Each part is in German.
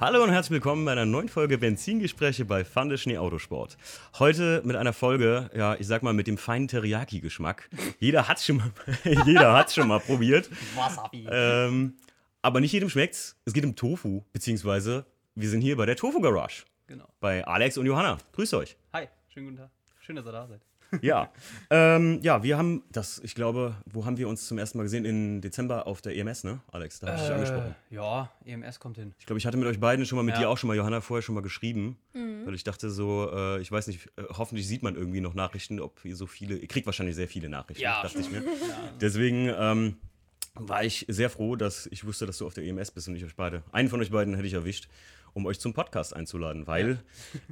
Hallo und herzlich willkommen bei einer neuen Folge Benzingespräche bei Fun Schnee Autosport. Heute mit einer Folge, ja, ich sag mal mit dem feinen Teriyaki-Geschmack. Jeder hat's schon mal, jeder hat's schon mal probiert. Wasabi. Ähm, aber nicht jedem schmeckt's. Es geht um Tofu, beziehungsweise wir sind hier bei der Tofu Garage. Genau. Bei Alex und Johanna. Grüßt euch. Hi, schönen guten Tag. Schön, dass ihr da seid. Ja, ähm, ja, wir haben das, ich glaube, wo haben wir uns zum ersten Mal gesehen? Im Dezember auf der EMS, ne, Alex? Da habe ich dich angesprochen. Ja, EMS kommt hin. Ich glaube, ich hatte mit euch beiden schon mal, mit Ja. dir auch schon mal, Johanna, vorher schon mal geschrieben. Weil ich dachte so, äh, ich weiß nicht, äh, hoffentlich sieht man irgendwie noch Nachrichten, ob ihr so viele, ihr kriegt wahrscheinlich sehr viele Nachrichten, Ja. dachte ich mir. Deswegen ähm, war ich sehr froh, dass ich wusste, dass du auf der EMS bist und ich euch beide, einen von euch beiden hätte ich erwischt, um euch zum Podcast einzuladen. Weil,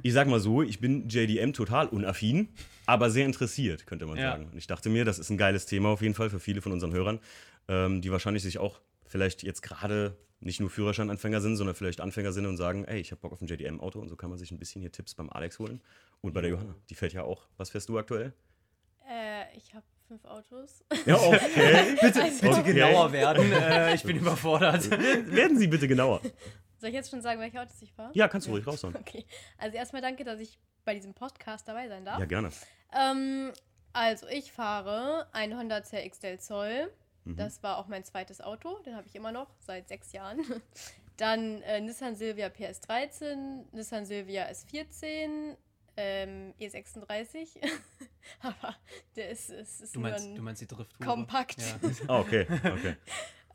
ich sag mal so, ich bin JDM total unaffin, aber sehr interessiert, könnte man Ja. sagen. Und ich dachte mir, das ist ein geiles Thema auf jeden Fall für viele von unseren Hörern, ähm, die wahrscheinlich sich auch vielleicht jetzt gerade nicht nur Führerscheinanfänger sind, sondern vielleicht Anfänger sind und sagen, ey, ich habe Bock auf ein JDM-Auto und so kann man sich ein bisschen hier Tipps beim Alex holen. Und bei der Johanna, die fährt ja auch. Was fährst du aktuell? Äh, ich habe fünf Autos. Ja, okay. Bitte, Also- bitte Okay. genauer werden. Äh, ich bin überfordert. Werden Sie bitte genauer. Soll ich jetzt schon sagen, welche Autos ich fahre? Ja, kannst du ruhig raushauen. Okay. Also erstmal danke, dass ich bei diesem Podcast dabei sein darf. Ja, gerne. Ähm, also ich fahre ein Honda CX Del Sol. Mhm. Das war auch mein zweites Auto. Den habe ich immer noch seit sechs Jahren. Dann äh, Nissan Silvia PS13, Nissan Silvia S14, ähm, E36. Aber der ist, ist, ist Du nur meinst, ein du meinst die Drift. kompakt. Ja. Ah, okay, okay.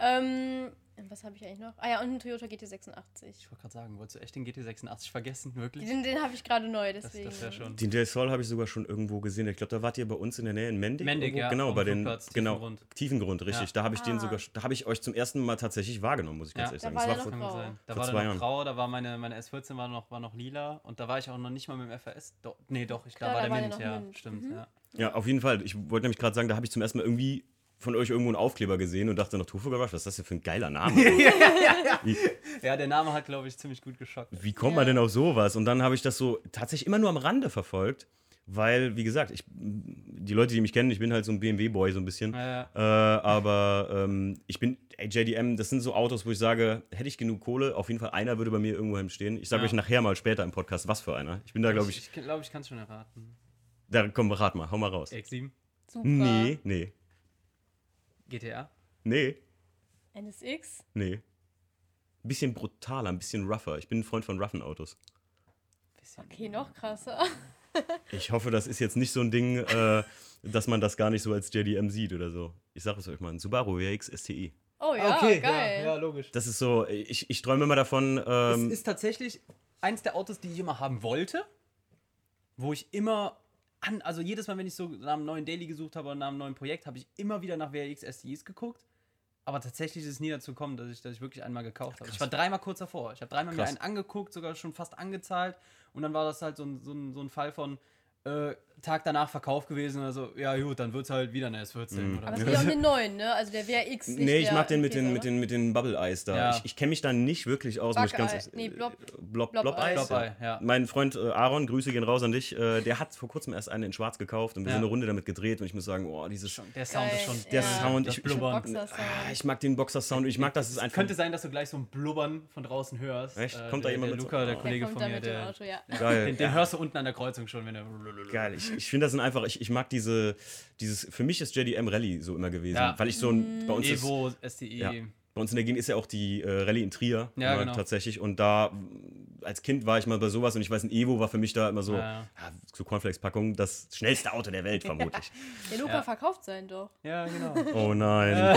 Ähm, was habe ich eigentlich noch? Ah ja, und ein Toyota GT86. Ich wollte gerade sagen, wolltest du echt den GT86 vergessen? Wirklich? Den, den habe ich gerade neu, Das, deswegen. das wäre schon. Den Del Sol habe ich sogar schon irgendwo gesehen. Ich glaube, da wart ihr bei uns in der Nähe in Mendig. Mendig, ja, Genau, bei den Flugplatz, genau, Tiefengrund. Tiefengrund, richtig. Ja. Da habe ich den Ah. sogar, da habe ich euch zum ersten Mal tatsächlich wahrgenommen, muss ich ganz Ja. ehrlich Da sagen. war Das war noch vor, sein. Da Vor war zwei der noch grau, da war meine, meine S14 war noch, war noch lila und da war ich auch noch nicht mal mit dem FS. Do nee, doch, ich, da Klar, war da der war der Mint, ja. Mint. Stimmt, Mhm. ja. ja, auf jeden Fall. Ich wollte nämlich gerade sagen, da habe ich zum ersten Mal irgendwie von euch irgendwo einen Aufkleber gesehen und dachte noch, Tofu Garage, was ist das denn für ein geiler Name? Ja, der Name hat, glaube ich, ziemlich gut geschockt. wie kommt man denn auf sowas? Und dann habe ich das so tatsächlich immer nur am Rande verfolgt, weil, wie gesagt, ich, die Leute, die mich kennen, ich bin halt so ein BMW-Boy so ein bisschen. Ja, ja. Äh, aber ähm, ich bin, ey, JDM, das sind so Autos, wo ich sage, hätte ich genug Kohle, auf jeden Fall einer würde bei mir irgendwo stehen. Ich sage Ja. euch nachher mal später im Podcast, was für einer. Ich bin da, glaube ich, Ich glaube, ich kann es schon erraten. da komm, rat mal, hau mal raus. X7, Super. Nee, nee, GTA. nee, NSX. nee. Ein bisschen brutaler, ein bisschen rougher. Ich bin ein Freund von roughen Autos. Bisschen. Okay, noch krasser. Ich hoffe, das ist jetzt nicht so ein Ding, äh, dass man das gar nicht so als JDM sieht oder so. Ich sage es euch mal, ein Subaru WRX STI. Oh ja, geil. Ja, ja, logisch. Das ist so, ich, ich träume immer davon, Es ähm, ist tatsächlich eins der Autos, die ich immer haben wollte, wo ich immer an, also jedes Mal, wenn ich so nach einem neuen Daily gesucht habe oder nach einem neuen Projekt, habe ich immer wieder nach WRX STIs geguckt. Aber tatsächlich ist es nie dazu gekommen, dass ich, dass ich wirklich einmal gekauft habe. Ich war dreimal kurz davor. Ich habe dreimal mir Krass. einen angeguckt, sogar schon fast angezahlt. Und dann war das halt so ein, so ein, so ein Fall von äh, Tag danach Verkauf gewesen. Also, ja, gut, dann wird es halt wieder eine S14. Mhm. Oder Aber es geht um den neuen, ne? Also der WRX. nicht Nee, ich mag den mit den, mit den, mit den Bubble Eyes da. Ja. Ich, ich kenne mich da nicht wirklich aus. muss ich ganz, Nee, Blob- Blob, Blob Blob Eyes. Blob-Eye, ja. Mein Freund äh, Aaron, Grüße gehen raus an dich, äh, der hat vor kurzem erst eine in schwarz gekauft und wir Ja. sind eine Runde damit gedreht und ich muss sagen, oh, dieses, Schon- Der Sound ist Geil. schon. der Ja. Sound, ich, ich, Blubbern. Boxer-Sound. ah, ich mag den Boxer-Sound, ich mag, dass es einfach... Könnte sein, dass du gleich so ein Blubbern von draußen hörst. Echt? Äh, Kommt da der, jemand der mit Luca, der Kollege von da mir, der, ja. Den hörst du unten an der Kreuzung schon, wenn er. Geil, ich, ich finde das sind einfach, ich, ich mag diese, dieses, für mich ist JDM Rallye so immer gewesen, Ja. weil ich so ein, bei uns ist, Evo, STI. Ja. Bei uns in der Gegend ist ja auch die äh, Rallye in Trier Ja, immer genau. tatsächlich und da als Kind war ich mal bei sowas und ich weiß, ein Evo war für mich da immer so, Ja, ja. so Cornflakes-Packung, das schnellste Auto der Welt vermutlich. Der Luca Ja. verkauft sein doch. Ja, genau. Oh nein.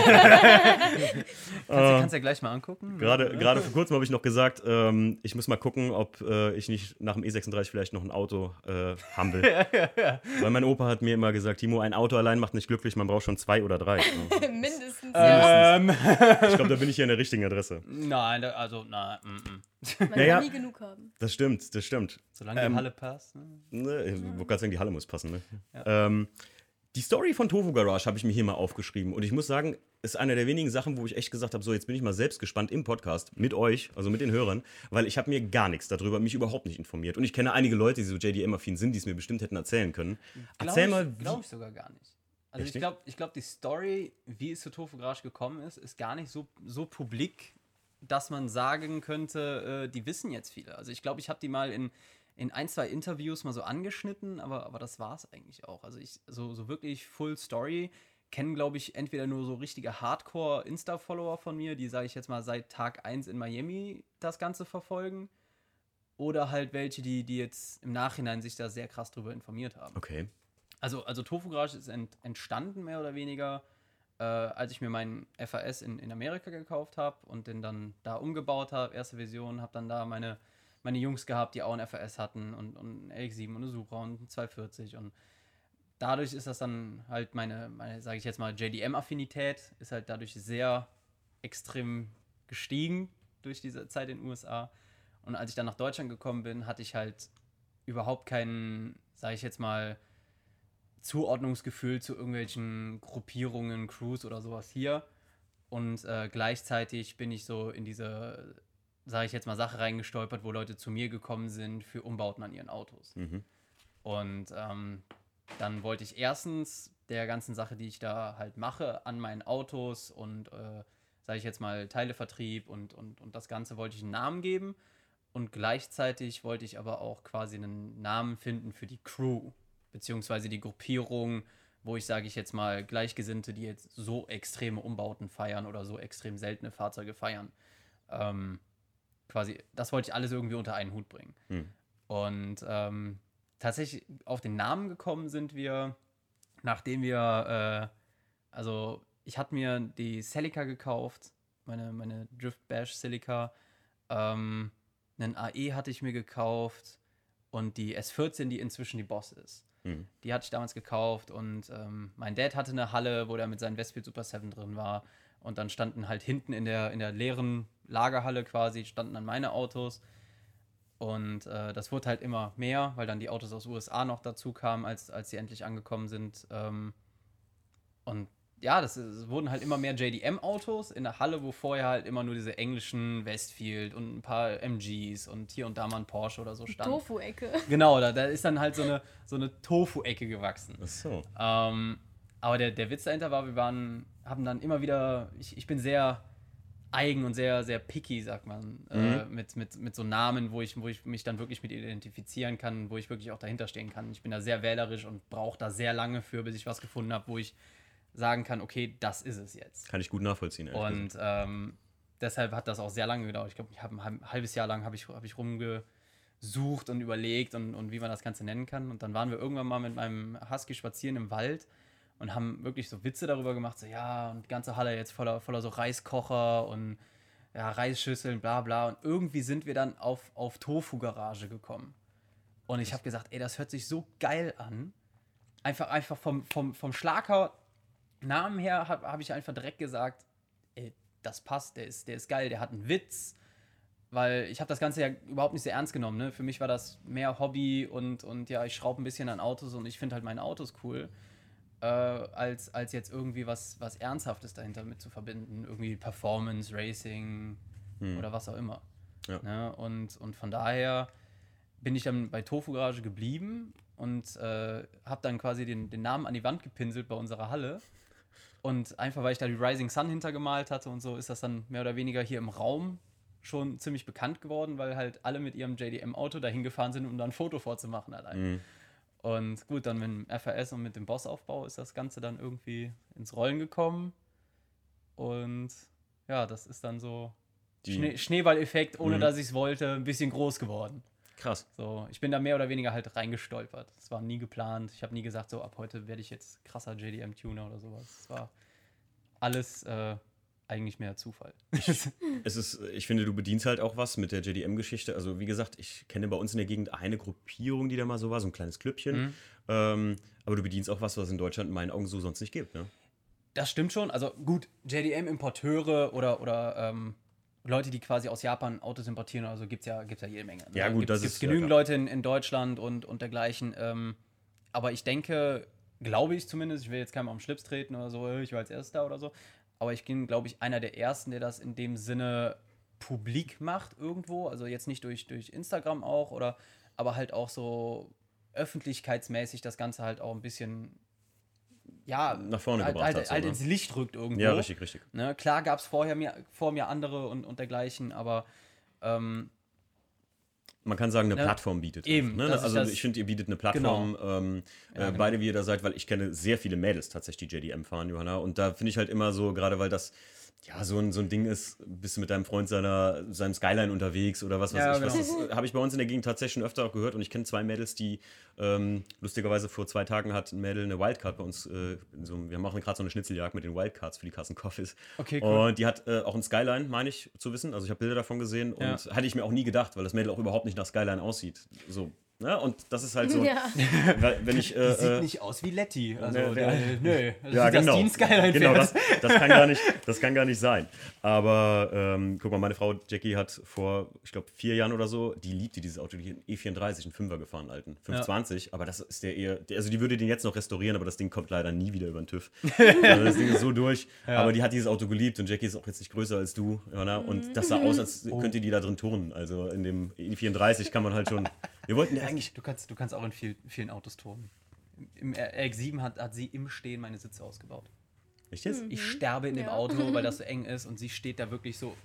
Kannst du kannst ja gleich mal angucken. Gerade, gerade vor kurzem habe ich noch gesagt, ähm, ich muss mal gucken, ob äh, ich nicht nach dem E36 vielleicht noch ein Auto äh, haben will. Weil mein Opa hat mir immer gesagt, Timo, ein Auto allein macht nicht glücklich, man braucht schon zwei oder drei. Mindestens, ja. Ähm, Ich glaube, da bin ich hier an der richtigen Adresse. nein, da, also, nein. Mm -mm. Man Naja. kann nie genug haben. Das stimmt, das stimmt. Solange Ähm, die Halle passt. Ne? Ne, ich wollte gerade sagen, die Halle muss passen. Ne? Ähm, die Story von Tofu Garage habe ich mir hier mal aufgeschrieben. Und ich muss sagen, ist eine der wenigen Sachen, wo ich echt gesagt habe, so jetzt bin ich mal selbst gespannt im Podcast mit euch, also mit den Hörern, weil ich habe mir gar nichts darüber, mich überhaupt nicht informiert. Und ich kenne einige Leute, die so JDM-affin sind, die es mir bestimmt hätten erzählen können. Erzähl ich, mal, wie, Glaube ich sogar gar nicht. Also Echt ich glaube, ich glaub, die Story, wie es zu Tofu Garage gekommen ist, ist gar nicht so, so publik, dass man sagen könnte, äh, die wissen jetzt viele. Also ich glaube, ich habe die mal in, in ein, zwei Interviews mal so angeschnitten, aber, aber das war es eigentlich auch. Also ich, so, so wirklich Full Story kennen, glaube ich, entweder nur so richtige Hardcore-Insta-Follower von mir, die, sage ich jetzt mal, seit Tag 1 in Miami das Ganze verfolgen. Oder halt welche, die, die jetzt im Nachhinein sich da sehr krass drüber informiert haben. Okay. Also, also Tofu Garage ist ent, entstanden, mehr oder weniger, äh, als ich mir meinen FAS in, in Amerika gekauft habe und den dann da umgebaut habe, erste Version, habe dann da meine, meine Jungs gehabt, die auch einen FAS hatten und, und einen LX7 und eine Supra und einen 240 und dadurch ist das dann halt meine, meine sage ich jetzt mal, JDM-Affinität ist halt dadurch sehr extrem gestiegen durch diese Zeit in den USA. Und als ich dann nach Deutschland gekommen bin, hatte ich halt überhaupt keinen, sage ich jetzt mal, Zuordnungsgefühl zu irgendwelchen Gruppierungen, Crews oder sowas hier. Und äh, gleichzeitig bin ich so in diese, sage ich jetzt mal, Sache reingestolpert, wo Leute zu mir gekommen sind für Umbauten an ihren Autos. Mhm. Und ähm, dann wollte ich erstens der ganzen Sache, die ich da halt mache, an meinen Autos und, äh, sage ich jetzt mal, Teilevertrieb und, und, und das Ganze wollte ich einen Namen geben. Und gleichzeitig wollte ich aber auch quasi einen Namen finden für die Crew, beziehungsweise die Gruppierung, wo ich, sage ich jetzt mal, Gleichgesinnte, die jetzt so extreme Umbauten feiern oder so extrem seltene Fahrzeuge feiern. Ähm, quasi, das wollte ich alles irgendwie unter einen Hut bringen. Hm. Und ähm, tatsächlich auf den Namen gekommen sind wir, nachdem wir, äh, also ich hatte mir die Celica gekauft, meine, meine Drift Bash Celica, ähm, einen AE hatte ich mir gekauft und die S14, die inzwischen die Boss ist. Mhm. Die hatte ich damals gekauft und ähm, mein Dad hatte eine Halle, wo der mit seinem Westfield Super 7 drin war. Und dann standen halt hinten in der, in der leeren Lagerhalle quasi, standen dann meine Autos. Und äh, das wurde halt immer mehr, weil dann die Autos aus USA noch dazu kamen, als, als sie endlich angekommen sind. Ähm, und ja, das, es wurden halt immer mehr JDM-Autos in der Halle, wo vorher halt immer nur diese englischen Westfield und ein paar MGs und hier und da mal ein Porsche oder so standen. Tofu-Ecke. Genau, da, da ist dann halt so eine, so eine Tofu-Ecke gewachsen. Ach so. Ähm, aber der, der Witz dahinter war, wir waren, haben dann immer wieder, ich, ich bin sehr eigen und sehr, sehr picky, sagt man, äh, mit, mit, mit so Namen, wo ich, wo ich mich dann wirklich mit identifizieren kann, wo ich wirklich auch dahinter stehen kann. Ich bin da sehr wählerisch und brauche da sehr lange für, bis ich was gefunden habe, wo ich sagen kann, okay, das ist es jetzt. Kann ich gut nachvollziehen. ehrlich Und ähm, deshalb hat das auch sehr lange gedauert. Ich glaube, ich hab ein halb- halbes Jahr lang habe ich, hab ich rumgesucht und überlegt und, und wie man das Ganze nennen kann. Und dann waren wir irgendwann mal mit meinem Husky spazieren im Wald und haben wirklich so Witze darüber gemacht, so ja, und die ganze Halle jetzt voller, voller so Reiskocher und ja, Reisschüsseln, bla bla. Und irgendwie sind wir dann auf, auf Tofu-Garage gekommen. Und ich habe gesagt, ey, das hört sich so geil an. Einfach, einfach vom, vom, vom Schlager Namen her habe hab ich einfach direkt gesagt, ey, das passt, der ist, der ist geil, der hat einen Witz. Weil ich habe das Ganze ja überhaupt nicht so ernst genommen. Ne? Für mich war das mehr Hobby und, und ja, ich schraube ein bisschen an Autos und ich finde halt meine Autos cool. Äh, als, als jetzt irgendwie was, was Ernsthaftes dahinter mit zu verbinden. Irgendwie Performance, Racing Hm. oder was auch immer. Ja. Ne? Und, und von daher bin ich dann bei Tofu Garage geblieben und äh, habe dann quasi den, den Namen an die Wand gepinselt bei unserer Halle. Und einfach, weil ich da die Rising Sun hintergemalt hatte und so, ist das dann mehr oder weniger hier im Raum schon ziemlich bekannt geworden, weil halt alle mit ihrem JDM-Auto dahin gefahren sind, um da ein Foto vorzumachen allein. Mhm. Und gut, dann mit dem FRS und mit dem Bossaufbau ist das Ganze dann irgendwie ins Rollen gekommen. Und ja, das ist dann so Schnee Schneeballeffekt, ohne Mhm. dass ich es wollte, ein bisschen groß geworden. Krass. So, ich bin da mehr oder weniger halt reingestolpert. Es war nie geplant. Ich habe nie gesagt, so ab heute werde ich jetzt krasser JDM-Tuner oder sowas. Es war alles äh, eigentlich mehr Zufall. Es ist, ich finde, du bedienst halt auch was mit der JDM-Geschichte. Also, wie gesagt, ich kenne bei uns in der Gegend eine Gruppierung, die da mal so war, so ein kleines Klüppchen. Mhm. Ähm, aber du bedienst auch was, was es in Deutschland in meinen Augen so sonst nicht gibt, ne? Das stimmt schon. Also gut, JDM-Importeure oder, oder ähm, Leute, die quasi aus Japan Autos importieren oder so, gibt es ja, gibt's ja jede Menge. ne? Ja, gut, gibt's, das gibt's ist- ja, genügend klar. Leute in, in Deutschland und, und dergleichen. Ähm, aber ich denke, glaube ich zumindest, ich will jetzt keinem am Schlips treten oder so, ich war als Erster oder so, aber ich bin, glaube ich, einer der Ersten, der das in dem Sinne publik macht irgendwo. Also jetzt nicht durch, durch Instagram auch oder, aber halt auch so öffentlichkeitsmäßig das Ganze halt auch ein bisschen ja, nach vorne halt, gebracht halt, hat. So, halt ne? ins Licht rückt irgendwo. Ja, richtig, richtig. Ne? Klar gab es vorher mir, vor mir andere und, und dergleichen, aber ähm, Man kann sagen, eine Ne? Plattform bietet. Eben, Ne? Also ich finde, ihr bietet eine Plattform, ähm, Ja, äh, genau. beide wie ihr da seid, weil ich kenne sehr viele Mädels tatsächlich, die JDM fahren, Johanna. Und da finde ich halt immer so, gerade weil das ja so ein, so ein Ding ist, bist du mit deinem Freund seiner, seinem Skyline unterwegs oder was weiß Ja, ich. Was genau. das, äh, habe ich bei uns in der Gegend tatsächlich schon öfter auch gehört. Und ich kenne zwei Mädels, die ähm, lustigerweise vor zwei Tagen hat ein Mädel eine Wildcard bei uns. Äh, in so, wir machen gerade so eine Schnitzeljagd mit den Wildcards für die Carson Coffees. Okay, cool. Und die hat äh, auch ein Skyline, meine ich zu wissen. Also ich habe Bilder davon gesehen und Ja. hatte ich mir auch nie gedacht, weil das Mädel auch überhaupt nicht nach Skyline aussieht. So. Ne? Und das ist halt so, Ja. wenn ich. die Äh, sieht äh, nicht aus wie Letty. Also, Ne, der, nö. Das ja, sieht das genau. Genau das, das, kann gar nicht, das kann gar nicht sein. Aber ähm, guck mal, meine Frau Jackie hat vor, ich glaube, vier Jahren oder so, die liebte dieses Auto, die hat einen E34, einen Fünfer gefahren, alten. 520, aber das ist der eher, also die würde den jetzt noch restaurieren, aber das Ding kommt leider nie wieder über den TÜV. also das Ding ist so durch. Aber die hat dieses Auto geliebt und Jackie ist auch jetzt nicht größer als du, Johanna. Und das sah aus, als Oh. könnte die da drin turnen. Also in dem E34 kann man halt schon. Wir wollten ja eigentlich. Du kannst, du kannst auch in viel, vielen Autos turnen. Im RX-7 hat, hat sie im Stehen meine Sitze ausgebaut. Echt jetzt? Ich sterbe in dem Ja. Auto, weil das so eng ist und sie steht da wirklich so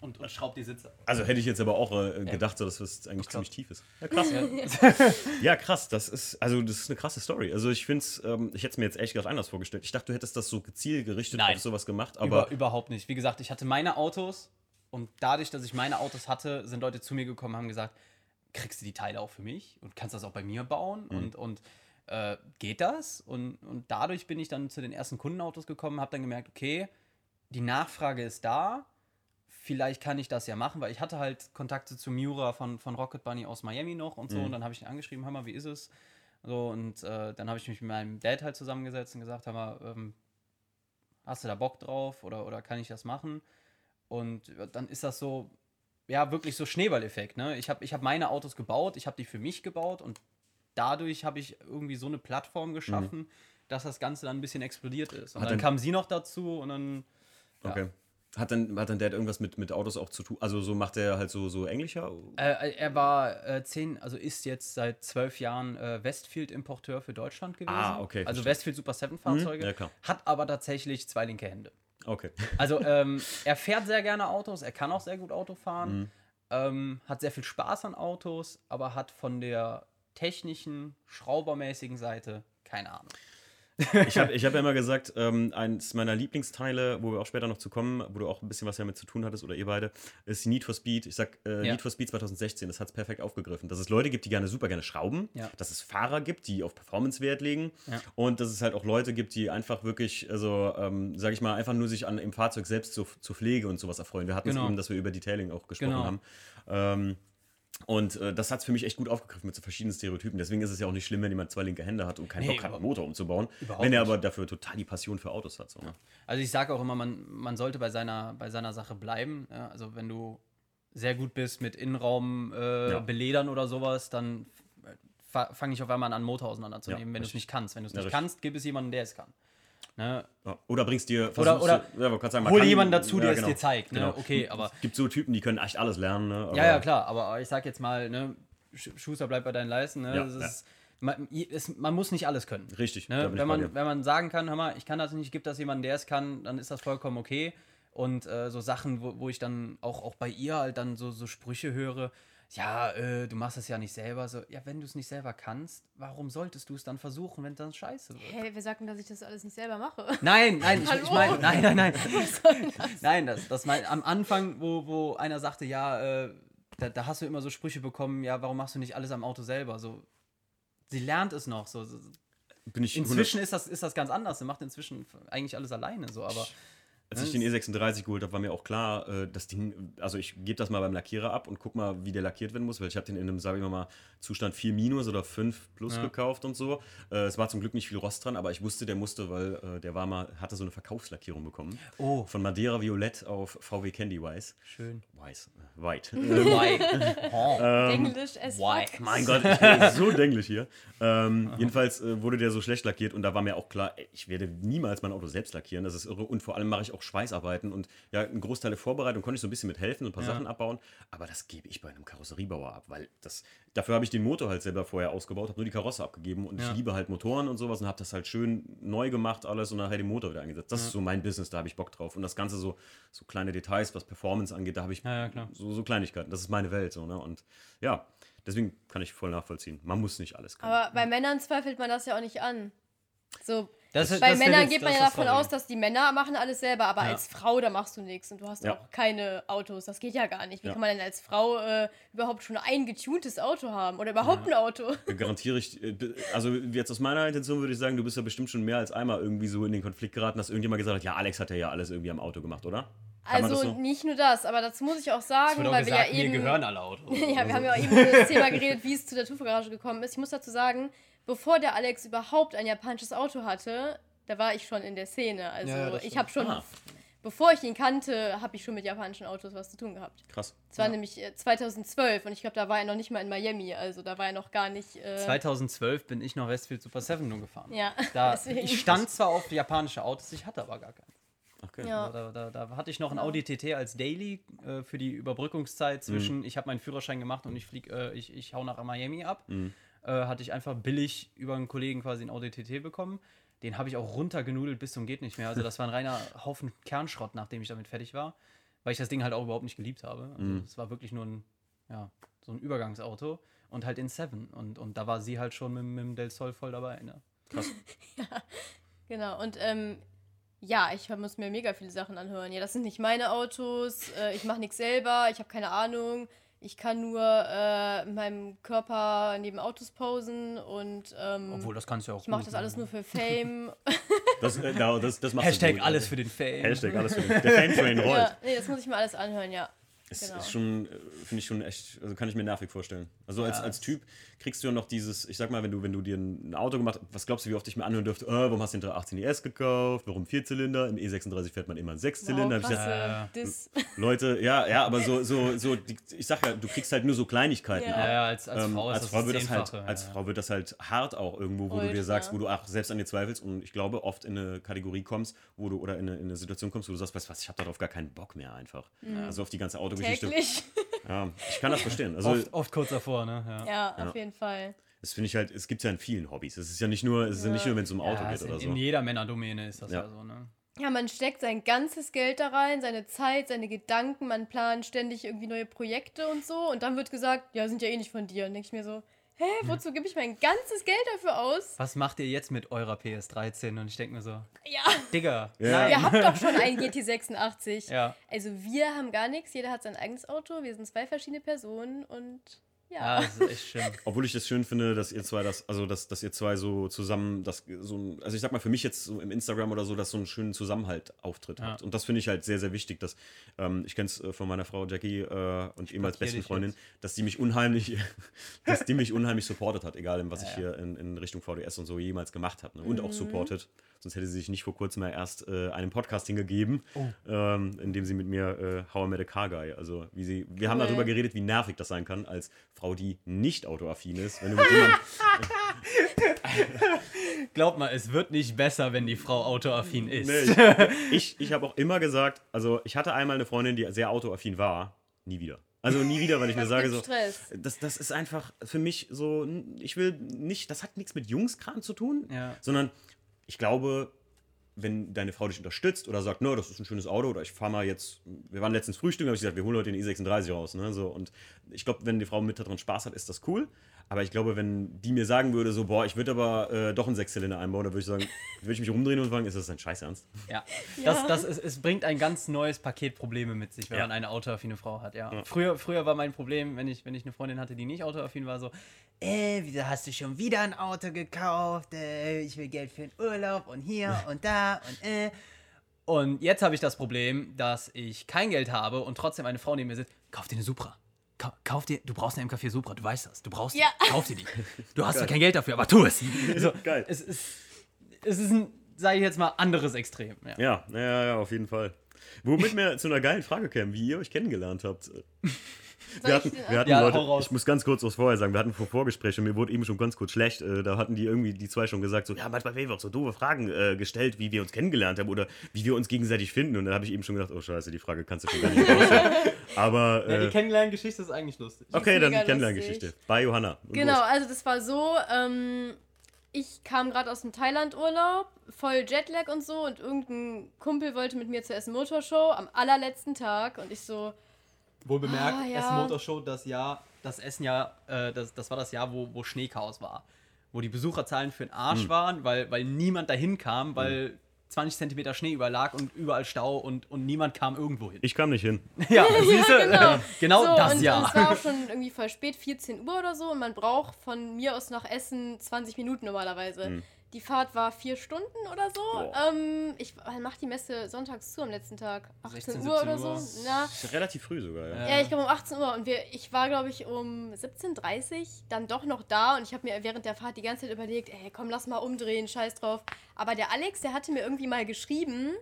und, und schraubt die Sitze. Also hätte ich jetzt aber auch äh, gedacht, so, dass das eigentlich ziemlich tief ist. Ja, krass. ja, krass. Das ist, also das ist eine krasse Story. Also ich finde es, ähm, ich hätte es mir jetzt ehrlich gesagt anders vorgestellt. Ich dachte, du hättest das so gezielt gerichtet Nein. auf sowas gemacht, Aber aber überhaupt nicht. Wie gesagt, ich hatte meine Autos und dadurch, dass ich meine Autos hatte, sind Leute zu mir gekommen und haben gesagt, kriegst du die Teile auch für mich und kannst das auch bei mir bauen und, und äh, geht das? Und, und dadurch bin ich dann zu den ersten Kundenautos gekommen, habe dann gemerkt, okay, die Nachfrage ist da, vielleicht kann ich das ja machen, weil ich hatte halt Kontakte zu Miura von, von Rocket Bunny aus Miami noch und so Mhm. und dann habe ich ihn angeschrieben, hör mal, wie ist es? So und äh, dann habe ich mich mit meinem Dad halt zusammengesetzt und gesagt, hör mal, ähm, hast du da Bock drauf oder, oder kann ich das machen? Und dann ist das so, ja, wirklich so Schneeballeffekt. Ne? Ich habe ich hab meine Autos gebaut, ich habe die für mich gebaut und dadurch habe ich irgendwie so eine Plattform geschaffen, dass das Ganze dann ein bisschen explodiert ist. Und dann dann- kam sie noch dazu und dann. Ja. okay. Hat dann, hat dann Dad irgendwas mit, mit Autos auch zu tun? Also so macht er halt so, so englischer? Äh, er war äh, zehn, also ist jetzt seit zwölf Jahren äh, Westfield-Importeur für Deutschland gewesen. Ah, okay, Also verstehe. Westfield Super 7 Fahrzeuge. Mhm, ja. Hat aber tatsächlich zwei linke Hände. Okay. Also ähm, er fährt sehr gerne Autos, er kann auch sehr gut Auto fahren, Mhm. ähm, hat sehr viel Spaß an Autos, aber hat von der technischen, schraubermäßigen Seite keine Ahnung. Ich habe ich hab ja immer gesagt, ähm, eins meiner Lieblingsteile, wo wir auch später noch zu kommen, wo du auch ein bisschen was damit zu tun hattest oder ihr beide, ist Need for Speed. Ich sag äh, Ja. Need for Speed 2016, das hat es perfekt aufgegriffen. Dass es Leute gibt, die gerne super gerne schrauben, Ja. dass es Fahrer gibt, die auf Performance Wert legen Ja. und dass es halt auch Leute gibt, die einfach wirklich, also ähm, sag ich mal, einfach nur sich an im Fahrzeug selbst zur, zur Pflege und sowas erfreuen. Wir hatten es Genau. eben, dass wir über Detailing auch gesprochen Genau. haben. Ähm, und äh, das hat es für mich echt gut aufgegriffen mit so verschiedenen Stereotypen. Deswegen ist es ja auch nicht schlimm, wenn jemand zwei linke Hände hat und keinen Nee, Bock hat, einen Motor umzubauen. wenn er aber dafür total die Passion für Autos hat. So, ne? Also ich sage auch immer, man, man sollte bei seiner, bei seiner Sache bleiben. Ja, also wenn du sehr gut bist mit Innenraum äh, Ja. beledern oder sowas, dann fange ich auf einmal an, einen Motor auseinanderzunehmen, Ja, wenn du es nicht kannst. Wenn du es nicht richtig. kannst, gib es jemandem, der es kann. Ne? Oder bringst dir. Oder- oder du- ja, sagen, kann- jemanden dazu, ja, der genau. es dir zeigt. Ne? Genau. Okay, aber Es gibt so Typen, die können echt alles lernen. Ne? Aber Ja, ja, klar, aber ich sag jetzt mal, ne, Sch- Schuster bleibt bei deinen Leisten. Ne? Ja, ist, man, es, man muss nicht alles können. Richtig. Ne? Wenn, man, wenn man sagen kann, hör mal, ich kann das nicht, gibt das jemanden, der es kann, dann ist das vollkommen okay. Und äh, so Sachen, wo, wo ich dann auch, auch bei ihr halt dann so, so Sprüche höre, ja, äh, du machst es ja nicht selber. So, ja, wenn du es nicht selber kannst, warum solltest du es dann versuchen, wenn es dann scheiße wird? Hä, wir sagten, dass ich das alles nicht selber mache. Nein, nein, ich, ich meine, nein, nein, nein. Was soll das? Nein, das, das mein, am Anfang, wo, wo einer sagte, ja, äh, da, da hast du immer so Sprüche bekommen, ja, warum machst du nicht alles am Auto selber? So, sie lernt es noch. So, so. bin ich Inzwischen ist das, ist das ganz anders. Sie macht inzwischen eigentlich alles alleine. So, aber Als ich den E36 geholt habe, war mir auch klar, äh, das Ding, also ich gebe das mal beim Lackierer ab und guck mal, wie der lackiert werden muss, weil ich habe den in einem, sage ich mal, Zustand 4 minus oder 5 plus Ja. gekauft und so. Äh, es war zum Glück nicht viel Rost dran, aber ich wusste, der musste, weil äh, der war mal, hatte so eine Verkaufslackierung bekommen. Oh. Von Madeira Violett auf VW Candy Weiß. schön. Weiß. äh, White. Why? Oh. Englisch as fuck. Mein Gott, ich bin so dänglich hier. Ähm, jedenfalls wurde der so schlecht lackiert und da war mir auch klar, ich werde niemals mein Auto selbst lackieren. Das ist irre. Und vor allem mache ich auch auch Schweißarbeiten und ja, einen Großteil der Vorbereitung konnte ich so ein bisschen mit helfen und ein paar Ja. Sachen abbauen, aber das gebe ich bei einem Karosseriebauer ab, weil das, dafür habe ich den Motor halt selber vorher ausgebaut, habe nur die Karosse abgegeben und Ja. ich liebe halt Motoren und sowas und habe das halt schön neu gemacht alles und nachher den Motor wieder eingesetzt. Das ist so mein Business, da habe ich Bock drauf und das Ganze so, so kleine Details, was Performance angeht, da habe ich Ja, ja, klar. so, so Kleinigkeiten, das ist meine Welt so, ne, und ja, deswegen kann ich voll nachvollziehen, man muss nicht alles können. Aber bei Männern zweifelt man das ja auch nicht an. So, Das, bei das Männern jetzt- geht man ja davon aus, dass die Männer machen alles selber, aber Ja. als Frau, da machst du nichts und du hast Ja. auch keine Autos. Das geht ja gar nicht. Wie Ja. kann man denn als Frau äh, überhaupt schon ein getuntes Auto haben oder überhaupt ein Auto? Garantiere ich, äh, also jetzt aus meiner Intention würde ich sagen, du bist ja bestimmt schon mehr als einmal irgendwie so in den Konflikt geraten, dass irgendjemand gesagt hat, ja, Alex hat ja alles irgendwie am Auto gemacht, oder? Kann man Also nicht nur das, aber dazu muss ich auch sagen, auch weil gesagt, wir ja eben. mir gehören alle Autos. Ja, wir haben ja auch eben über das Thema geredet, wie es zu der Tufa-Garage gekommen ist. Ich muss dazu sagen, bevor der Alex überhaupt ein japanisches Auto hatte, da war ich schon in der Szene. Also Ja, ich habe schon, Ah. bevor ich ihn kannte, habe ich schon mit japanischen Autos was zu tun gehabt. Krass. Es war Ja. nämlich äh, 2012 und ich glaube, da war er noch nicht mal in Miami. Also da war er noch gar nicht. Äh, 2012 bin ich noch Westfield Super 7 nur gefahren. Ja, Da, ich stand zwar auf japanische Autos, ich hatte aber gar keinen. Okay. Ja. Also da, da, da hatte ich noch einen Genau. Audi TT als Daily äh, für die Überbrückungszeit zwischen, ich habe meinen Führerschein gemacht und ich flieg, äh, ich, ich hau nach Miami ab. Mhm. Äh, hatte ich einfach billig über einen Kollegen quasi einen Audi TT bekommen. Den habe ich auch runtergenudelt bis zum geht nicht mehr. Also das war ein reiner Haufen Kernschrott, nachdem ich damit fertig war. Weil ich das Ding halt auch überhaupt nicht geliebt habe. Also Mhm. es war wirklich nur ein, ja, so ein Übergangsauto. Und halt in Seven. Und, und da war sie halt schon mit, mit dem Del Sol voll dabei. Ne? Krass. Genau, und ähm, ja, ich muss mir mega viele Sachen anhören. Ja, das sind nicht meine Autos, äh, ich mache nichts selber, ich habe keine Ahnung. Ich kann nur äh, mit meinem Körper neben Autos posen und ähm, Obwohl, das kannst du ja auch ich mache das alles nur für Fame. Das, äh, da- das, das machst du Hashtag gut. alles für den Fame. Hashtag alles für den Der Fame-Train rollt. ja, nee, das muss ich mir alles anhören, ja. Es Genau. ist schon, äh, finde ich schon echt, also kann ich mir nervig vorstellen. Also als, Ja, als es- Typ kriegst du ja noch dieses, ich sag mal, wenn du, wenn du dir ein Auto gemacht hast, was glaubst du, wie oft ich mir anhören dürfte, äh, warum hast du den 318 IS gekauft, warum Vierzylinder, im E36 fährt man immer einen Sechszylinder. Wow, Ja. Leute, ja, ja, aber so, so, so, die, ich sag ja, du kriegst halt nur so Kleinigkeiten Ja. ab. Ja, als, als Ähm, Frau ist als das Frau wird das halt, als. Frau wird das halt hart auch irgendwo, wo du dir sagst, wo du auch selbst an dir zweifelst und ich glaube oft in eine Kategorie kommst, wo du oder in eine, in eine Situation kommst, wo du sagst, weißt du was, ich habe darauf gar keinen Bock mehr einfach. Also auf die ganze Autogeschichte. Täglich. Ja, ich kann das verstehen. Also oft, oft kurz davor, ne? Ja. Ja, Ja. auf jeden Fall. das finde ich halt, es gibt ja in vielen Hobbys. Es ist ja nicht nur, es ist ja nicht Ja. nur, wenn es um Auto Ja, geht es oder in, so. in jeder Männerdomäne ist das ja, Ja. so, ne? Ja, man steckt sein ganzes Geld da rein, seine Zeit, seine Gedanken, man plant ständig irgendwie neue Projekte und so. Und dann wird gesagt, ja, sind ja eh nicht von dir. Und denke ich mir so, hä, wozu gebe ich mein ganzes Geld dafür aus? Was macht ihr jetzt mit eurer PS13? Und ich denke mir so, Ja, Digga, Ja. nein. ihr habt doch schon einen GT86. Ja. Also wir haben gar nichts, jeder hat sein eigenes Auto, wir sind zwei verschiedene Personen und Ja, ja. das ist echt schön. Obwohl ich das schön finde, dass ihr zwei das, also dass, dass ihr zwei so zusammen, das so ein, also ich sag mal für mich jetzt so im Instagram oder so, dass so einen schönen Zusammenhalt auftritt Ja. habt. Und das finde ich halt sehr, sehr wichtig, dass ähm, ich kenne es äh, von meiner Frau Jackie äh, und ehemals blockier besten Freundin, jetzt. dass die mich unheimlich, dass die mich unheimlich supportet hat, egal in was Ja, ich ja. hier in, in Richtung VDS und so jemals gemacht habe. Ne? Und auch supportet. Sonst hätte sie sich nicht vor kurzem erst äh, einem Podcast hingegeben, Oh. ähm, in dem sie mit mir äh, How I Met a Car Guy, also wie sie, wir haben Cool. darüber geredet, wie nervig das sein kann, als Frau, die nicht autoaffin ist, wenn du mit jemandem Glaub mal, es wird nicht besser, wenn die Frau autoaffin ist. Nee, ich ich, ich habe auch immer gesagt, also ich hatte einmal eine Freundin, die sehr autoaffin war, nie wieder. Also nie wieder, weil ich mir sage so, das, das ist einfach für mich so, ich will nicht, das hat nichts mit Jungskram zu tun, Ja. sondern ich glaube, wenn deine Frau dich unterstützt oder sagt, no, das ist ein schönes Auto oder ich fahre mal jetzt, wir waren letztens Frühstück, habe ich gesagt, wir holen heute den i36 raus, ne, so. Und ich glaube, wenn die Frau mit daran Spaß hat, ist das cool, aber ich glaube, wenn die mir sagen würde, so, boah, ich würde aber äh, doch einen Sechszylinder einbauen, dann würde ich sagen, würde ich mich rumdrehen und fragen, ist das dein Scheiß ernst? Ja. Ja. Das, das ist, es bringt ein ganz neues Paket Probleme mit sich, wenn Ja. man eine autoaffine Frau hat, ja. Ja. Früher, früher war mein Problem, wenn ich, wenn ich eine Freundin hatte, die nicht autoaffin war, so, äh, wieso hast du schon wieder ein Auto gekauft? Äh, ich will Geld für den Urlaub und hier und da und äh. Und jetzt habe ich das Problem, dass ich kein Geld habe und trotzdem eine Frau neben mir sitzt, kauf dir eine Supra. Ka- Kauf dir, du brauchst eine MK4 Supra, du weißt das. Du brauchst Ja. die. Kauf dir die. Du hast zwar kein Geld dafür, aber tu es. So, Geil. Es ist, es ist ein, sage ich jetzt mal, anderes Extrem. Ja. Ja, ja, ja, auf jeden Fall. Womit wir zu einer geilen Frage kämen, wie ihr euch kennengelernt habt. Wir ich hatten, wir hatten Ja, Leute, ich muss ganz kurz was vorher sagen, wir hatten vor Vorgespräch und mir wurde eben schon ganz kurz schlecht. Äh, da hatten die irgendwie, die zwei schon gesagt, so, ja, manchmal werden wir auch so doofe Fragen äh, gestellt, wie wir uns kennengelernt haben oder wie wir uns gegenseitig finden. Und dann habe ich eben schon gedacht, oh scheiße, die Frage kannst du schon gar nicht rausstellen. Aber, Ja, die äh, Kennenlerngeschichte ist eigentlich lustig. okay, dann die Kennenlerngeschichte. Bei Johanna. Und Genau, los. also das war so, ähm, ich kam gerade aus dem Thailand-Urlaub, voll Jetlag und so und irgendein Kumpel wollte mit mir zur Essen Motorshow am allerletzten Tag und ich so, Wohl bemerkt, Ah, ja. Essen Motorshow, das Jahr, das Essenjahr, äh, das, das war das Jahr, wo, wo Schneechaos war. Wo die Besucherzahlen für den Arsch waren, weil, weil niemand dahin kam, weil 20 Zentimeter Schnee überlag und überall Stau und, und niemand kam irgendwo hin. Ich kam nicht hin. Ja, siehst du? genau. genau so, das und, Jahr. Und es war auch schon irgendwie voll spät, 14 Uhr oder so und man braucht von mir aus nach Essen 20 Minuten normalerweise. Mhm. Die Fahrt war vier Stunden oder so. Ähm, ich wann macht die Messe sonntags zu am letzten Tag. 18 16, Uhr oder 17 Uhr. so. Na, Ist Relativ früh sogar, ja. Ja. Ich glaube um 18 Uhr und wir, ich war, glaube ich, um 17.30 Uhr dann doch noch da und ich habe mir während der Fahrt die ganze Zeit überlegt, ey, komm, lass mal umdrehen, scheiß drauf. Aber der Alex, der hatte mir irgendwie mal geschrieben,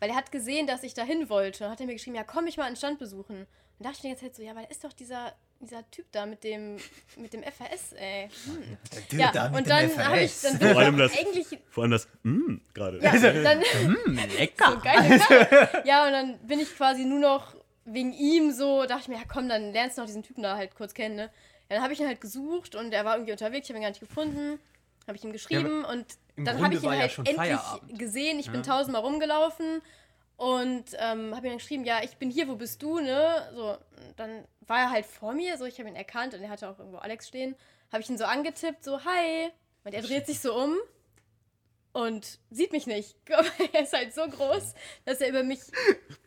weil er hat gesehen, dass ich dahin wollte. Und hat er mir geschrieben, ja, komm mich mal an den Stand besuchen. Und dachte ich die ganze Zeit so, ja, weil ist doch dieser, dieser Typ da mit dem, mit dem FAS, ey. Hm. Ja, und dann habe ich, dann Vor allem das- eigentlich, Vor allem das, mm, gerade. ja, dann, Hm, lecker. so geile Karre. Ja, und dann bin ich quasi nur noch wegen ihm so, dachte ich mir, ja komm, dann lernst du noch diesen Typen da halt kurz kennen, ne? Ja, dann habe ich ihn halt gesucht und er war irgendwie unterwegs, ich habe ihn gar nicht gefunden. Habe ich ihm geschrieben und im dann habe ich ihn ja halt schon endlich Feierabend. gesehen. Ich bin Ja. tausendmal rumgelaufen und ähm, habe ihm dann geschrieben, ja, ich bin hier, wo bist du, ne? So, dann war er halt vor mir, so, ich habe ihn erkannt und er hatte auch irgendwo Alex stehen. Habe ich ihn so angetippt, so, hi. Und er dreht sich so um und sieht mich nicht. Er ist halt so groß, dass er über mich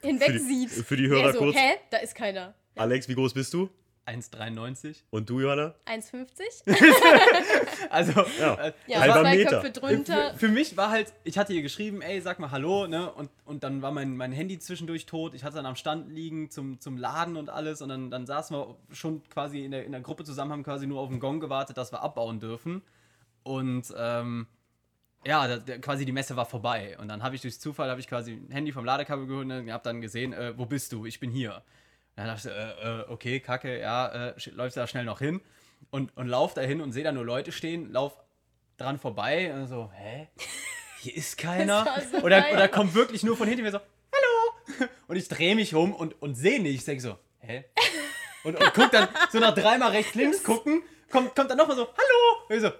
hinweg Für die- sieht. für die Er Hörer so, kurz. Hä? Da ist keiner. Alex, wie groß bist du? 1,93. Und du, Johanna? 1,50? Also, Ja. äh, Ja, Halber zwei Meter. Köpfe drunter. Für, für mich war halt, ich hatte ihr geschrieben, ey, sag mal Hallo, ne? Und, und dann war mein, mein Handy zwischendurch tot. Ich hatte dann am Stand liegen zum, zum Laden und alles. Und dann, dann saßen wir schon quasi in der, in der Gruppe zusammen, haben quasi nur auf den Gong gewartet, dass wir abbauen dürfen. Und ähm, ja, da, der, quasi die Messe war vorbei. Und dann habe ich durch Zufall, habe ich quasi ein Handy vom Ladekabel geholt und habe dann gesehen, äh, wo bist du? Ich bin hier. Dann dachte ich, äh, äh, okay, kacke, ja, äh, läufst da schnell noch hin. Und, und lauf da hin und sehe da nur Leute stehen, lauf dran vorbei und so, hä? Hier ist keiner. So oder, geil. oder kommt wirklich nur von hinten mir so, hallo. Und ich drehe mich um und, und sehe nichts. Denke so, hä? Und, und guck dann so nach dreimal rechts, links gucken, kommt, kommt dann nochmal so, hallo. Und ich so,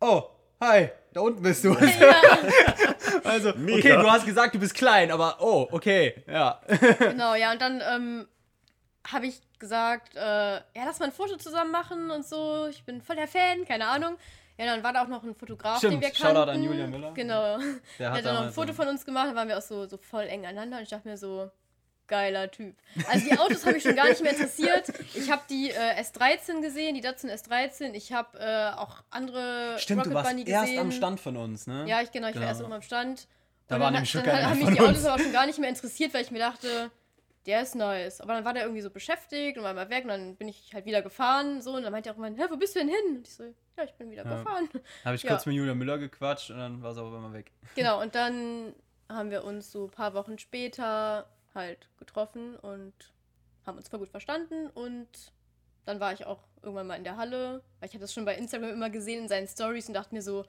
oh, hi, da unten bist du. Also, okay, Mega. du hast gesagt, du bist klein, aber oh, okay, ja. Genau, ja, und dann ähm, habe ich gesagt, äh, ja, lass mal ein Foto zusammen machen und so. Ich bin voll der Fan, keine Ahnung. Ja, dann war da auch noch ein Fotograf, Stimmt, den wir kannten. Shoutout an Julian Müller. Genau. Der Der hat hat dann noch ein Foto von uns gemacht, dann waren wir auch so, so voll eng aneinander und ich dachte mir so, geiler Typ. Also die Autos habe ich schon gar nicht mehr interessiert. Ich habe die äh, S13 gesehen, die Datsun S13. Ich habe äh, auch andere Stimmt, Rocket du warst Bunny erst gesehen. am Stand von uns, ne? Ja, ich genau, ich Genau. war erst oben am Stand. Da Und war dann, nämlich schon dann keiner haben mich die Autos uns. aber schon gar nicht mehr interessiert, weil ich mir dachte, der ist nice. Aber dann war der irgendwie so beschäftigt und war mal weg und dann bin ich halt wieder gefahren so und dann meinte er auch immer, hä, wo bist du denn hin? Und ich so, ja, ich bin wieder Ja. gefahren. Habe ich Ja. kurz mit Julian Müller gequatscht und dann war es auch immer weg. Genau, und dann haben wir uns so ein paar Wochen später halt getroffen und haben uns voll gut verstanden und dann war ich auch irgendwann mal in der Halle, weil ich habe das schon bei Instagram immer gesehen in seinen Stories und dachte mir so,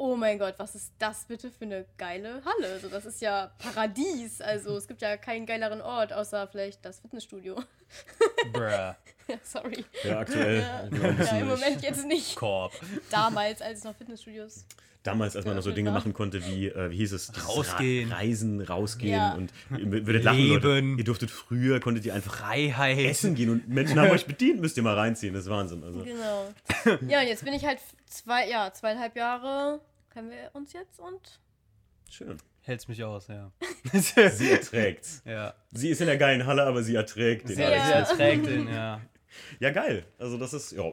oh mein Gott, was ist das bitte für eine geile Halle? So, das ist ja Paradies. Also es gibt ja keinen geileren Ort, außer vielleicht das Fitnessstudio. Bruh. ja, sorry. Ja, aktuell. Ja, Ja, im. Moment jetzt nicht. Korb. Damals, als es noch Fitnessstudios. Damals, als man noch so Dinge Ja. machen konnte, wie, äh, wie hieß es? Rausgehen. Ra Reisen, rausgehen Ja. und ihr würdet lachen, Leute. Leben. Ihr durftet früher, konntet ihr einfach Freiheit. essen gehen und Menschen haben euch bedient, müsst ihr mal reinziehen, das ist Wahnsinn. Also. Genau. Ja, und jetzt bin ich halt zwei, ja, zweieinhalb Jahre kennen wir uns jetzt und Schön. Hältst mich aus, ja. Sie erträgt's. ja. Sie ist in der geilen Halle, aber sie erträgt den Alex. sehr Ja. trägt den, ja. Ja, geil. Also das ist, ja,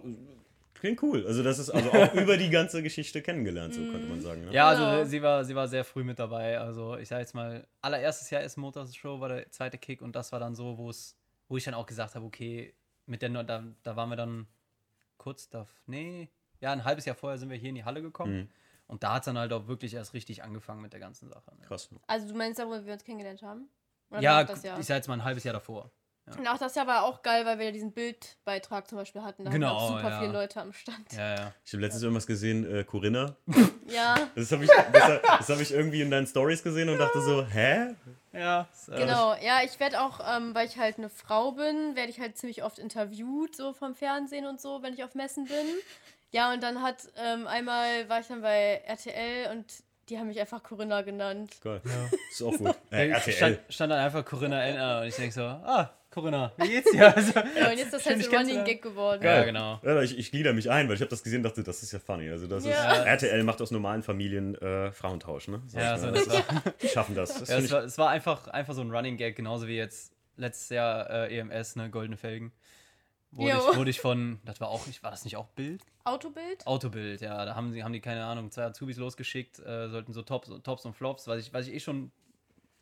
klingt cool. Also das ist also auch über die ganze Geschichte kennengelernt, so könnte man sagen. Ne? Ja, also Genau. sie war, sie war sehr früh mit dabei. Also ich sag jetzt mal, allererstes Jahr Essen Motors Show war der zweite Kick und das war dann so, wo es, wo ich dann auch gesagt habe, okay, mit der, da, da waren wir dann kurz da, nee, ja, ein halbes Jahr vorher sind wir hier in die Halle gekommen. Mhm. Und da hat es dann halt auch wirklich erst richtig angefangen mit der ganzen Sache. Ne? Krass. also du meinst da, wo wir uns kennengelernt haben? Oder Ja, war das Jahr? ich sag jetzt mal ein halbes Jahr davor. Und auch das Jahr war auch geil, weil wir ja diesen Bildbeitrag zum Beispiel hatten. Da Genau, auch super ja. viele Leute am Stand. Ja, ja. Ich habe letztens irgendwas gesehen, äh, Corinna. Ja, Das habe ich, das, das hab ich irgendwie in deinen Stories gesehen und dachte so, hä? Ja, ist, äh, genau. Ja, ich werde auch, ähm, weil ich halt eine Frau bin, werde ich halt ziemlich oft interviewt, so vom Fernsehen und so, wenn ich auf Messen bin. Ja, und dann hat ähm, einmal war ich dann bei RTL und die haben mich einfach Corinna genannt. Geil. Ist auch gut. Äh, Ja, RTL. stand, stand dann einfach Corinna N. und ich denke so, ah, Corinna, wie geht's dir? Also, Ja, und jetzt ist das halt so ein Running kennenzulernen. Gag geworden. Ja, genau. Ja, ich, ich glieder mich ein, weil ich habe das gesehen und dachte, das ist ja funny. Also das Ja. ist RTL macht aus normalen Familien äh, Frauentausch, ne? Sag Ja, so, das war, Die schaffen das. das ja, es war, es war einfach, einfach so ein Running Gag, genauso wie jetzt letztes Jahr äh, EMS, ne, Goldene Felgen. Wurde Jo. ich, wurde ich von, das war auch, ich- war das nicht auch Bild? Autobild? Autobild, ja, da haben, sie, haben die, keine Ahnung, zwei Azubis losgeschickt, äh, sollten so Tops, Tops und Flops, was ich, was ich eh schon.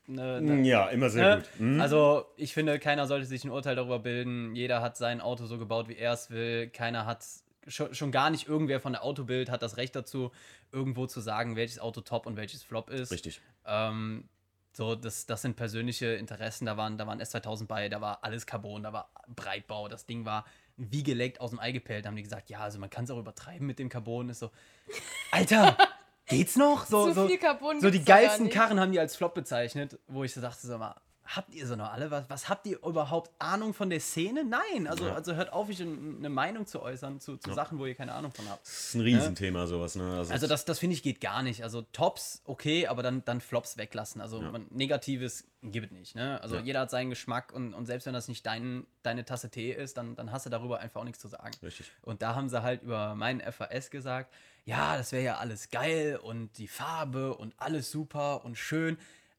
Ne, ne, ja, immer sehr ne? gut. Mhm. Also, ich finde, keiner sollte sich ein Urteil darüber bilden. Jeder hat sein Auto so gebaut, wie er es will. Keiner hat, schon, schon gar nicht irgendwer von der Autobild hat das Recht dazu, irgendwo zu sagen, welches Auto top und welches flop ist. Richtig. Ähm, so, das, das sind persönliche Interessen. Da waren, da waren S2000 bei, da war alles Carbon, da war Breitbau. Das Ding war wie geleckt aus dem Ei gepellt. Da haben die gesagt, ja, also man kann es auch übertreiben mit dem Carbon. Ist so, Alter, geht's noch? So, Zu so, viel Carbon so die geilsten. Karren haben die als Flop bezeichnet, wo ich so dachte, so mal, habt ihr so noch alle? Was, was habt ihr überhaupt Ahnung von der Szene? Nein, also, Ja. also hört auf, euch ein- eine Meinung zu äußern zu, zu Sachen, wo ihr keine Ahnung von habt. Das ist ein Riesenthema, sowas, ne? Also das, das finde ich geht gar nicht. Also Tops, okay, aber dann, dann Flops weglassen. Also Ja. man, Negatives gibt es nicht. Ne? Also Ja. jeder hat seinen Geschmack und, und selbst wenn das nicht dein, deine Tasse Tee ist, dann, dann hast du darüber einfach auch nichts zu sagen. Richtig. Und da haben sie halt über meinen FAS gesagt, ja, das wäre ja alles geil und die Farbe und alles super und schön,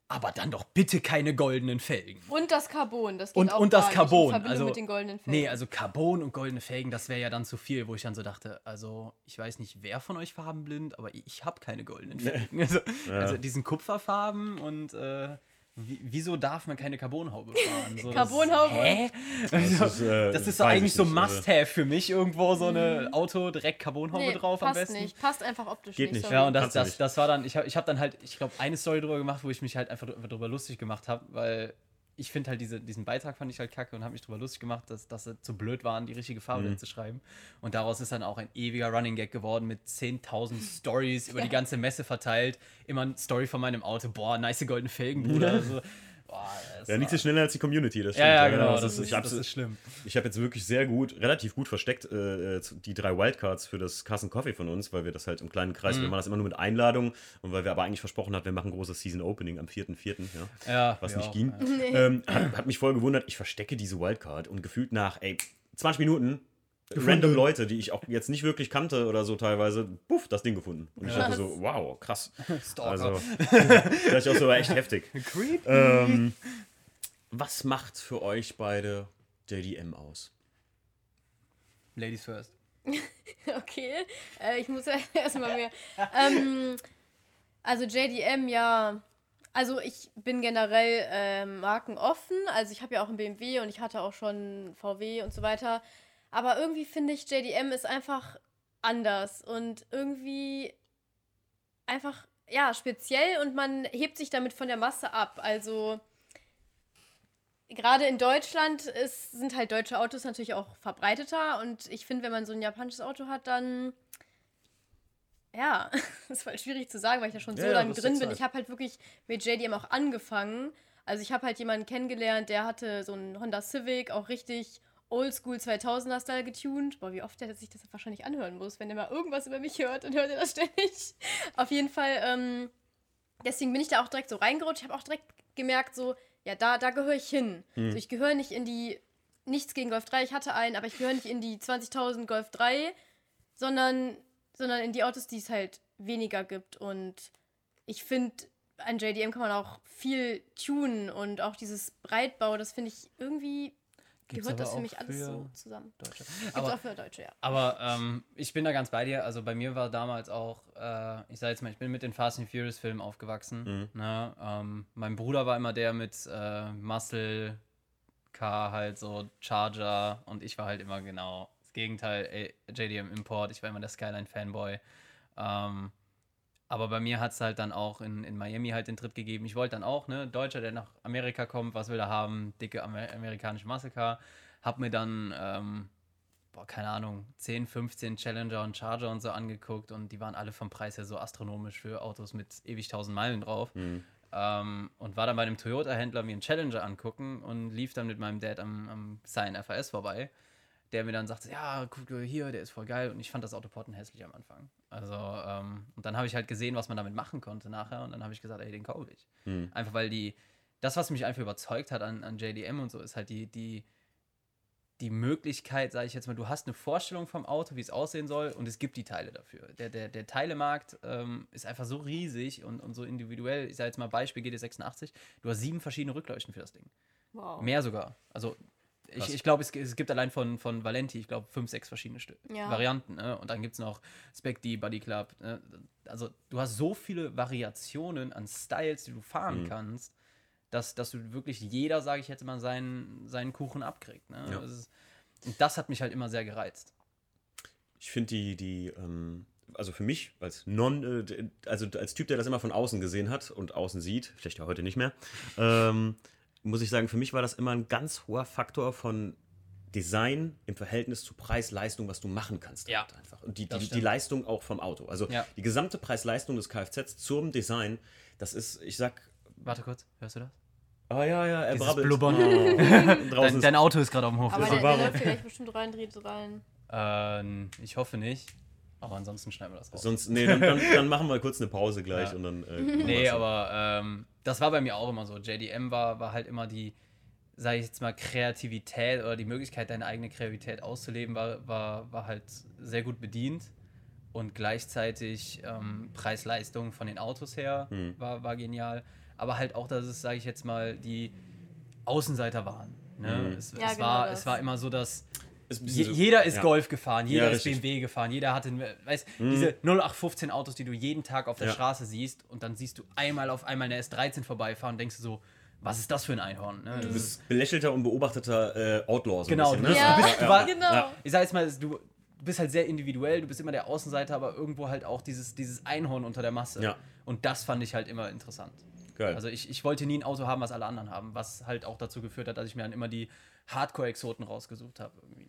aber dann doch bitte keine goldenen Felgen. Und das Carbon, das geht Und, auch und das Carbon. Also, mit den goldenen Felgen. Nee, also Carbon und goldene Felgen, das wäre ja dann zu viel, wo ich dann so dachte, also ich weiß nicht, wer von euch farbenblind, aber ich habe keine goldenen Felgen. Also, also diesen Kupferfarben und äh, wieso darf man keine Carbonhaube fahren? So, das- Carbonhaube? Hä? Also, ist, äh, das ist so eigentlich so nicht, also- Must-Have für mich, irgendwo so eine Auto direkt Carbonhaube nee, drauf am passt besten. nicht. Passt einfach optisch Geht nicht. nicht. sorry. Ja, und das, das, nicht. das war dann, ich habe ich hab dann halt, ich glaube, eine Story drüber gemacht, wo ich mich halt einfach drü- drüber lustig gemacht habe, weil ich finde halt diese, diesen Beitrag fand ich halt kacke und habe mich drüber lustig gemacht, dass, dass sie zu blöd waren, die richtige Farbe Mhm. zu schreiben. Und daraus ist dann auch ein ewiger Running Gag geworden mit 10.000 Stories über die ganze Messe verteilt. Immer eine Story von meinem Auto, boah, nice goldene Felgen, Bruder. Also, boah, Ja, nichts so schneller als die Community, das ja, stimmt. ja, genau, das das, ist, ist, das ist schlimm. Ich habe jetzt wirklich sehr gut, relativ gut versteckt äh, zu- die drei Wildcards für das Carson Coffee von uns, weil wir das halt im kleinen Kreis, Mhm. wir machen das immer nur mit Einladung und weil wir aber eigentlich versprochen haben, wir machen ein großes Season Opening am 4.4., ja, Ja, was ja, nicht ging. ja. Ähm, hat, hat mich voll gewundert, ich verstecke diese Wildcard und gefühlt nach, ey, 20 Minuten, random Leute, die ich auch jetzt nicht wirklich kannte oder so teilweise, puff, das Ding gefunden. Und ich Ja. dachte so, wow, krass. Stalker. Also, vielleicht auch so echt heftig. Creep. Ähm, was macht für euch beide JDM aus? Ladies first. Okay, äh, ich muss ja erstmal mehr. Ähm, also JDM, ja. Also ich bin generell ähm, markenoffen. Also ich habe ja auch einen BMW und ich hatte auch schon VW und so weiter. Aber irgendwie finde ich, JDM ist einfach anders und irgendwie einfach, ja, speziell und man hebt sich damit von der Masse ab. Also gerade in Deutschland ist, sind halt deutsche Autos natürlich auch verbreiteter und ich finde, wenn man so ein japanisches Auto hat, dann ja, das ist voll schwierig zu sagen, weil ich da schon so Ja, ja, lange drin bin. halt. Ich habe halt wirklich mit JDM auch angefangen. Also ich habe halt jemanden kennengelernt, der hatte so einen Honda Civic, auch richtig Oldschool 2000er Style getuned. Boah, wie oft der sich das wahrscheinlich anhören muss, wenn er mal irgendwas über mich hört und hört er das ständig. Auf jeden Fall, ähm, deswegen bin ich da auch direkt so reingerutscht. Ich habe auch direkt gemerkt, so, ja, da, da gehöre ich hin. Hm. So, ich gehöre nicht in die, nichts gegen Golf 3, ich hatte einen, aber ich gehöre nicht in die 20.000 Golf 3, sondern, sondern in die Autos, die es halt weniger gibt. Und ich finde, an JDM kann man auch viel tunen und auch dieses Breitbau, das finde ich irgendwie Gibt's gehört das für auch mich alles für so zusammen. Deutsche. Gibt's Aber auch für Deutsche, ja. Aber ähm, ich bin da ganz bei dir. Also bei mir war damals auch, äh, ich sag jetzt mal, ich bin mit den Fast and Furious Filmen aufgewachsen. Ne? Ähm, mein Bruder war immer der mit äh, Muscle Car, halt so Charger und ich war halt immer genau das Gegenteil, ey, JDM Import. Ich war immer der Skyline Fanboy. Ähm, aber bei mir hat es halt dann auch in, in Miami halt den Tritt gegeben. Ich wollte dann auch, ne, Deutscher, der nach Amerika kommt, was will er haben? Dicke Amer amerikanische Muscle Hab mir dann, ähm, boah, keine Ahnung, 10, 15 Challenger und Charger und so angeguckt und die waren alle vom Preis her so astronomisch für Autos mit ewig 1000 Meilen drauf. Mhm. Ähm, und war dann bei einem Toyota-Händler mir einen Challenger angucken und lief dann mit meinem Dad am, am Sign FAS vorbei der mir dann sagte, ja, guck hier, der ist voll geil. Und ich fand das Auto hässlich am Anfang. Also, ähm, und dann habe ich halt gesehen, was man damit machen konnte nachher. Und dann habe ich gesagt, ey, den kaufe ich. Mhm. Einfach weil die, das, was mich einfach überzeugt hat an, an JDM und so, ist halt die, die, die Möglichkeit, sage ich jetzt mal, du hast eine Vorstellung vom Auto, wie es aussehen soll, und es gibt die Teile dafür. Der, der, der Teilemarkt ähm, ist einfach so riesig und, und so individuell. Ich sage jetzt mal Beispiel GT86, du hast sieben verschiedene Rückleuchten für das Ding. Wow. Mehr sogar. Also ich, ich glaube, es, es, gibt allein von, von Valenti, ich glaube, fünf, sechs verschiedene St ja. Varianten. Ne? Und dann gibt es noch Spec D, Buddy Club. Ne? Also, du hast so viele Variationen an Styles, die du fahren mhm. kannst, dass, dass du wirklich jeder, sage ich jetzt mal, seinen, seinen Kuchen abkriegt. Ne? Ja. Das ist, und das hat mich halt immer sehr gereizt. Ich finde die, die ähm, also für mich als Non, äh, also als Typ, der das immer von außen gesehen hat und außen sieht, vielleicht ja heute nicht mehr, ähm, muss ich sagen, für mich war das immer ein ganz hoher Faktor von Design im Verhältnis zu Preis-Leistung, was du machen kannst. Ja. Einfach. Und die, die, die, Leistung auch vom Auto. Also ja. die gesamte Preis-Leistung des Kfz zum Design, das ist, ich sag. Warte kurz, hörst du das? Ah ja, ja, er Dieses brabbelt. Blubbern. Oh. dein, dein, Auto ist gerade auf dem Hof. Aber der, der läuft vielleicht bestimmt rein, dreht rein. Ähm, ich hoffe nicht. Aber ansonsten schneiden wir das raus. Sonst, nee, dann, dann, dann machen wir kurz eine Pause gleich ja. und dann. Äh, nee, aber ähm, das war bei mir auch immer so. JDM war, war halt immer die, sage ich jetzt mal, Kreativität oder die Möglichkeit, deine eigene Kreativität auszuleben, war, war, war halt sehr gut bedient. Und gleichzeitig ähm, Preis-Leistung von den Autos her mhm. war, war genial. Aber halt auch, dass es, sage ich jetzt mal, die Außenseiter waren. Ne? Mhm. Es, ja, es, genau war, es war immer so, dass Je, so, jeder ist ja. Golf gefahren, jeder ja, ist BMW gefahren, jeder hatte, weißt mhm. diese 0815 Autos, die du jeden Tag auf der ja. Straße siehst und dann siehst du einmal auf einmal eine S13 vorbeifahren und denkst du so, was ist das für ein Einhorn? Ne? Du bist belächelter und beobachteter äh, Outlaw. So genau, bisschen, ne? ja. du bist, du war, genau. Ich sag jetzt mal, du, bist halt sehr individuell, du bist immer der Außenseiter, aber irgendwo halt auch dieses, dieses Einhorn unter der Masse. Ja. Und das fand ich halt immer interessant. Geil. Also ich, ich wollte nie ein Auto haben, was alle anderen haben, was halt auch dazu geführt hat, dass ich mir dann immer die Hardcore-Exoten rausgesucht habe. Ne?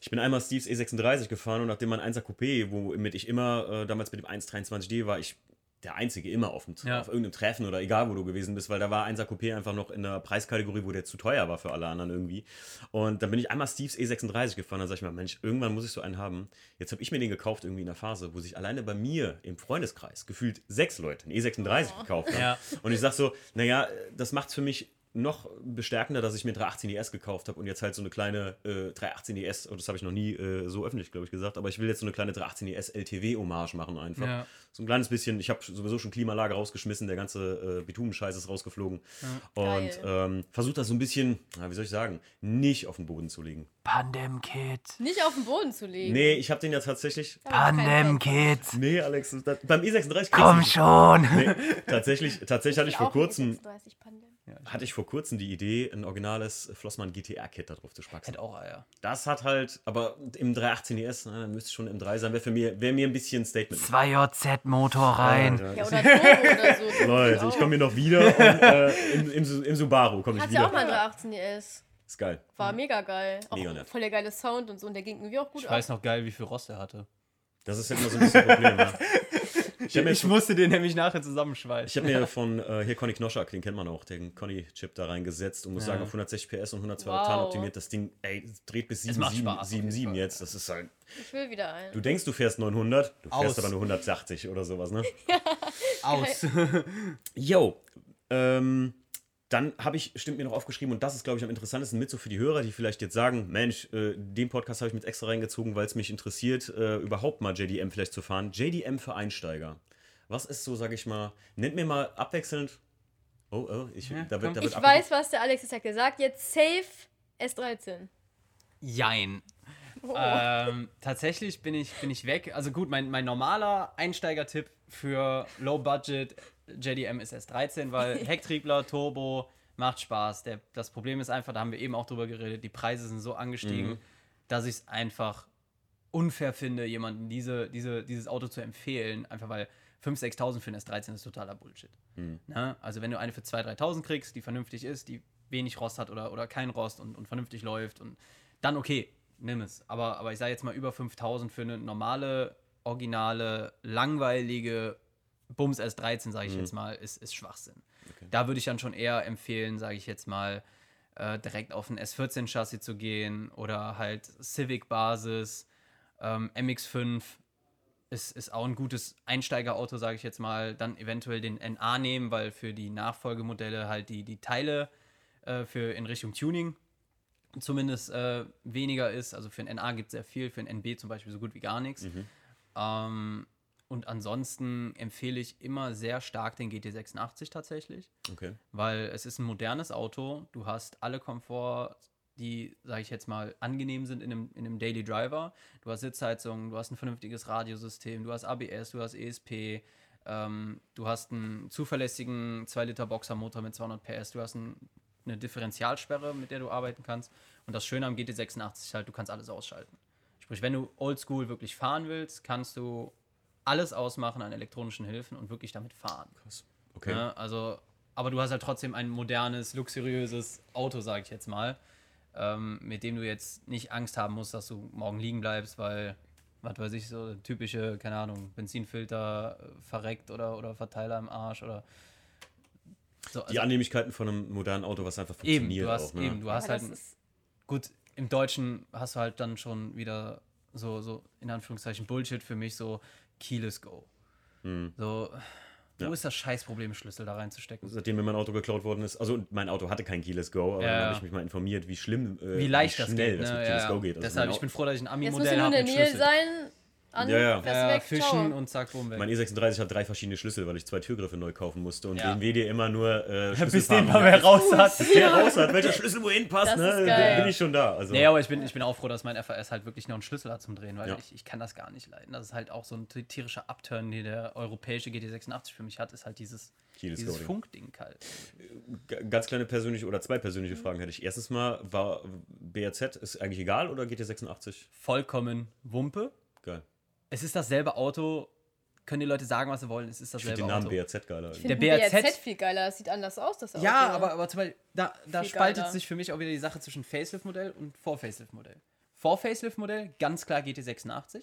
Ich bin einmal Steves E36 gefahren und nachdem mein 1er Coupé, womit ich immer äh, damals mit dem 123D war, ich der Einzige immer auf, dem, ja. auf irgendeinem Treffen oder egal, wo du gewesen bist, weil da war 1er Coupé einfach noch in der Preiskategorie, wo der zu teuer war für alle anderen irgendwie. Und dann bin ich einmal Steves E36 gefahren, dann sag ich mir, Mensch, irgendwann muss ich so einen haben. Jetzt habe ich mir den gekauft irgendwie in der Phase, wo sich alleine bei mir im Freundeskreis gefühlt sechs Leute einen E36 oh. gekauft haben. Ja. Und ich sag so, naja, das macht es für mich noch bestärkender, dass ich mir 318 ES gekauft habe und jetzt halt so eine kleine äh, 318 ES, und das habe ich noch nie äh, so öffentlich, glaube ich, gesagt, aber ich will jetzt so eine kleine 318 ES LTW-Hommage machen einfach. Ja. So ein kleines bisschen, ich habe sowieso schon Klimalage rausgeschmissen, der ganze äh, Bitumenscheiß ist rausgeflogen. Ja. Und ähm, versuche das so ein bisschen, na, wie soll ich sagen, nicht auf den Boden zu legen. Pandem-Kit. Nicht auf den Boden zu legen. Nee, ich habe den ja tatsächlich. Pandem-Kit. Nee, Alex, das, beim E36 Komm schon. Nee, tatsächlich, tatsächlich hatte ich vor kurzem. Hatte ich vor kurzem die Idee, ein originales Flossmann GTR-Kit da drauf zu spacken. Hätte auch Eier. Das hat halt, aber im 318 ES, ne, müsste schon im 3 sein, wäre für mir, wär mir ein bisschen ein Statement. 2JZ-Motor rein. Ja, ja, oder Turbo oder so. Leute, ich komme hier noch wieder und, äh, im, im, im, Subaru komme ich wieder. Hat ja auch mal ein 318 ES. Ist geil. War mega geil. Auch mega nett. Voll der geile Sound und so. Und der ging irgendwie auch gut Ich weiß noch geil, wie viel Rost er hatte. Das ist halt immer so ein bisschen ein Problem, ja. Ich, ich musste den nämlich nachher zusammenschweißen. Ich habe mir von äh, hier Conny Knoschak, den kennt man auch, den Conny-Chip da reingesetzt und muss ja. sagen, auf 160 PS und 102 wow. Oktan optimiert. Das Ding, ey, dreht bis 7,7 jetzt. Das ist halt. Ich will wieder ein. Du denkst, du fährst 900, du Aus. fährst aber nur 180 oder sowas, ne? ja. Aus. Yo. Ähm, dann habe ich, stimmt mir noch aufgeschrieben, und das ist, glaube ich, am interessantesten mit so für die Hörer, die vielleicht jetzt sagen, Mensch, äh, den Podcast habe ich mit extra reingezogen, weil es mich interessiert, äh, überhaupt mal JDM vielleicht zu fahren. JDM für Einsteiger. Was ist so, sage ich mal, nennt mir mal abwechselnd. Oh, oh, ich, ja, da wird, da wird ich weiß, was der Alex hat gesagt. Jetzt safe S13. Jein. Oh. Ähm, tatsächlich bin ich, bin ich weg. Also gut, mein, mein normaler Einsteigertipp für Low Budget JDM ist S13, weil Hecktriebler, Turbo, macht Spaß. Der, das Problem ist einfach, da haben wir eben auch drüber geredet, die Preise sind so angestiegen, mhm. dass ich es einfach unfair finde, jemandem diese, diese, dieses Auto zu empfehlen, einfach weil 5.000, 6.000 für ein S13 ist totaler Bullshit. Na, also wenn du eine für 2.000, 3.000 kriegst, die vernünftig ist, die wenig Rost hat oder, oder kein Rost und, und vernünftig läuft und dann okay, nimm es. Aber, aber ich sage jetzt mal über 5.000 für eine normale, originale, langweilige Bums S13, sage ich jetzt mal, ist, ist Schwachsinn. Da würde ich dann schon eher empfehlen, sage ich jetzt mal, äh, direkt auf ein S14-Chassis zu gehen oder halt Civic-Basis, ähm, MX5 ist, ist auch ein gutes Einsteigerauto, sage ich jetzt mal. Dann eventuell den NA nehmen, weil für die Nachfolgemodelle halt die, die Teile äh, für in Richtung Tuning zumindest äh, weniger ist. Also für ein NA gibt es sehr viel, für ein NB zum Beispiel so gut wie gar nichts. Ähm, und ansonsten empfehle ich immer sehr stark den GT86 tatsächlich, Okay. weil es ist ein modernes Auto. Du hast alle Komfort, die, sage ich jetzt mal, angenehm sind in einem, in einem Daily Driver. Du hast Sitzheizung, du hast ein vernünftiges Radiosystem, du hast ABS, du hast ESP, ähm, du hast einen zuverlässigen 2-Liter Boxermotor mit 200 PS, du hast ein, eine Differentialsperre, mit der du arbeiten kannst. Und das Schöne am GT86 ist halt, du kannst alles ausschalten. Sprich, wenn du oldschool wirklich fahren willst, kannst du alles ausmachen an elektronischen Hilfen und wirklich damit fahren. Krass. Okay. Ne? Also, aber du hast halt trotzdem ein modernes, luxuriöses Auto, sag ich jetzt mal, ähm, mit dem du jetzt nicht Angst haben musst, dass du morgen liegen bleibst, weil, was weiß ich, so typische, keine Ahnung, Benzinfilter äh, verreckt oder, oder Verteiler im Arsch oder so. Die also Annehmlichkeiten von einem modernen Auto, was einfach eben, funktioniert du hast, auch. Ne? eben, du hast halt, gut, im Deutschen hast du halt dann schon wieder so, so in Anführungszeichen Bullshit für mich, so Keyless Go. So, wo Ja. ist das Scheißproblem, Schlüssel da reinzustecken? Seitdem mir mein Auto geklaut worden ist, also mein Auto hatte kein Keyless Go, aber Ja, dann habe ich mich mal informiert, wie schlimm, äh, Wie leicht wie das schnell geht. das ne? mit ja, Keyless ja. Go geht. Also Deshalb, mein ich bin froh, dass ich ein jetzt musst Ami-Modell du nur habe in der mit Nähe sein, an, Ja, ja. Ja, weg, fischen ciao. und zack, boom, weg. Mein E36 hat drei verschiedene Schlüssel, weil ich zwei Türgriffe neu kaufen musste und Ja. BMW dir immer nur äh, Bis den mal wer raus hat. der raus hat, welcher Schlüssel wohin passt, ne? bin ich schon da. Also, Nee, aber ich bin, ich bin auch froh, dass mein FAS halt wirklich noch einen Schlüssel hat zum Drehen, weil Ja. ich, ich kann das gar nicht leiden. Das ist halt auch so ein ti- tierischer Upturn, den der europäische GT86 für mich hat, ist halt dieses, dieses. Funkding halt. G- ganz kleine persönliche oder zwei persönliche Fragen hätte ich. Erstens mal, war BRZ ist eigentlich egal oder GT86? Vollkommen Wumpe. Geil. Es ist dasselbe Auto. Können die Leute sagen, was sie wollen, es ist Ich finde dasselbe den Namen Auto. BRZ geiler. Ich Der BRZ BRZ viel geiler, das sieht anders aus, das Auto. Ja, aber, aber zum Beispiel, da, da spaltet geiler. sich für mich auch wieder die Sache zwischen Facelift-Modell und Vor-Facelift-Modell. Vor-Facelift-Modell, ganz klar GT86,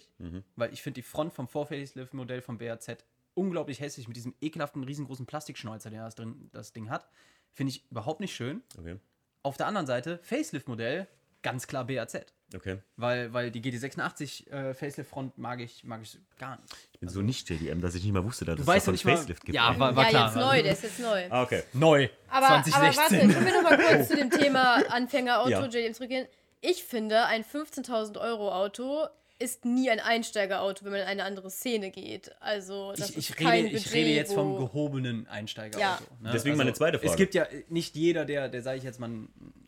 weil ich finde die Front vom Vor-Facelift-Modell vom BRZ unglaublich hässlich mit diesem ekelhaften, riesengroßen Plastikschnäuzer, der das, drin, das Ding hat. Finde ich überhaupt nicht schön. Okay. Auf der anderen Seite, Facelift-Modell, ganz klar BRZ. Okay. Weil, weil die GT86 äh, Facelift-Front mag ich, mag ich gar nicht. Ich bin so nicht JDM, dass ich nicht mal wusste, dass es weißt davon nicht mal- Facelift gibt. Ja, war, war ja, klar. jetzt neu, der ist jetzt neu. Ah, okay. Neu. Aber, aber 2016. warte, können wir noch mal kurz zu dem Thema Anfängerauto Ja. JDM zurückgehen? Ich finde, ein 15.000 Euro Auto ist nie ein Einsteigerauto, wenn man in eine andere Szene geht. Also, das ich, ist ich, kein rede, ich rede jetzt vom gehobenen Einsteigerauto. Ja. Ne? Deswegen meine zweite Frage. Es gibt ja nicht jeder, der, der sage ich jetzt mal,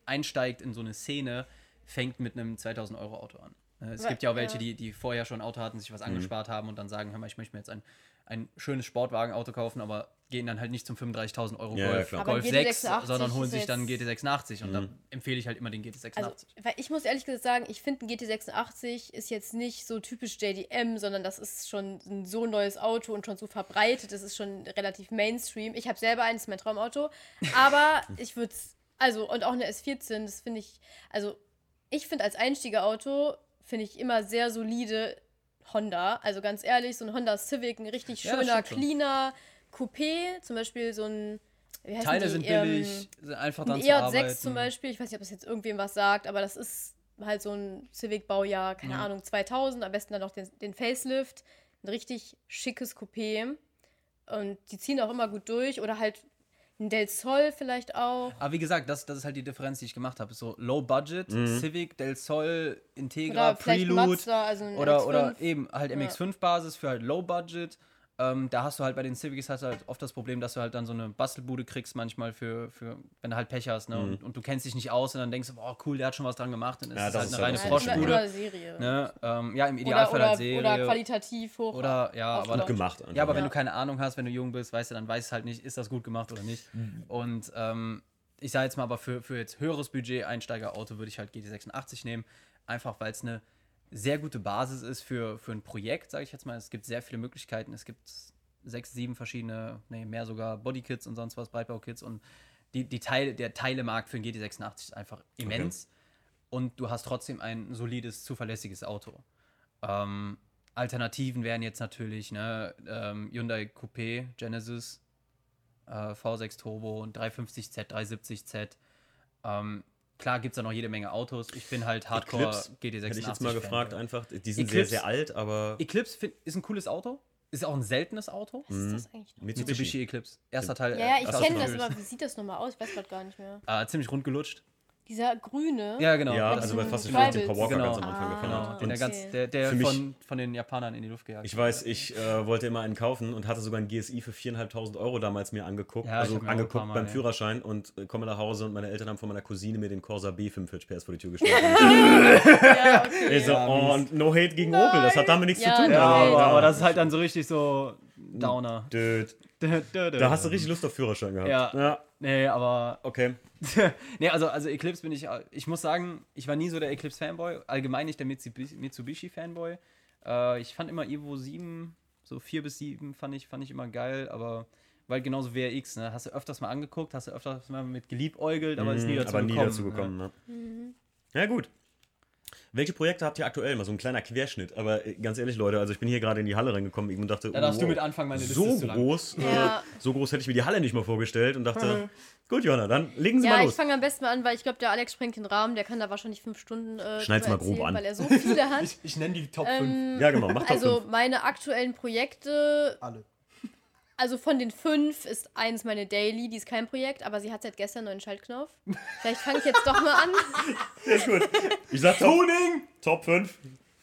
einsteigt in so eine Szene, fängt mit einem 2000 Euro Auto an. Ne, Es gibt ja auch welche, ja. die, die vorher schon ein Auto hatten, sich Mhm. was angespart haben und dann sagen, hör mal, ich möchte mir jetzt ein, ein schönes Sportwagenauto kaufen, aber gehen dann halt nicht zum 35.000 Euro Ja, ja, Golf. Aber Golf ein 6, GT86 sondern holen sich dann einen jetzt- GT86 und Mhm. dann empfehle ich halt immer den GT86. Also, weil ich muss ehrlich gesagt sagen, ich finde ein GT86 ist jetzt nicht so typisch JDM, sondern das ist schon ein so neues Auto und schon so verbreitet. Das ist schon relativ Mainstream. Ich habe selber eins, mein Traumauto. Aber ich würde es, also, und auch eine S14, das finde ich, also, ich finde als Einstiegerauto, finde ich immer sehr solide Honda. Also ganz ehrlich, so ein Honda Civic, ein richtig Ja, schöner, cleaner Coupé, zum Beispiel so ein. Wie Teile die? sind Ähm, billig, sind einfach dann ein zu EJ6 arbeiten. zum Beispiel, ich weiß nicht, ob das jetzt irgendwem was sagt, aber das ist halt so ein Civic-Baujahr, keine Ja. Ahnung, 2000, am besten dann noch den, den Facelift, ein richtig schickes Coupé und die ziehen auch immer gut durch oder halt ein Del Sol vielleicht auch. Aber wie gesagt, das, das ist halt die Differenz, die ich gemacht habe. So Low Budget, Mhm. Civic, Del Sol, Integra, Oder Prelude. Mazda, also ein Oder, MX-5. oder eben halt MX5-Basis für halt Low Budget. Ähm, da hast du halt bei den Civics hast du halt oft das Problem, dass du halt dann so eine Bastelbude kriegst, manchmal für, für wenn du halt Pech hast, ne? Und, und du kennst dich nicht aus und dann denkst du, boah, cool, der hat schon was dran gemacht, dann ist Ja, es das halt ist eine reine Froschbude. Serie. Ne? Ähm, ja, im Oder, Idealfall oder, halt Serie. oder qualitativ hoch. Oder, ja, aber aufgebaut. Gemacht. ja, aber wenn Ja. du keine Ahnung hast, wenn du jung bist, weißt du, dann weißt du halt nicht, ist das gut gemacht oder nicht. Und ähm, ich sage jetzt mal, aber für, für jetzt höheres Budget Einsteigerauto würde ich halt GT86 nehmen, einfach weil es eine sehr gute Basis ist für, für ein Projekt, sage ich jetzt mal. Es gibt sehr viele Möglichkeiten. Es gibt sechs, sieben verschiedene, nee, mehr sogar Bodykits und sonst was, Breitbaukits und die, die Teile, der Teilemarkt für den GT86 ist einfach immens. Und du hast trotzdem ein solides, zuverlässiges Auto. Ähm, Alternativen wären jetzt natürlich ne, ähm, Hyundai Coupé, Genesis, äh, V6 Turbo, 350Z, 370Z. Ähm, klar gibt es da noch jede Menge Autos. Ich bin halt Hardcore Eclipse GT86. Hätte ich jetzt mal Fan. gefragt, einfach. Die sind Eclipse- sehr, sehr alt, aber Eclipse find, ist ein cooles Auto. Ist auch ein seltenes Auto. Was ist das eigentlich noch? Mitsubishi. Mitsubishi Eclipse. Erster Teil. Ja, ja, äh, ich Fast kenne das, aber wie sieht das nochmal aus? Ich weiß gerade gar nicht mehr. Äh, ziemlich rund gelutscht. Dieser grüne. Ja, genau. Ja, also bei Fast and. Furious den Paul Walker Genau. ganz am Anfang Ah. gefahren hat. Und der, ganz, der, der für mich- von, von den Japanern in die Luft gejagt Ich weiß, ich äh, wollte immer einen kaufen und hatte sogar einen GSI für 4.500 Euro damals mir angeguckt. Ja, also ein angeguckt Mal, beim ja. Führerschein und äh, komme nach Hause und meine Eltern haben von meiner Cousine mir den Corsa B 45 PS vor die Tür gestellt. Ja, okay. ich so, Ja, oh, und no hate gegen Opel, das hat damit nichts Ja, zu tun. Ja, aber, aber das ist halt dann so richtig so Downer. Dude. Da Da hast du richtig Lust auf Führerschein gehabt. Ja. ja Nee, aber. okay. nee, also, also Eclipse bin ich. Ich muss sagen, ich war nie so der Eclipse-Fanboy. Allgemein nicht der Mitsubishi- Mitsubishi-Fanboy. Äh, ich fand immer Evo 7, so 4 bis 7 fand ich, fand ich immer geil, aber. Weil genauso WRX, ne? Hast du öfters mal angeguckt, hast du öfters mal mit geliebäugelt, aber ist nie Mhm, dazu aber nie gekommen. dazu gekommen. Ne? Mhm. Ja, gut. Welche Projekte habt ihr aktuell? Mal so ein kleiner Querschnitt. Aber äh, ganz ehrlich, Leute, also ich bin hier gerade in die Halle reingekommen und dachte, Da darfst du wow, mit anfangen, meine Liste so ist zu lang. groß, Ja. äh, so groß hätte ich mir die Halle nicht mal vorgestellt und dachte, gut, Johanna, dann legen Sie Ja, mal ich los. fange am besten mal an, weil ich glaube, der Alex sprengt den Rahmen, der kann da wahrscheinlich fünf Stunden äh, Schneid's mal grob erzählen, an. weil er so viele hat. Ich, ich nenne die Top 5. Ähm, Ja, genau, mach doch also fünf. meine aktuellen Projekte, Alle. Also von den fünf ist eins meine Daily, die ist kein Projekt, aber sie hat seit gestern einen neuen Schaltknopf. Vielleicht fange ich jetzt doch mal an. Sehr gut. Ich sag Top, Tuning! Top 5.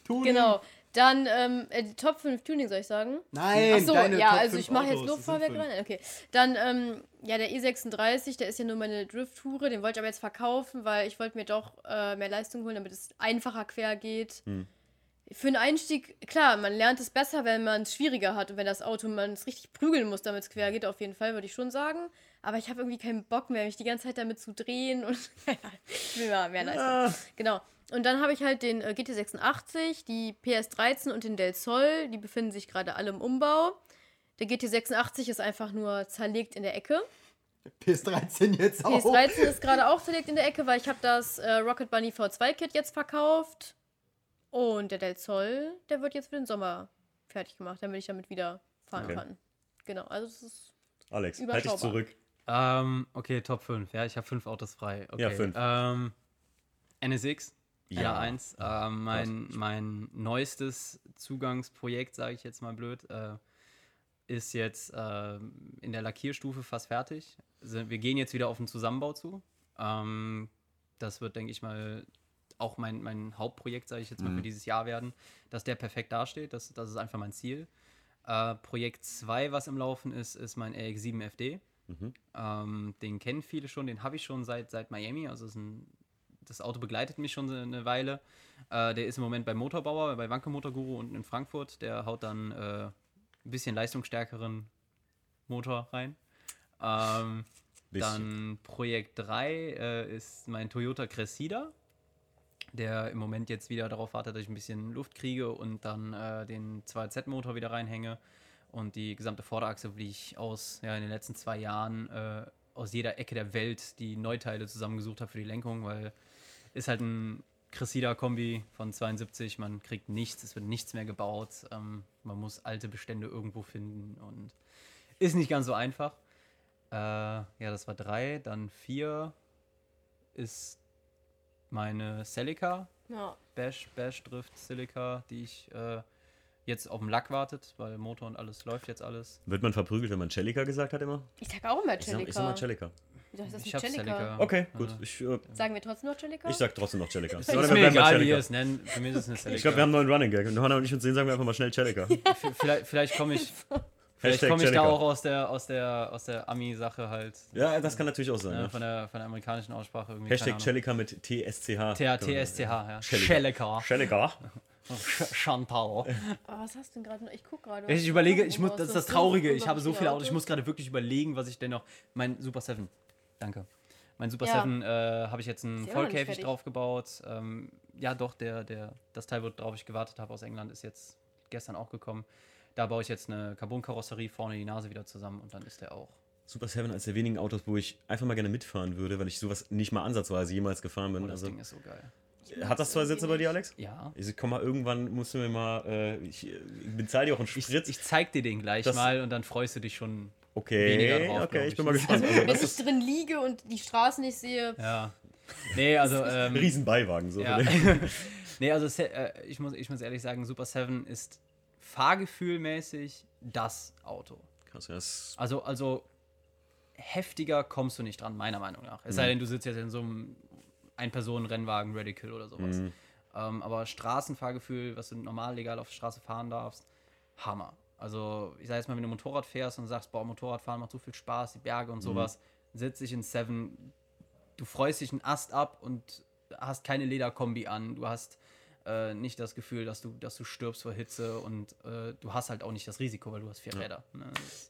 Genau. Dann ähm, äh, die Top 5 Tuning, soll ich sagen? Nein, Achso, deine ja, Top also 5 ich mache jetzt nur fünf. rein. Okay. Dann, ähm, ja, der E36, der ist ja nur meine Drift-Toure, den wollte ich aber jetzt verkaufen, weil ich wollte mir doch äh, mehr Leistung holen, damit es einfacher quer geht. Hm. Für einen Einstieg, klar, man lernt es besser, wenn man es schwieriger hat und wenn das Auto man es richtig prügeln muss, damit es quer geht, auf jeden Fall, würde ich schon sagen. Aber ich habe irgendwie keinen Bock mehr, mich die ganze Zeit damit zu drehen und ich will mal mehr Leistung. Ah, Genau. Und dann habe ich halt den äh, GT86, die PS13 und den Del Sol. Die befinden sich gerade alle im Umbau. Der GT86 ist einfach nur zerlegt in der Ecke. PS13 jetzt auch. PS13 ist gerade auch zerlegt in der Ecke, weil ich habe das äh, Rocket Bunny V2-Kit jetzt verkauft. Und der Del Sol, der wird jetzt für den Sommer fertig gemacht, damit ich damit wieder fahren Okay. kann. Genau, also es ist Alex, halt dich zurück. Ähm, okay, Top 5. Ja, ich habe fünf Autos frei. Okay. Ja, fünf. Ähm, NSX. Ja. Ja, eins. Ähm, mein, mein neuestes Zugangsprojekt, sage ich jetzt mal blöd, äh, ist jetzt ähm, in der Lackierstufe fast fertig. Wir gehen jetzt wieder auf den Zusammenbau zu. Ähm, das wird, denke ich mal, auch mein, mein Hauptprojekt, sage ich jetzt mal, Mhm. für dieses Jahr werden, dass der perfekt dasteht. Das, das ist einfach mein Ziel. Äh, Projekt 2, was im Laufen ist, ist mein RX7 FD. Mhm. Ähm, den kennen viele schon, den habe ich schon seit, seit Miami. Also ein, das Auto begleitet mich schon eine Weile. Äh, der ist im Moment bei Motorbauer, bei Wanke Motor Guru unten in Frankfurt. Der haut dann äh, ein bisschen leistungsstärkeren Motor rein. Ähm, dann Projekt 3 äh, ist mein Toyota Cressida, der im Moment jetzt wieder darauf wartet, dass ich ein bisschen Luft kriege und dann äh, den 2Z-Motor wieder reinhänge und die gesamte Vorderachse, wie ich aus ja, in den letzten zwei Jahren äh, aus jeder Ecke der Welt die Neuteile zusammengesucht habe für die Lenkung, weil ist halt ein Cressida-Kombi von 72, man kriegt nichts, es wird nichts mehr gebaut, ähm, man muss alte Bestände irgendwo finden und ist nicht ganz so einfach. Äh, ja, das war drei. Dann vier ist meine Celica, ja. Bash, Bash Drift Silica, die ich äh, jetzt auf dem Lack wartet, weil Motor und alles läuft jetzt alles. Wird man verprügelt, wenn man Celica gesagt hat immer? Ich sag auch immer Ich sag, ich sag mal Celica. Celica. Das Ich nicht hab Celica? Celica. Okay, gut. Ich, äh, Sagen wir trotzdem noch Celica? ich sag trotzdem noch Celica. Ist, ist mir egal, wie Celica. ihr es nennt. Für mich ist es eine Celica. Ich glaube, wir haben einen neuen Running Gag. Und Johanna und ich uns sehen, sagen wir einfach mal schnell Celica. Vielleicht vielleicht komme ich, vielleicht Hashtag komm ich da Celica. auch aus der, aus der, aus der Ami-Sache halt. Ja, das kann natürlich auch sein. Ne, Ja. von, der, von der amerikanischen Aussprache irgendwie. Hashtag. Celica mit TSCH. T- TSCH, ja. Celica. Celica. Celica. Ch- Chantal. Oh, was hast du denn gerade noch? Ich guck gerade. Ich überlege, ich muss, das ist so das Traurige. Ich habe so viele Autos. Ich muss gerade wirklich überlegen, was ich denn noch. Mein Super 7. Danke. Mein Super Ja. 7 äh, habe ich jetzt einen Vollkäfig fertig. drauf gebaut. Ähm, ja, doch, der, der, das Teil, worauf ich gewartet habe aus England, ist jetzt gestern auch gekommen. Da baue ich jetzt eine Carbon-Karosserie, vorne die Nase wieder zusammen und dann ist der auch. Super 7 als der wenigen Autos, wo ich einfach mal gerne mitfahren würde, weil ich sowas nicht mal ansatzweise jemals gefahren bin. Oh, das also, Ding ist so geil. hat das zwei Sitze bei dir, Alex? Ja. Ich komm mal irgendwann, musst du mir mal, äh, ich, ich bezahle dir auch einen Ich, Spritz. ich zeig dir den gleich Das- mal und dann freust du dich schon. okay, weniger drauf, okay, ich. ich bin mal gespannt. Also, Wenn ich drin liege und die Straßen nicht sehe, Ja. Nee, also. ein Ähm, Riesenbeiwagen. So. Ja. nee, also äh, ich, muss, ich muss ehrlich sagen, Super 7 ist fahrgefühlmäßig das Auto. Krass, das Also, also heftiger kommst du nicht dran, meiner Meinung nach. Es sei denn, du sitzt jetzt in so einem Ein-Personen-Rennwagen Radical oder sowas. Mhm. Ähm, aber Straßenfahrgefühl, was du normal legal auf der Straße fahren darfst, Hammer. Also, ich sag jetzt mal, wenn du Motorrad fährst und sagst, boah, Motorradfahren macht so viel Spaß, die Berge und Mhm. sowas, sitz dich in Seven, du freust dich einen Ast ab und hast keine Lederkombi an, du hast äh, nicht das Gefühl, dass du, dass du stirbst vor Hitze und äh, du hast halt auch nicht das Risiko, weil du hast vier Räder. Ne?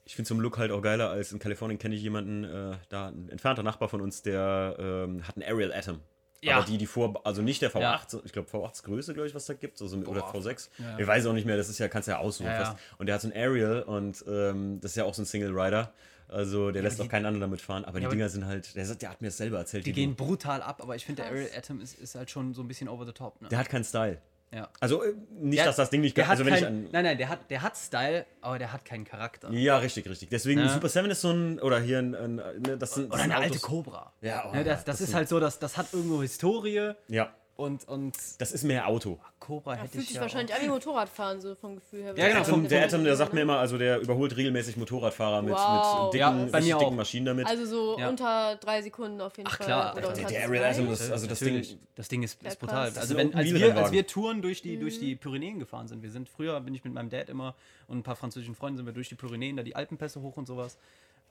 Ich finde zum Look halt auch geiler als in Kalifornien kenne ich jemanden, äh, da ein entfernter Nachbar von uns, der ähm, hat einen Ariel Atom. Ja. Aber die, die vor, also nicht der V8, Ja. so- ich glaube V8 ist Größe, glaube ich, was da gibt, also, mit- oder Boah. V6. Ja. Ich weiß auch nicht mehr, das ist ja, kannst du ja aussuchen. Ja, ja. Und der hat so ein Ariel und ähm, das ist ja auch so ein Single Rider. Also der lässt die- auch keinen anderen damit fahren, aber die Ja, aber- Dinger sind halt, der, der hat mir das selber erzählt. Die gehen brutal ab, aber ich finde, der. Ariel Atom ist, ist halt schon so ein bisschen over the top. Ne? Der hat keinen Style. ja. Also äh, nicht, Der- dass das Ding nicht der also hat wenn ich kein, an, Nein, nein, der hat, der hat Style, aber der hat keinen Charakter. Ja, richtig, richtig. Deswegen Ja. Super 7 ist so ein, oder hier ein, ein ne, das sind, das Oder sind eine alte Autos- Cobra. Ja, oh, ne, das, das, das ist halt so, dass das hat irgendwo Historie Ja, und, und das ist mehr Auto. Cobra hätte fühlt ich sich ja wahrscheinlich an wie Motorradfahren, so vom Gefühl her. Ja, genau, Der vom- der, Atom, der sagt mir immer, also der überholt regelmäßig Motorradfahrer mit, Wow. mit dicken, Ja, bei richtig mir dicken. Maschinen damit. Also so Ja. unter drei Sekunden auf jeden Ach, Fall. klar, Oder der- der. Ariel Atom, das- also das Ding- das Ding ist, ist brutal. Also wenn, als, wir, als wir Touren durch die, durch die Pyrenäen gefahren sind, wir sind früher, bin ich mit meinem Dad immer und ein paar französischen Freunden sind wir durch die Pyrenäen, da die Alpenpässe hoch und sowas,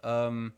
ähm,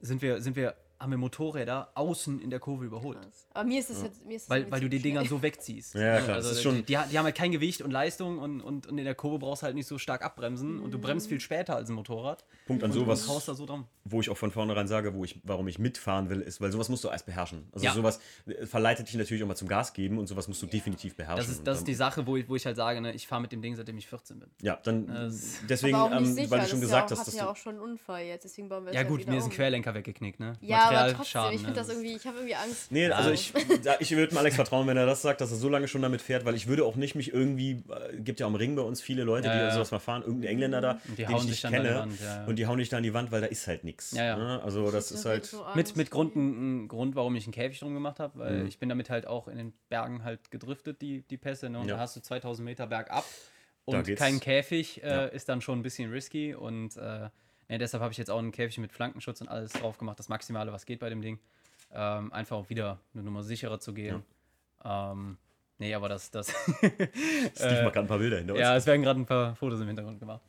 sind wir, sind wir, haben wir Motorräder außen in der Kurve überholt. Krass. Aber mir ist das jetzt. Mir ist das Weil, weil du die Dinger so wegziehst. Ja, klar, das ist die, schon- die, die haben halt kein Gewicht und Leistung und, und, und in der Kurve brauchst du halt nicht so stark abbremsen und du bremst viel später als ein Motorrad. Punkt an Und sowas, haust da so dran. wo ich auch von vornherein sage, wo ich, warum ich mitfahren will, ist, weil sowas musst du erst beherrschen. Also Ja. sowas äh, verleitet dich natürlich auch mal zum Gas geben und sowas musst du definitiv beherrschen. Das ist, Und das ist die Sache, wo ich, wo ich halt sage, ne, ich fahre mit dem Ding, seitdem ich 14 bin. Ja, dann Das- deswegen, aber auch nicht ähm, sicher. weil du schon gesagt ja auch, hast, dass hat ja auch schon einen Unfall jetzt, deswegen bauen wir es Ja gut, mir ist ein. Querlenker weggeknickt, ne? Ja, aber trotzdem, Materialschaden, ich finde ne? das irgendwie, ich habe irgendwie Angst. Nee, also ich, ich würde mal Alex vertrauen, wenn er das sagt, dass er so lange schon damit fährt, weil ich würde auch nicht mich irgendwie, äh, gibt ja am Ring bei uns viele Leute, Ja, die ja. sowas mal fahren, irgendein Engländer da, die den hauen ich sich nicht dann an die kenne, Wand, ja, ja. und die hauen dich da an die Wand, weil da ist halt nichts. Ja, ja. Ne? Also das Ich ist halt, so Mit, mit Grund, ein, ein Grund, warum ich einen Käfig drum gemacht habe, weil Mhm. ich bin damit halt auch in den Bergen halt gedriftet, die, die Pässe, ne? Und Ja. da hast du 2000 Meter bergab und kein Käfig äh, Ja. ist dann schon ein bisschen risky und äh, ne, deshalb habe ich jetzt auch einen Käfig mit Flankenschutz und alles drauf gemacht, das Maximale, was geht bei dem Ding. Ähm, einfach auch wieder eine Nummer sicherer zu gehen. Ähm, nee, aber das, das Steve macht gerade ein paar Bilder hinter uns. Ja, es werden gerade ein paar Fotos im Hintergrund gemacht.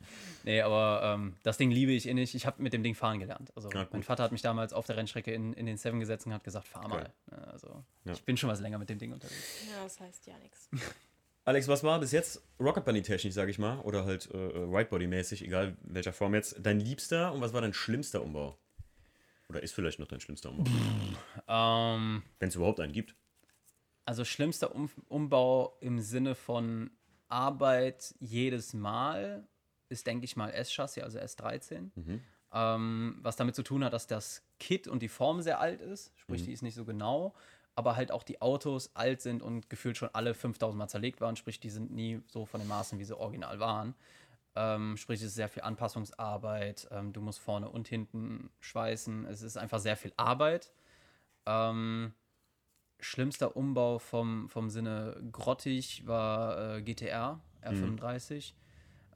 Nee, aber ähm, das Ding liebe ich innig. Ich habe mit dem Ding fahren gelernt. Also Ja, mein Vater hat mich damals auf der Rennstrecke in, in den Seven gesetzt und hat gesagt, fahr mal. Ja, Also Ja. ich bin schon was länger mit dem Ding unterwegs. Ja, das heißt ja nichts. Alex, was war bis jetzt Rocket Bunny technisch, sage ich mal, oder halt äh, äh, Whitebody mäßig, egal welcher Form jetzt, dein liebster und was war dein schlimmster Umbau? Oder ist vielleicht noch dein schlimmster Umbau, Ähm, wenn es überhaupt einen gibt? also schlimmster um Umbau im Sinne von Arbeit jedes Mal ist, denke ich mal, S-Chassis, also S13. Mhm. Ähm, was damit zu tun hat, dass das Kit und die Form sehr alt ist, sprich, Mhm. die ist nicht so genau, aber halt auch die Autos alt sind und gefühlt schon alle 5000 Mal zerlegt waren, sprich, die sind nie so von den Maßen, wie sie original waren. Ähm, sprich, es ist sehr viel Anpassungsarbeit, ähm, du musst vorne und hinten schweißen, es ist einfach sehr viel Arbeit. Ähm, schlimmster Umbau vom, vom Sinne grottig war äh, GTR R35.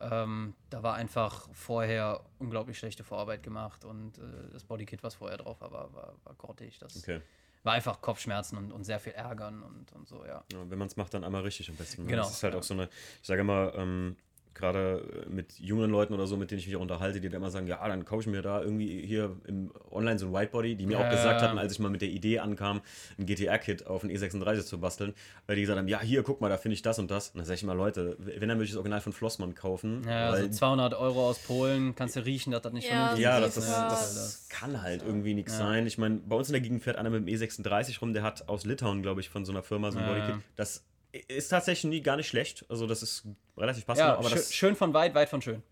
Ähm, da war einfach vorher unglaublich schlechte Vorarbeit gemacht und äh, das Bodykit, was vorher drauf war, war, war, war grottig. Das Okay. War einfach Kopfschmerzen und, und sehr viel Ärgern und, und so, ja. Ja, wenn man es macht, dann einmal richtig am besten. ne? Genau, Das ist halt ja. auch so eine, ich sage immer, ähm, gerade äh, mit jungen Leuten oder so, mit denen ich mich auch unterhalte, die dann immer sagen, ja, dann kaufe ich mir da irgendwie hier im Online so ein Whitebody, die mir auch Ja. gesagt hatten, als ich mal mit der Idee ankam, ein GTR-Kit auf ein E36 zu basteln, weil die gesagt haben, ja, hier, guck mal, da finde ich das und das. Und dann sage ich immer, Leute, wenn, dann würde ich das Original von Flossmann kaufen. Ja, weil also 200 Euro aus Polen, kannst du riechen, dass das nicht Ja, vernünftig ja, ist. das, ne? das, das kann halt irgendwie nichts Ja. sein. Ich meine, bei uns in der Gegend fährt einer mit dem E36 rum, der hat aus Litauen, glaube ich, von so einer Firma so ein Ja, Bodykit. Das Ist tatsächlich nie gar nicht schlecht. Also, das ist relativ passend. Ja, aber schö das, schön von weit, weit von schön.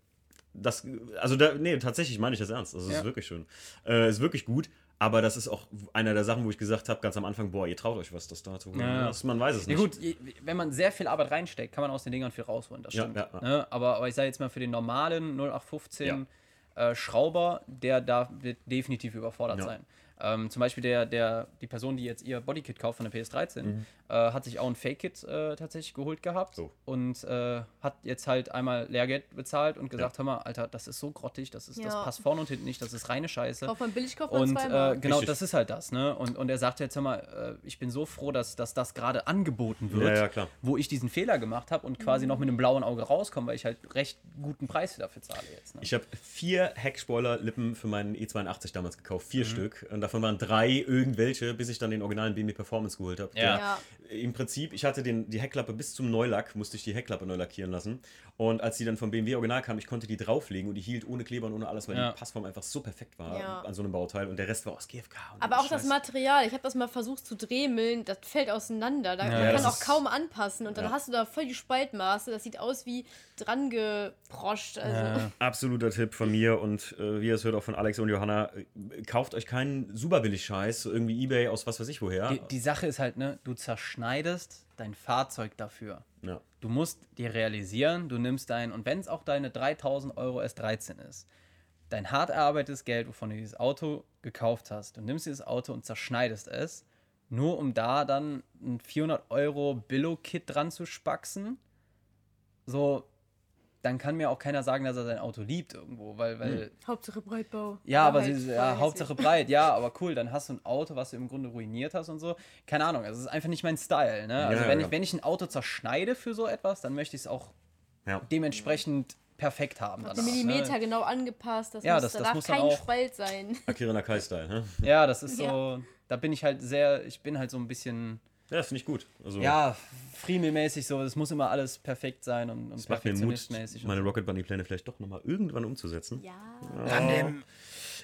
das, also, da, nee, tatsächlich meine ich das ernst. Also, es Ja. ist wirklich schön. Äh, ist wirklich gut. Aber das ist auch einer der Sachen, wo ich gesagt habe, ganz am Anfang, boah, ihr traut euch was, das da zu holen. Ja. Das, man weiß es Ja nicht. gut, wenn man sehr viel Arbeit reinsteckt, kann man aus den Dingern viel rausholen, das stimmt. ja, ja. Ne? Aber, aber ich sage jetzt mal, für den normalen 0815 äh, Schrauber, der da wird definitiv überfordert sein. Ähm, zum Beispiel der, der, die Person, die jetzt ihr Bodykit kauft von der PS13, Mhm. Äh, hat sich auch ein Fake-Kit äh, tatsächlich geholt gehabt So. und äh, hat jetzt halt einmal Lehrgeld bezahlt und gesagt, hör mal, Alter, das ist so grottig, das, ist, das Ja. passt vorne und hinten nicht, das ist reine Scheiße. Kauf man billig, kauf man Und zweimal. äh, genau, Richtig. das ist halt das, ne? Und, und er sagte jetzt, hör mal, äh, ich bin so froh, dass, dass das gerade angeboten wird, Ja, ja, klar. wo ich diesen Fehler gemacht habe und quasi noch mit einem blauen Auge rauskomme, weil ich halt recht guten Preis dafür zahle jetzt. Ne? Ich habe vier Heckspoiler-Lippen für meinen E82 damals gekauft. Vier Mhm. Stück. Und davon waren drei irgendwelche, bis ich dann den originalen BMW Performance geholt habe. Ja. Im Prinzip, ich hatte den, die Heckklappe bis zum Neulack, musste ich die Heckklappe neu lackieren lassen. Und als die dann vom BMW Original kam, ich konnte die drauflegen und die hielt ohne Kleber und ohne alles, weil Ja. die Passform einfach so perfekt war Ja. an so einem Bauteil. Und der Rest war aus GFK. Und Aber auch das Scheiß. Material, ich habe das mal versucht zu dremeln, das fällt auseinander. Da, Ja, man das kann auch ist- kaum anpassen und dann Ja. hast du da voll die Spaltmaße. Das sieht aus wie dran geproscht. Also. Ja. Absoluter Tipp von mir und äh, wie ihr es hört auch von Alex und Johanna, kauft euch keinen super billig Scheiß, so irgendwie Ebay aus was weiß ich woher. Die, die Sache ist halt, ne, du zerschneidest dein Fahrzeug dafür. ja. Du musst dir realisieren, du nimmst dein, und wenn es auch deine 3000 Euro S13 ist, dein hart erarbeitetes Geld, wovon du dieses Auto gekauft hast, du nimmst dieses Auto und zerschneidest es, nur um da dann ein 400 Euro Billo-Kit dran zu spaxen, so, dann kann mir auch keiner sagen, dass er sein Auto liebt irgendwo, weil, weil Hauptsache Breitbau. ja, aber halt sie, ja. Hauptsache breit, ja, aber cool, dann hast du ein Auto, was du im Grunde ruiniert hast und so. Keine Ahnung, also es ist einfach nicht mein Style, ne? Also Ja, wenn, ja. Ich, wenn ich ein Auto zerschneide für so etwas, dann möchte ich es auch Ja. dementsprechend perfekt haben. Den danach, Millimeter Ne? genau angepasst. Das Ja, muss, das- da das darf muss kein auch- Spalt sein. Akira Nakai-Style, ne? Ja, das ist so, Ja. da bin ich halt sehr, ich bin halt so ein bisschen, Ja, das finde ich gut. Also, ja, friemelmäßig so, es muss immer alles perfekt sein und, und es macht mir Mut, perfektionistmäßig. meine Rocket Bunny-Pläne vielleicht doch nochmal irgendwann umzusetzen. Ja. Tandem.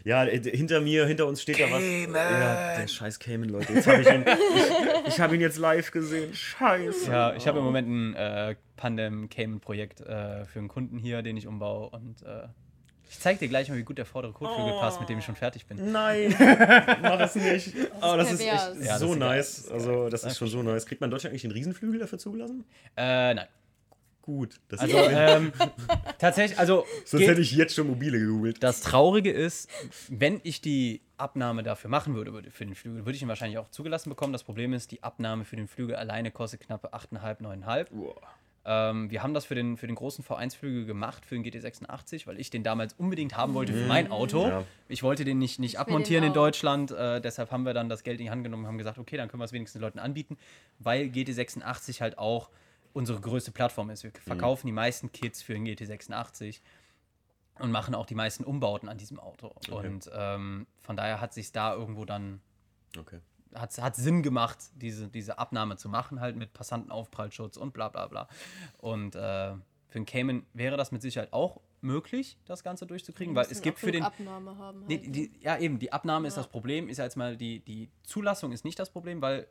Ja, äh, hinter mir, hinter uns steht da was. Ja, der scheiß Cayman, Leute. Jetzt habe ich ihn. ich ich habe ihn jetzt live gesehen. Scheiße. Ja, ich habe im Moment ein äh, Pandem Cayman Projekt äh, für einen Kunden hier, den ich umbaue und äh, ich zeige dir gleich mal, wie gut der vordere Kotflügel passt, mit dem ich schon fertig bin. Nein, mach es nicht. Oh, das ist echt. Ja, das so ist nice. Das ist Also, das ist schon so nice. Kriegt man in Deutschland eigentlich den Riesenflügel dafür zugelassen? Äh, nein. Gut. Das Also, ist, ähm, tatsächlich, also sonst geht- hätte ich jetzt schon mobile gegoogelt. das Traurige ist, wenn ich die Abnahme dafür machen würde, würde für den Flügel, würde ich ihn wahrscheinlich auch zugelassen bekommen. Das Problem ist, die Abnahme für den Flügel alleine kostet knappe 8,5, 9,5. Boah. Ähm, wir haben das für den, für den großen V1-Flügel gemacht, für den GT86, weil ich den damals unbedingt haben wollte für mein Auto. Ja. Ich wollte den nicht, nicht will abmontieren den in. Deutschland. Äh, deshalb haben wir dann das Geld in die Hand genommen und haben gesagt, okay, dann können wir es wenigstens den Leuten anbieten, weil GT86 halt auch unsere größte Plattform ist. Wir verkaufen die meisten Kits für den GT86 und machen auch die meisten Umbauten an diesem Auto. Und ähm, von daher hat sich da irgendwo dann Okay. Hat, hat Sinn gemacht, diese, diese Abnahme zu machen, halt mit Passantenaufprallschutz und bla bla bla. Und äh, für den Cayman wäre das mit Sicherheit auch möglich, das Ganze durchzukriegen, weil es gibt für den. Abnahme haben. Nee, Halt, die, ja, eben, die Abnahme ist Ja. das Problem, ist ja jetzt mal die, die Zulassung ist nicht das Problem, weil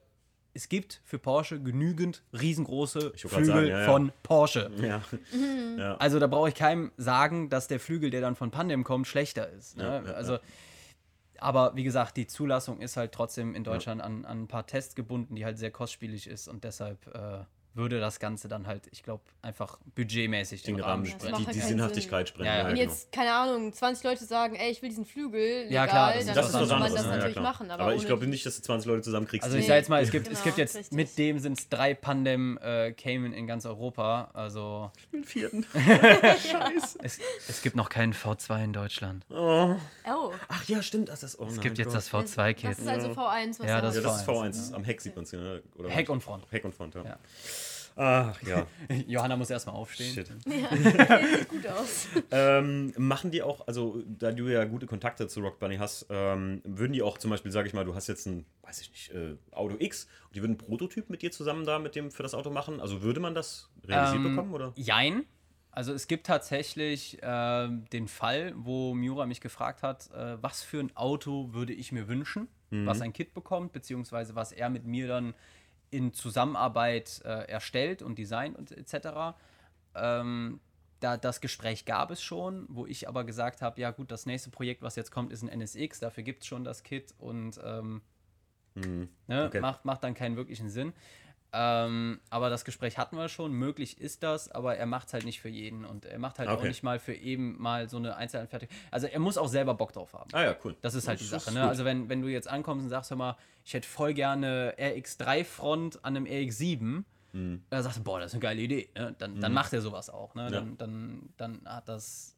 es gibt für Porsche genügend riesengroße Flügel sagen, ja, ja. von Porsche. Ja. ja. Also da brauche ich keinem sagen, dass der Flügel, der dann von Pandem kommt, schlechter ist. Ne? Ja, ja, also, aber wie gesagt, die Zulassung ist halt trotzdem in Deutschland an, an ein paar Tests gebunden, die halt sehr kostspielig ist und deshalb äh, würde das Ganze dann halt, ich glaube, einfach budgetmäßig den, Den Rahmen sprengen. die, die Sinnhaftigkeit sprengen. Ja, ja. Wenn genau. jetzt, keine Ahnung, 20 Leute sagen, ey, ich will diesen Flügel, Ja, legal, klar, das ist dann was muss man anderes, das ja, natürlich klar. machen. Aber, Aber, ich glaube nicht, dass du 20 Leute zusammenkriegst. Also ich sage jetzt mal, es gibt, es Genau, gibt jetzt richtig. mit dem sind es drei Pandem äh, Cayman in ganz Europa. Also den vierten. es, es gibt noch keinen V2 in Deutschland. Oh. Oh, Ach ja, stimmt. Das ist, oh Es gibt jetzt das V2-Kit. das ist also V1, was Ja, das Ja, das ist V1, V1. Am Heck sieht man es ja. Heck und Front. Heck und Front, ja. Ja. Ach ja. Johanna muss erstmal aufstehen. Shit. Sieht gut aus. ähm, machen die auch, also da du ja gute Kontakte zu Rock Bunny hast, ähm, würden die auch zum Beispiel, sage ich mal, du hast jetzt ein, weiß ich nicht, äh, Auto X und die würden einen Prototyp mit dir zusammen da mit dem für das Auto machen? Also würde man das realisiert Ähm, bekommen oder? Jein. Also es gibt tatsächlich ähm, den Fall, wo Miura mich gefragt hat, äh, was für ein Auto würde ich mir wünschen, Mhm. was ein Kit bekommt, beziehungsweise was er mit mir dann in Zusammenarbeit äh, erstellt und designt und etc. Ähm, da, das Gespräch gab es schon, wo ich aber gesagt habe, ja gut, das nächste Projekt, was jetzt kommt, ist ein NSX, dafür gibt es schon das Kit und ähm, Hm. ne, Okay. macht, macht dann keinen wirklichen Sinn. Ähm, aber das Gespräch hatten wir schon, möglich ist das, aber er macht es halt nicht für jeden und er macht halt auch Okay. nicht mal für eben mal so eine Einzelanfertigung. Also er muss auch selber Bock drauf haben. Ah ja, cool. Das ist halt die Das ist Sache. Ne? Also wenn, wenn du jetzt ankommst und sagst, hör mal, ich hätte voll gerne RX3-Front an einem RX7, Mhm. da sagst du, boah, das ist eine geile Idee. Ne? Dann, dann macht er sowas auch. Ne? Ja. Dann, dann, dann hat das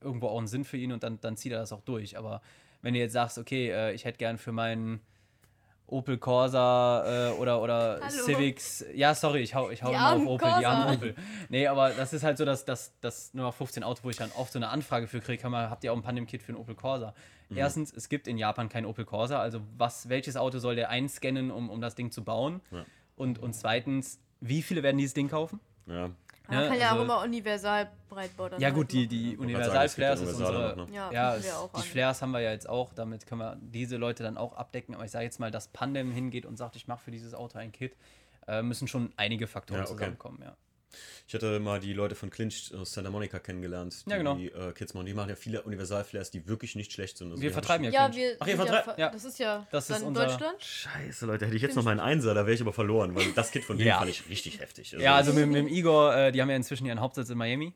irgendwo auch einen Sinn für ihn und dann, dann zieht er das auch durch. Aber wenn du jetzt sagst, okay, äh, ich hätte gern für meinen Opel Corsa äh, oder, oder Hallo. Civics, ja, sorry, ich hau, ich hau Die immer auf Opel, die armen Corsa. Opel. Nee, aber das ist halt so, dass das, das nur 15 Auto, wo ich dann oft so eine Anfrage für kriege, hör mal, habt ihr auch ein Pandem-Kit für einen Opel Corsa? Mhm. Erstens, es gibt in Japan kein Opel Corsa, also was, welches Auto soll der einscannen, um, um das Ding zu bauen? Ja. Und, und zweitens, wie viele werden dieses Ding kaufen? Ja. Man Ja, kann ja auch also- immer Universal-Breitbau dann Ja halt gut, die, die Universal-Flares ist unsere... noch, ne? Ja, Ja, auch die an. Flares haben wir ja jetzt auch, damit können wir diese Leute dann auch abdecken. Aber ich sage jetzt mal, dass Pandem hingeht und sagt, ich mache für dieses Auto ein Kit, äh, müssen schon einige Faktoren Ja, okay. zusammenkommen, ja. Ich hatte mal die Leute von Clinch aus Santa Monica kennengelernt, die Ja, genau. äh, Kids machen. Die machen ja viele Universalflares, die wirklich nicht schlecht sind. Also Wir vertreiben ja Ja, Clinch. wir. Ach, ihr vertreibt- ja. Das ist ja Das ist dann unser- Deutschland. Scheiße, Leute, hätte ich jetzt noch meinen Einser, da wäre ich aber verloren, weil das Kit von denen Ja. fand ich richtig heftig. Ja, also mit, mit dem Igor, äh, die haben ja inzwischen ihren Hauptsitz in Miami.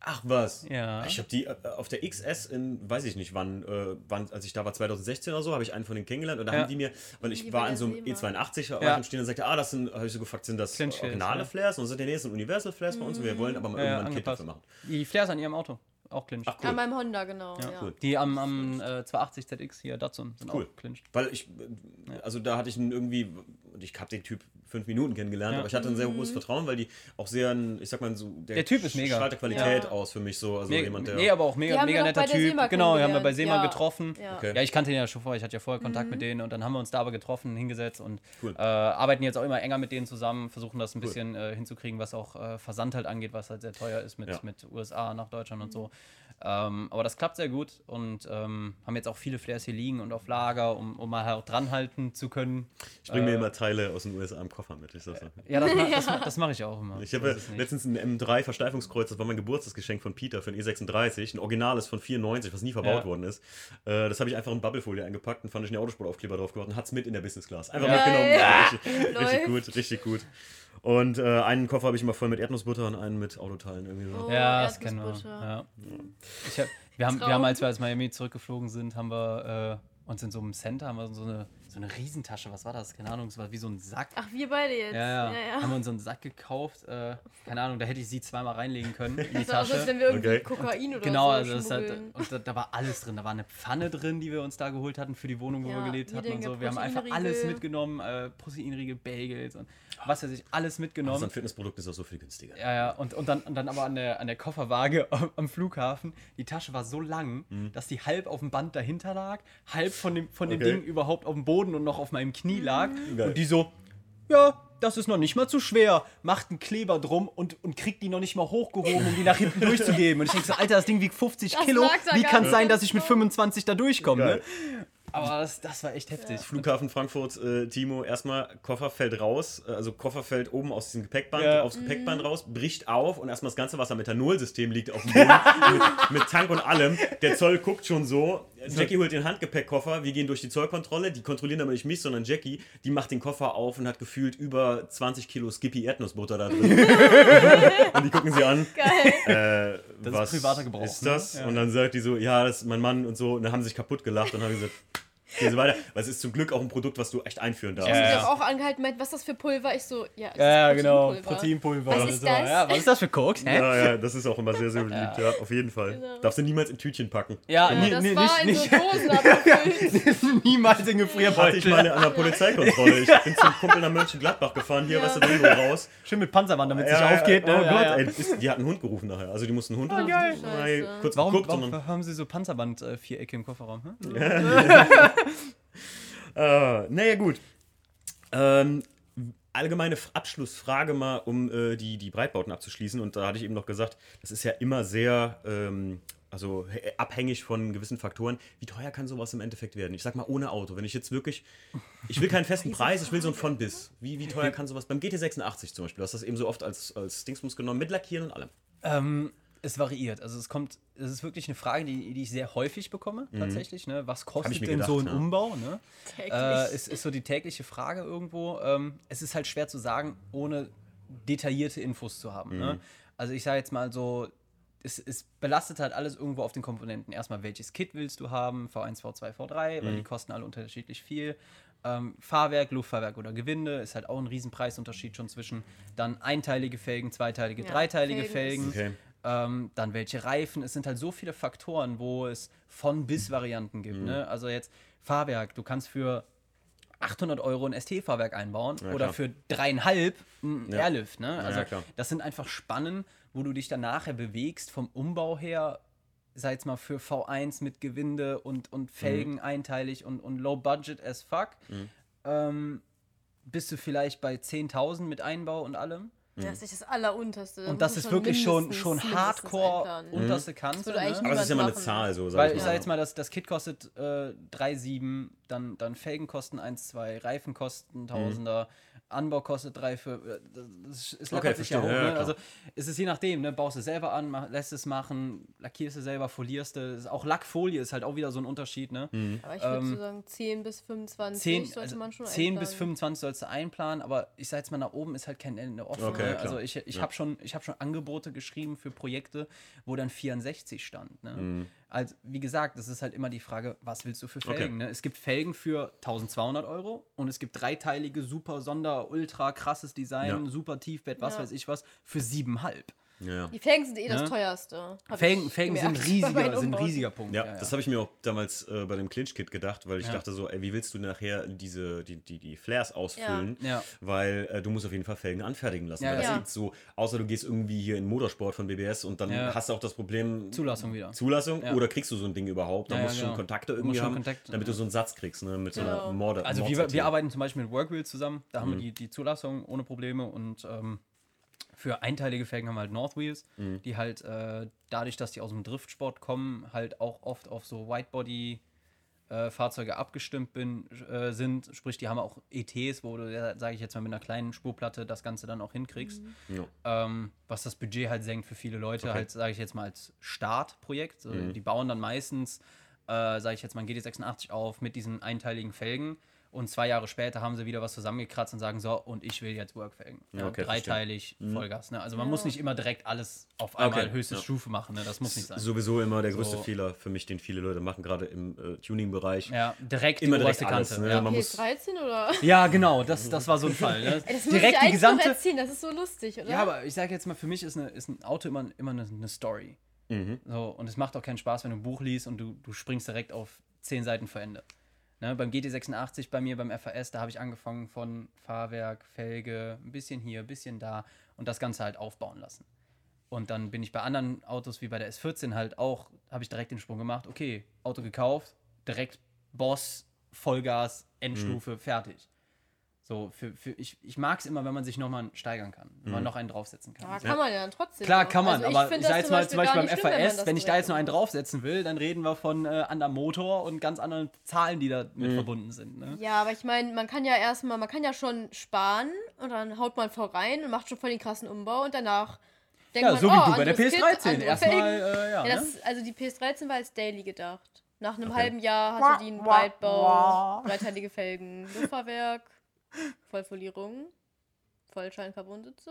Ach was. Ja. Ich habe die äh, auf der XS in, weiß ich nicht wann, äh, wann, als ich da war, 2016 oder so, habe ich einen von denen kennengelernt und da Ja. haben die mir, weil ich Die war in so einem SEMA. E82 war Ja. stehen und sagte, ah, das sind, habe ich so gefragt, sind das Clinch Flares, originale ja. Flares? Und so sagt der, nee, das sind Universal Flares bei uns und wir wollen aber mal Ja, irgendwann ein Kit dafür machen. Die Flares an ihrem Auto, auch Clinch. Ach, An cool. meinem Honda, genau. Ja, cool. Die am, am äh, 280 ZX hier, Datsun, sind Cool. auch Clinch. Weil ich, also da hatte ich einen irgendwie, und ich habe den Typ fünf Minuten kennengelernt, Ja. aber ich hatte ein sehr hohes Vertrauen, weil die auch sehr, ein- ich sag mal so, Der Typ ist mega. strahlt der Qualität Ja. aus für mich so, also Me jemand, der... nee, aber auch mega, mega wir netter der Typ. Genau, die haben wir bei. SEMA Ja. getroffen. Ja. Okay. Ja, ich kannte ihn ja schon vorher, ich hatte ja vorher Kontakt mit denen und dann haben wir uns da aber getroffen, hingesetzt und Cool. äh, arbeiten jetzt auch immer enger mit denen zusammen, versuchen das ein bisschen äh, hinzukriegen, was auch äh, Versand halt angeht, was halt sehr teuer ist mit, Ja. mit USA nach Deutschland und so. Ähm, aber das klappt sehr gut und ähm, haben jetzt auch viele Flares hier liegen und auf Lager, um, um mal halt dranhalten zu können. Ich bringe mir Äh, immer Teile aus den USA im Koffer mit. Ich sag's dir. Ja, das, ma das, ma das mache ich auch immer. Ich habe letztens ein M3 Versteifungskreuz, das war mein Geburtstagsgeschenk von Peter für ein E36, ein originales von 94, was nie verbaut Ja. worden ist. Äh, das habe ich einfach in Bubblefolie eingepackt und fand ich einen Autosportaufkleber drauf gemacht und hat es mit in der Business Class. Einfach Ja. mitgenommen. Geil. Richtig, richtig gut, richtig gut. Und äh, einen Koffer habe ich immer voll mit Erdnussbutter und einen mit Autoteilen irgendwie so. Oh, Ja, das kennen wir. Erdnussbutter. Ja. Ich hab, wir, haben, wir haben, als wir aus Miami zurückgeflogen sind, haben wir äh, uns in so einem Center, haben wir so eine, so eine Riesentasche, was war das? Keine Ahnung, es war wie so ein Sack. Ach, wir beide jetzt. Ja, ja, ja. ja. Haben wir uns so einen Sack gekauft. Äh, keine Ahnung, da hätte ich sie zweimal reinlegen können in die Das war aus, als Tasche. wenn wir irgendwie Okay. Kokain oder Genau, so also das hat, und da, da war alles drin. Da war eine Pfanne drin, die wir uns da geholt hatten für die Wohnung, wo Ja, wir gelebt hatten und so. Wir haben einfach alles mitgenommen, äh, Proteinriegel, Bagels und was weiß ich, alles mitgenommen. So ein Fitnessprodukt ist auch so viel günstiger. Ja, ja, und, und, dann, und dann aber an der, an der Kofferwaage am, Flughafen, die Tasche war so lang, dass die halb auf dem Band dahinter lag, halb von dem, von dem Okay. Ding überhaupt auf dem Boden und noch auf meinem Knie lag. Geil. Und die so, ja, das ist noch nicht mal zu schwer, macht einen Kleber drum und, und kriegt die noch nicht mal hochgehoben, um die nach hinten durchzugeben. Und ich denke so, Alter, das Ding wiegt 50 Das Kilo, wie kann es sein, dass ich mit 25 da durchkomme? Ne? Aber das, das war echt heftig. Flughafen Frankfurt, äh, Timo, erstmal Koffer fällt raus, äh, also Koffer fällt oben aus diesem Gepäckband, Ja. aufs Mhm. Gepäckband raus, bricht auf und erstmal das ganze Wasser Methanolsystem liegt auf dem Boden mit, mit Tank und allem. Der Zoll guckt schon so. Jackie holt den Handgepäckkoffer, wir gehen durch die Zollkontrolle, die kontrollieren aber nicht mich, sondern Jackie, die macht den Koffer auf und hat gefühlt über 20 Kilo Skippy Erdnussbutter da drin. und die gucken sie an. Geil. Äh, Das ist was privater Gebrauch, ist ne? das? Ja. Und dann sagt die so, ja, das ist mein Mann und so. Und dann haben sie sich kaputt gelacht und haben gesagt, gehen Sie weiter. Weil es ist zum Glück auch ein Produkt, was du echt einführen darfst. Ja, Ich ja. habe auch angehalten, meint, was ist das für Pulver? Ich so, ja, das Ja, ist genau, Proteinpulver. Was ist so. das? Ja, was ist das für Koks? Hä? Ja, ja, das ist auch immer sehr, sehr beliebt, ja, auf jeden Fall. Genau. Darfst du niemals in Tütchen packen. Ja, Ja, nie- das nie- war nicht, in so Dosen abgefüllt. niemals in Hatte ich Gefrierbeutel. mal an der Polizeikontrolle. Ich bin zum Kumpel nach Mönchengladbach gefahren, hier, Ja. was du drin raus. Schön mit Panzerwand, damit es Ja, nicht aufgeht. ja, Ne? Oh Gott, ja. ey, ist, die hatten einen Hund gerufen nachher. Also die mussten einen Hund geil. Kurz Warum, geguckt, warum sondern. haben sie so Panzerband-Vierecke im Kofferraum? Äh, naja, gut. Ähm, allgemeine Abschlussfrage mal, um äh, die, die Breitbauten abzuschließen. Und da hatte ich eben noch gesagt, das ist ja immer sehr ähm, also abhängig von gewissen Faktoren. Wie teuer kann sowas im Endeffekt werden? Ich sag mal ohne Auto. Wenn ich jetzt wirklich, ich will keinen festen Preis, ich will so ein von bis. Wie, wie teuer kann sowas beim GT86 zum Beispiel? Du hast das eben so oft als, als Dingsmus genommen, mit Lackieren und allem. Ähm, es variiert. Also es kommt, es ist wirklich eine Frage, die, die ich sehr häufig bekomme, tatsächlich. Ne? Was Mhm. kostet denn gedacht, so ein ja. Umbau? Ne? Täglich. Äh, ist, ist so die tägliche Frage irgendwo. Ähm, es ist halt schwer zu sagen, ohne detaillierte Infos zu haben. Mhm. Ne? Also ich sage jetzt mal so, es, es belastet halt alles irgendwo auf den Komponenten. Erstmal, welches Kit willst du haben? V1, V2, V3, weil Mhm. die kosten alle unterschiedlich viel. Ähm, Fahrwerk, Luftfahrwerk oder Gewinde ist halt auch ein Riesenpreisunterschied schon zwischen dann einteilige Felgen, zweiteilige, Ja, dreiteilige Felgen Felgen. Okay. Ähm, dann welche Reifen. Es sind halt so viele Faktoren, wo es von bis Varianten Mhm. gibt. Ne? Also jetzt Fahrwerk. Du kannst für 800 Euro ein ST-Fahrwerk einbauen Ja, oder klar. für dreieinhalb ein Ja. Airlift. Ne? Also ja, das sind einfach Spannen, wo du dich dann nachher bewegst vom Umbau her. Sei jetzt mal für V1 mit Gewinde und, und Felgen Mhm. einteilig und, und low budget as fuck. Ähm, bist du vielleicht bei 10.000 mit Einbau und allem. Das ist nicht das Allerunterste. Da Und das ist wirklich schon, schon Hardcore einplanen. unterste Kante. Ne? Aber es ist ja mal eine machen. Zahl, so sag Weil ich ich sage jetzt mal, das, das Kit kostet äh, 3,7, dann, dann Felgen kosten 1, 2, Reifen kosten Tausender, Anbau kostet 3, für, das ist Okay, lockert sich ja hoch. verstehe, ja, ne? klar. Also es ist je nachdem, ne? baust du selber an, mach, lässt es machen, lackierst du selber, folierst du. Ist Auch Lackfolie ist halt auch wieder so ein Unterschied. Ne? Aber ich würde Ähm, so sagen, 10 bis 25 10, sollte also man schon 10 bis einplanen. 25 sollst du einplanen, aber ich sag jetzt mal, nach oben ist halt kein Ende offen. Okay, ne? klar. Also ich, ich Ja. habe schon, ich hab schon Angebote geschrieben für Projekte, wo dann 64 stand. Ne? Mhm. Also wie gesagt, das ist halt immer die Frage, was willst du für Okay. Felgen? Ne? Es gibt Felgen für 1200 Euro und es gibt dreiteilige, super Sonder, ultra krasses Design, Ja. super Tiefbett, was Ja. weiß ich was, für 7,5. Ja, ja. Die Felgen sind eh Ne? das teuerste. hab Felgen, ich Felgen sind, riesiger, sind ein riesiger Punkt. Ja, das habe ich mir auch damals äh, bei dem Clinch-Kit gedacht, weil ich Ja. dachte so, ey, wie willst du nachher diese, die, die, die Flares ausfüllen? Ja. Weil äh, du musst auf jeden Fall Felgen anfertigen lassen. Ja, weil das ja. gibt so, außer du gehst irgendwie hier in Motorsport von BBS und dann Ja. hast du auch das Problem. Zulassung wieder. Zulassung Ja. oder kriegst du so ein Ding überhaupt? Da musst du schon genau. Kontakte irgendwie schon haben, damit du so einen Satz kriegst, ne? Mit so Genau. einer Morde. Also wir, arbeiten zum Beispiel mit Workwheel zusammen, da Mhm. haben wir die, die Zulassung ohne Probleme und ähm, für einteilige Felgen haben wir halt Northwheels, Mhm. die halt äh, dadurch, dass die aus dem Driftsport kommen, halt auch oft auf so Whitebody äh, Fahrzeuge abgestimmt bin, äh, sind, sprich die haben auch ETs, wo du, sage ich jetzt mal, mit einer kleinen Spurplatte das Ganze dann auch hinkriegst. Ja. Ähm, was das Budget halt senkt für viele Leute, Okay. halt, sage ich jetzt mal, als Startprojekt. Mhm. Die bauen dann meistens, äh, sage ich jetzt mal, ein GT86 auf mit diesen einteiligen Felgen. Und zwei Jahre später haben sie wieder was zusammengekratzt und sagen, so, und ich will jetzt Workfelgen. Ja, okay, Dreiteilig, Vollgas. Ne? Also man Ja. muss nicht immer direkt alles auf einmal Okay, höchste ja. Stufe machen. Ne? Das muss nicht sein. Sowieso immer der größte So. Fehler für mich, den viele Leute machen, gerade im äh, Tuning-Bereich. Ja, direkt Immer die direkt oberste alles, Kante. ne? Ja. Man muss- PS13 oder? ja, genau, das, das war so ein Fall. Ne? Ey, das muss ich direkt die eigentlich noch gesamte. erzählen, das ist so lustig, oder? Ja, aber ich sage jetzt mal, für mich ist, eine, ist ein Auto immer, immer eine, eine Story. Mhm. So, und es macht auch keinen Spaß, wenn du ein Buch liest und du, du springst direkt auf zehn Seiten vor Ende. Ne, beim GT86 bei mir, beim FAS, da habe ich angefangen von Fahrwerk, Felge, ein bisschen hier, ein bisschen da und das Ganze halt aufbauen lassen. Und dann bin ich bei anderen Autos wie bei der S14 halt auch, habe ich direkt den Sprung gemacht, okay, Auto gekauft, direkt Boss, Vollgas, Endstufe, Mhm. fertig. So, für, für, ich, ich mag es immer, wenn man sich nochmal steigern kann, wenn Mhm. man noch einen draufsetzen kann. Ja, kann man ja dann trotzdem. Klar, kann man, Also ich aber find ich das sag jetzt mal zum Beispiel beim schlimm, wenn FAS, das wenn ich da jetzt noch einen draufsetzen will, dann reden wir von äh, anderem Motor und ganz anderen Zahlen, die da mit verbunden sind. Ne? Ja, aber ich meine, man kann ja erstmal, man kann ja schon sparen und dann haut man voll rein und macht schon voll den krassen Umbau und danach denkt Ja, man, so oh, wie du bei der anderes Kit, PS13. andere Erstmal, äh, ja, Ja, ne? das, also die PS13 war als Daily gedacht. Nach einem Okay. halben Jahr hast du die in Breitbau, dreiteilige Felgen, Luftfahrwerk, Vollfolierung, Vollschein-Carbon-Sitze.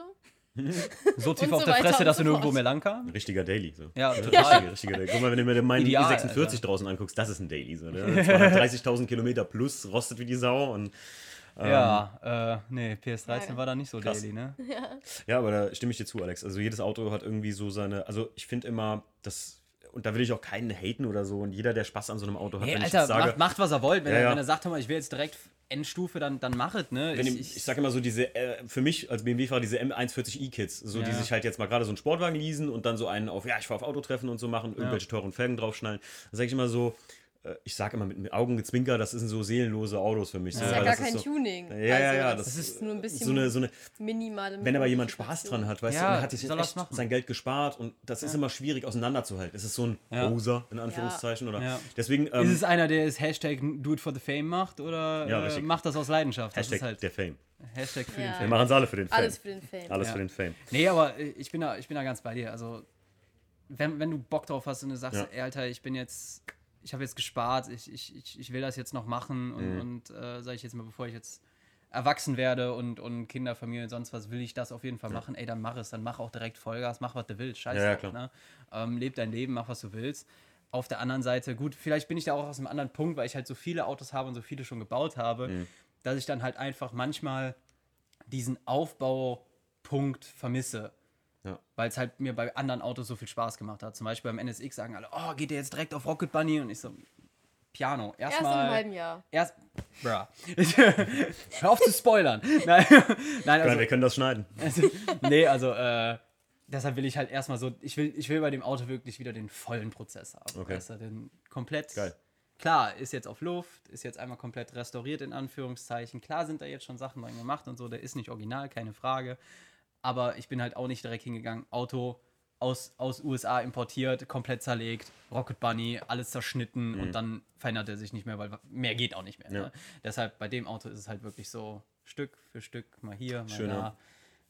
so tief und auf so der Fresse, dass so du nirgendwo mehr lang kam. Ein richtiger Daily. So. Ja, total. Richtiger, richtiger Daily. Guck mal, wenn du mir meinen Ideal, i46 Alter. draußen anguckst, das ist ein Daily. So, ne? 230.000 Kilometer plus, rostet wie die Sau. Und, ähm, Ja, äh, nee, PS13 Ja. war da nicht so Krass. daily, ne? Ja, aber da stimme ich dir zu, Alex. Also jedes Auto hat irgendwie so seine. Also ich finde immer, das. Und da will ich auch keinen haten oder so. Und jeder, der Spaß an so einem Auto hat, Hey, wenn ich Alter, jetzt sage. macht, macht was er wollt. Wenn, Ja, er, ja. wenn er sagt, hör mal, ich will jetzt direkt Endstufe, dann, dann machet, ne? Wenn Ich- ich, ich- ich sage immer so diese, äh, für mich als BMW-Fahrer diese M140i-Kits, so die Ja. sich halt jetzt mal gerade so einen Sportwagen leasen und dann so einen auf, ja, ich fahre auf Autotreffen und so machen, irgendwelche teuren Felgen draufschnallen. Da sage ich immer so, ich sage immer mit, mit Augengezwinker, das sind so seelenlose Autos für mich. Ja. So, Das ist ja gar das kein ist so, Tuning. Ja, ja, ja, das, das ist nur ein bisschen so eine, so eine, minimale wenn aber jemand Spaß dran hat, weißt Ja, du, er hat sich soll jetzt sein Geld gespart und das ist immer schwierig auseinanderzuhalten. Es ist so ein Ja. In Anführungszeichen, oder? Ja. Deswegen, Ist ähm, es einer, der es Hashtag Do It for the Fame macht oder Ja, äh, macht das aus Leidenschaft? Das Hashtag ist halt der Fame. Hashtag für Ja. den Wir Fame. machen es alle für den Fame. Alles für den Fame. Alles Ja. für den Fame. Nee, aber äh, ich bin da, ich bin da ganz bei dir. Also, wenn, wenn du Bock drauf hast und du sagst, Ja. ey, Alter, ich bin jetzt, ich habe jetzt gespart, ich, ich, ich, will das jetzt noch machen und, Mhm. und äh, sage ich jetzt mal, bevor ich jetzt erwachsen werde und, und Kinder, Familie und sonst was, will ich das auf jeden Fall machen. Ey, dann mach es, dann mach auch direkt Vollgas, mach, was du willst. Scheiße. Ja, ja. Ne? Ähm, leb dein Leben, mach, was du willst. Auf der anderen Seite, gut, vielleicht bin ich da auch aus einem anderen Punkt, weil ich halt so viele Autos habe und so viele schon gebaut habe, Mhm. dass ich dann halt einfach manchmal diesen Aufbaupunkt vermisse. Ja. Weil es halt mir bei anderen Autos so viel Spaß gemacht hat. Zum Beispiel beim NSX sagen alle, oh, geht ihr jetzt direkt auf Rocket Bunny? Und ich so, Piano. Erst im Erstmal. halben Jahr. Erst. Bruh. Hör auf zu spoilern. Nein, Nein also, wir können das schneiden. also, nee, also, äh, deshalb will ich halt erstmal so, ich will, ich will bei dem Auto wirklich wieder den vollen Prozess haben. Okay. Weißt den komplett. Geil. Klar, ist jetzt auf Luft, ist jetzt einmal komplett restauriert, in Anführungszeichen. Klar sind da jetzt schon Sachen dran gemacht und so, der ist nicht original, keine Frage. Aber ich bin halt auch nicht direkt hingegangen, Auto aus, aus USA importiert, komplett zerlegt, Rocket Bunny, alles zerschnitten und dann verändert er sich nicht mehr, weil mehr geht auch nicht mehr. Mhm. Ja. Ne? Deshalb bei dem Auto ist es halt wirklich so Stück für Stück, mal hier, mal Schön, da.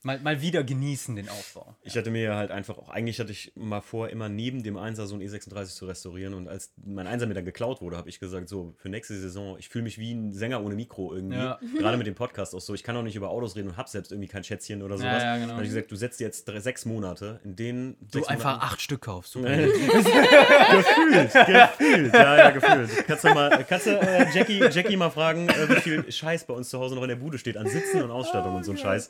Ja. Mal, mal wieder genießen den Aufbau. Ich hatte mir halt einfach auch, eigentlich hatte ich mal vor, immer neben dem Einser so ein E36 zu restaurieren. Und als mein Einser mir dann geklaut wurde, habe ich gesagt, so, für nächste Saison, ich fühle mich wie ein Sänger ohne Mikro irgendwie. Ja. Gerade mit dem Podcast auch so. Ich kann auch nicht über Autos reden und habe selbst irgendwie kein Schätzchen oder sowas. ja, genau. Dann habe ich gesagt, du setzt jetzt drei, sechs Monate, in denen Du einfach Monaten- acht Stück kaufst. Gefühlt, gefühlt, ja, ja, gefühlt. Kannst du mal, kannst du äh, Jackie, Jackie mal fragen, äh, wie viel Scheiß bei uns zu Hause noch in der Bude steht an Sitzen und Ausstattung und so ein Scheiß.